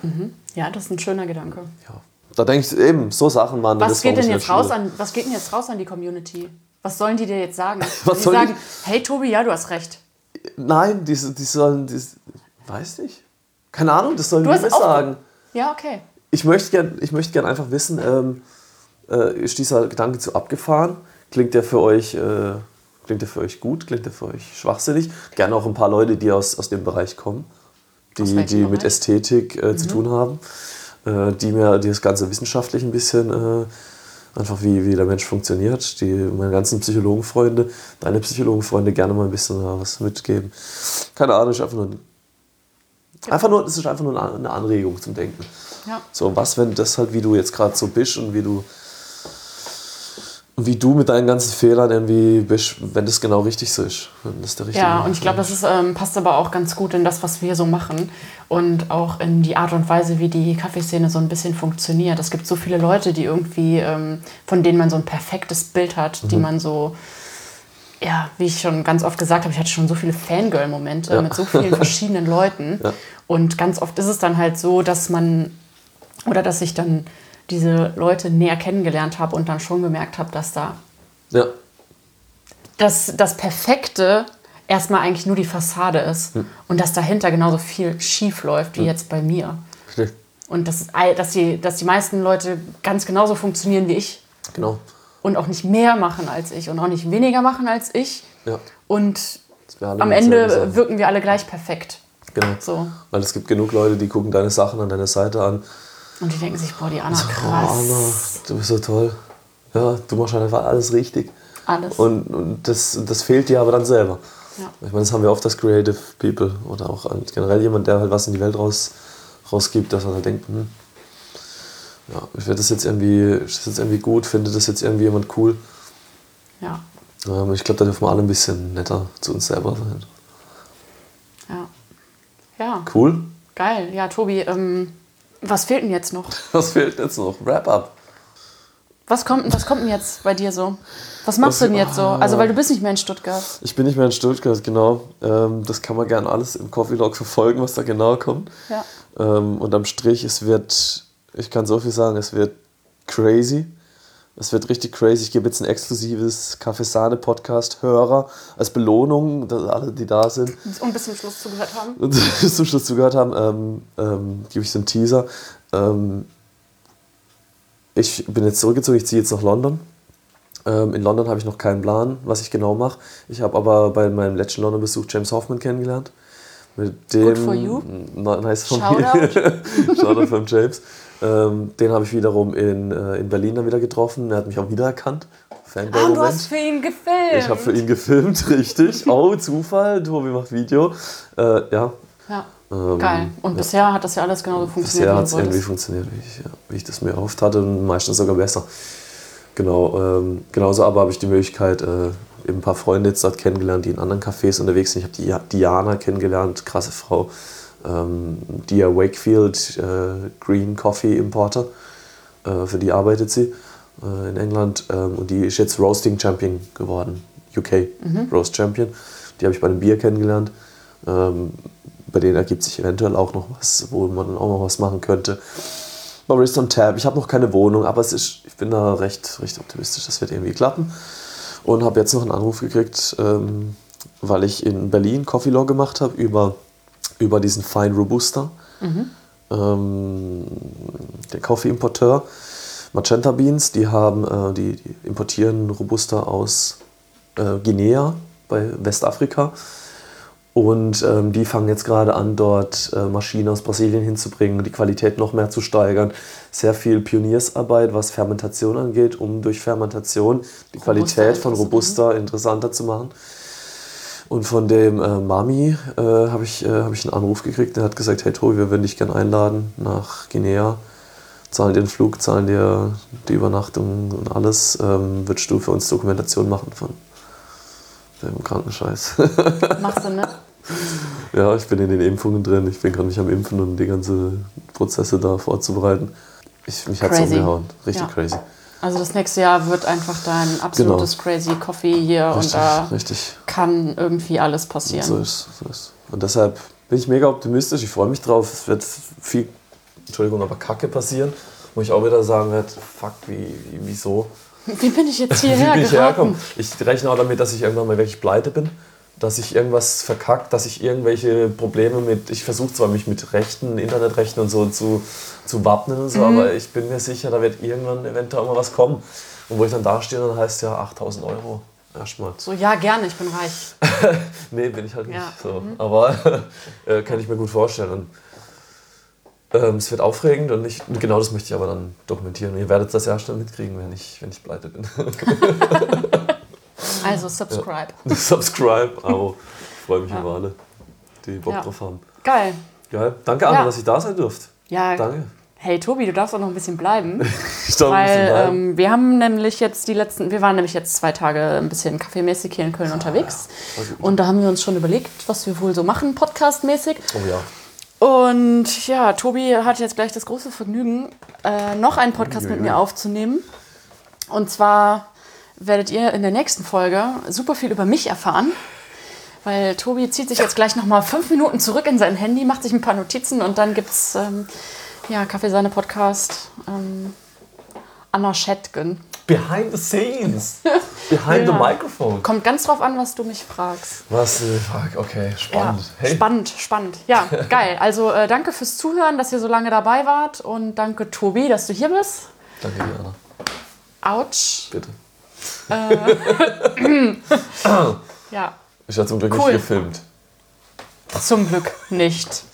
Mhm. Ja, das ist ein schöner Gedanke. Ja. Da denke ich eben, so Sachen waren was das geht denn jetzt raus an Was geht denn jetzt raus an die Community? Was sollen die dir jetzt sagen? was die sagen, die? hey Tobi, ja, du hast recht. Nein, die, die sollen, die, weiß nicht. Keine Ahnung, das sollen die mir sagen. Ja, okay. Ich möchte gerne möcht gern einfach wissen, ähm, äh, ist dieser Gedanke zu abgefahren? Klingt der für euch... Äh, Klingt der für euch gut? Klingt der für euch schwachsinnig? Gerne auch ein paar Leute, die aus, aus dem Bereich kommen, die, die mit Ästhetik äh, mhm. zu tun haben, äh, die mir die das Ganze wissenschaftlich ein bisschen, äh, einfach wie, wie der Mensch funktioniert, die meine ganzen Psychologenfreunde, deine Psychologenfreunde gerne mal ein bisschen was mitgeben. Keine Ahnung, ist einfach nur, einfach nur, es ist einfach nur eine Anregung zum Denken. Ja. So, was, wenn das halt, wie du jetzt gerade so bist und wie du wie du mit deinen ganzen Fehlern irgendwie bist, wenn das genau richtig so ist. Wenn das der richtige ja, und ich glaube, das ist, ähm, passt aber auch ganz gut in das, was wir so machen und auch in die Art und Weise, wie die Kaffeeszene so ein bisschen funktioniert. Es gibt so viele Leute, die irgendwie, ähm, von denen man so ein perfektes Bild hat, mhm. die man so, ja, wie ich schon ganz oft gesagt habe, ich hatte schon so viele Fangirl-Momente ja. mit so vielen verschiedenen Leuten. Ja. Und ganz oft ist es dann halt so, dass man, oder dass ich dann diese Leute näher kennengelernt habe und dann schon gemerkt habe, dass da ja. das, das Perfekte erstmal eigentlich nur die Fassade ist hm. und dass dahinter genauso viel schief läuft wie hm. jetzt bei mir. Richtig. Und dass, dass, die, dass die meisten Leute ganz genauso funktionieren wie ich. Genau. Und auch nicht mehr machen als ich und auch nicht weniger machen als ich. Ja. Und am Ende wirken wir alle gleich perfekt. Genau. So. Weil es gibt genug Leute, die gucken deine Sachen an deiner Seite an und die denken sich, boah, die Anna, so, krass. Oh, Anna, du bist so toll. Ja, du machst einfach alles richtig. Alles. Und, und das, das fehlt dir aber dann selber. Ja. Ich meine, das haben wir oft als Creative People oder auch generell jemand, der halt was in die Welt raus, rausgibt, dass er halt denkt, hm, ja, ich werde das jetzt irgendwie, ist das jetzt irgendwie gut, finde das jetzt irgendwie jemand cool. Ja. Ähm, ich glaube, da dürfen wir alle ein bisschen netter zu uns selber sein. Ja. Ja. Cool. Geil. Ja, Tobi, ähm, was fehlt denn jetzt noch? Was fehlt jetzt noch? Wrap-up. Was kommt, was kommt denn jetzt bei dir so? Was machst was, du denn jetzt so? Also, weil du bist nicht mehr in Stuttgart. Ich bin nicht mehr in Stuttgart, genau. Ähm, das kann man gerne alles im Coffee Log verfolgen, was da genau kommt. Ja. Ähm, und am Strich, es wird, ich kann so viel sagen, es wird crazy. Es wird richtig crazy. Ich gebe jetzt ein exklusives Kaffeesahne-Podcast-Hörer als Belohnung, dass alle, die da sind. Und bis zum Schluss zugehört haben. Und bis zum Schluss zugehört haben, ähm, ähm, gebe ich so einen Teaser. Ähm, ich bin jetzt zurückgezogen, ich ziehe jetzt nach London. Ähm, in London habe ich noch keinen Plan, was ich genau mache. Ich habe aber bei meinem letzten London-Besuch James Hoffman kennengelernt, Mit dem, Good for you. Nice von Shoutout. mir. Shoutout von James. Ähm, den habe ich wiederum in, äh, in Berlin dann wieder getroffen. Er hat mich auch wiedererkannt. Ah, du hast für ihn gefilmt. Ich habe für ihn gefilmt, richtig. Oh, Zufall. Tobi macht Video. Äh, ja. Ja, Ähm, geil. Und bisher hat das ja alles genauso funktioniert, Bisher wie hat es irgendwie funktioniert, wie ich, ja, wie ich das mir erhofft hatte und meistens sogar besser. Genau, ähm, genauso aber habe ich die Möglichkeit, äh, eben ein paar Freunde jetzt dort kennengelernt, die in anderen Cafés unterwegs sind. Ich habe die Diana kennengelernt, krasse Frau. Ähm, Dia Wakefield, äh, Green Coffee Importer. Äh, für die arbeitet sie äh, in England ähm, und die ist jetzt Roasting Champion geworden, UK Roast Champion. Die habe ich bei dem Bier kennengelernt. Ähm, bei denen ergibt sich eventuell auch noch was, wo man dann auch noch was machen könnte. Barista on Tab. Ich habe noch keine Wohnung, aber es ist, ich bin da recht, recht optimistisch, das wird irgendwie klappen. Und habe jetzt noch einen Anruf gekriegt, ähm, weil ich in Berlin Coffee Law gemacht habe über, über diesen Fine Robusta. Ähm, der Coffee-Importeur Magenta Beans, die, haben, äh, die, die importieren Robusta aus äh, Guinea bei Westafrika. Und ähm, die fangen jetzt gerade an, dort äh, Maschinen aus Brasilien hinzubringen, die Qualität noch mehr zu steigern. Sehr viel Pioniersarbeit, was Fermentation angeht, um durch Fermentation die Qualität von. Robusta interessanter zu machen. Und von dem äh, Mami äh, habe ich, äh, hab ich einen Anruf gekriegt, der hat gesagt, hey Tobi, wir würden dich gerne einladen nach Guinea. Zahlen dir den Flug, zahlen dir die Übernachtung und alles. Ähm, würdest du für uns Dokumentation machen von dem Krankenscheiß? Machst du, ne? Ja, ich bin in den Impfungen drin. Ich bin gerade mich am Impfen und die ganzen Prozesse da vorzubereiten. Ich, mich hat's Crazy. umgehauen. Richtig Ja. crazy. Also das nächste Jahr wird einfach dein absolutes crazy Coffee hier und Richtig, da richtig. kann irgendwie alles passieren. So ist, so ist. Und deshalb bin ich mega optimistisch. Ich freue mich drauf. Es wird viel, Entschuldigung, aber Kacke passieren. Wo ich auch wieder sagen werde, fuck, wie, wie wieso? Wie bin ich jetzt Wie hierher bin ich geraten? Ich rechne auch damit, dass ich irgendwann mal wirklich pleite bin. Dass ich irgendwas verkackt, dass ich irgendwelche Probleme mit, ich versuche zwar mich mit Rechten, Internetrechten und so zu, zu wappnen und so, Mhm. aber ich bin mir sicher, da wird irgendwann eventuell mal was kommen. Und wo ich dann da stehe, dann heißt ja 8000 Euro. Erstmal. So, ja, gerne, ich bin reich. Nee, bin ich halt nicht. Ja. Mhm. So. Aber äh, kann ich mir gut vorstellen. Und, ähm, es wird aufregend und ich, genau das möchte ich aber dann dokumentieren. Und ihr werdet das erst dann mitkriegen, wenn ich, wenn ich pleite bin. Also subscribe. Subscribe, Abo. Ich freue mich Ja. über alle, die Bock Ja. drauf haben. Geil. Geil. Danke, Anna, Ja. dass ich da sein durfte. Ja, Danke. hey Tobi, du darfst auch noch ein bisschen bleiben. Ich darf ein bisschen Weil bleiben. ähm, wir haben nämlich jetzt die letzten, wir waren nämlich jetzt zwei Tage ein bisschen kaffeemäßig hier in Köln unterwegs. voll gut. Und da haben wir uns schon überlegt, was wir wohl so machen, podcastmäßig. oh ja. Und ja, Tobi hat jetzt gleich das große Vergnügen, äh, noch einen Podcast mit Uiuiui. mir aufzunehmen. Und zwar werdet ihr in der nächsten Folge super viel über mich erfahren. Weil Tobi zieht sich jetzt gleich nochmal fünf Minuten zurück in sein Handy, macht sich ein paar Notizen und dann gibt's ähm, ja, Kaffeesahne-Podcast ähm, Anna Schettgen. Behind the scenes. Behind the Ja. microphone. Kommt ganz drauf an, was du mich fragst. Was? äh, Fuck, okay, spannend. Ja, hey. Spannend, spannend. Ja, geil. Also äh, danke fürs Zuhören, dass ihr so lange dabei wart und danke Tobi, dass du hier bist. Danke dir, Anna. Autsch. Bitte. Ja, Ich habe zum Glück Cool. nicht gefilmt. zum Glück nicht.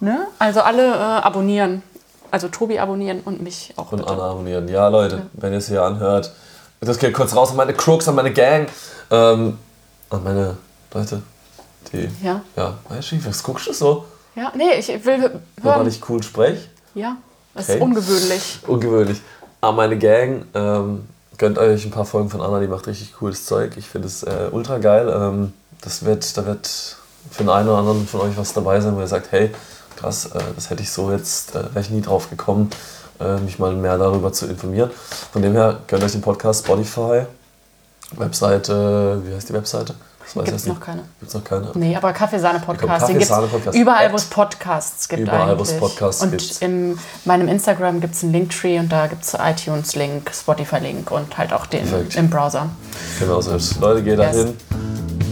Ne? Also alle äh, abonnieren. Also Tobi abonnieren und mich auch Und bitte. Anna abonnieren. Ja, Leute, wenn ihr es hier anhört, das geht kurz raus an meine Crooks, an meine Gang, ähm, an meine Leute, die. Ja. Ja, weißt du, was guckst du so? Ja, nee, ich will hören. ich cool spreche? Ja, das Okay. ist ungewöhnlich. Ungewöhnlich. An meine Gang, ähm, gönnt euch ein paar Folgen von Anna, die macht richtig cooles Zeug. Ich finde es äh, ultra geil. Ähm, das wird, da wird für den einen oder anderen von euch was dabei sein, wo ihr sagt, hey, krass, äh, das hätte ich so jetzt, äh, wäre ich nie drauf gekommen, äh, mich mal mehr darüber zu informieren. Von dem her gönnt euch den Podcast Spotify, Webseite, wie heißt die Webseite? Jetzt nicht. noch keine. Gibt's noch keine? Nee, aber Kaffeesahne-Podcast, Kaffeesahne-Podcast. überall, wo es Podcasts gibt Überall, wo es. Podcasts und gibt. in meinem Instagram gibt es einen Linktree und da gibt es iTunes-Link, Spotify-Link und halt auch den Perfekt. im Browser. Genau so ist. Leute, geht da hin.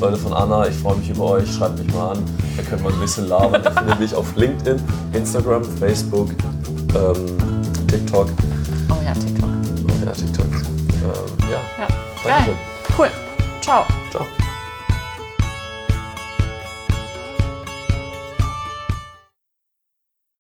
Leute von Anna, ich freue mich über euch. Schreibt mich mal an. Da können wir ein bisschen labern. Ihr findet mich auf LinkedIn, Instagram, Facebook, ähm, TikTok. Oh ja, TikTok. Oh ja, TikTok. Ähm, ja. Ja, Dankeschön. Cool. Ciao.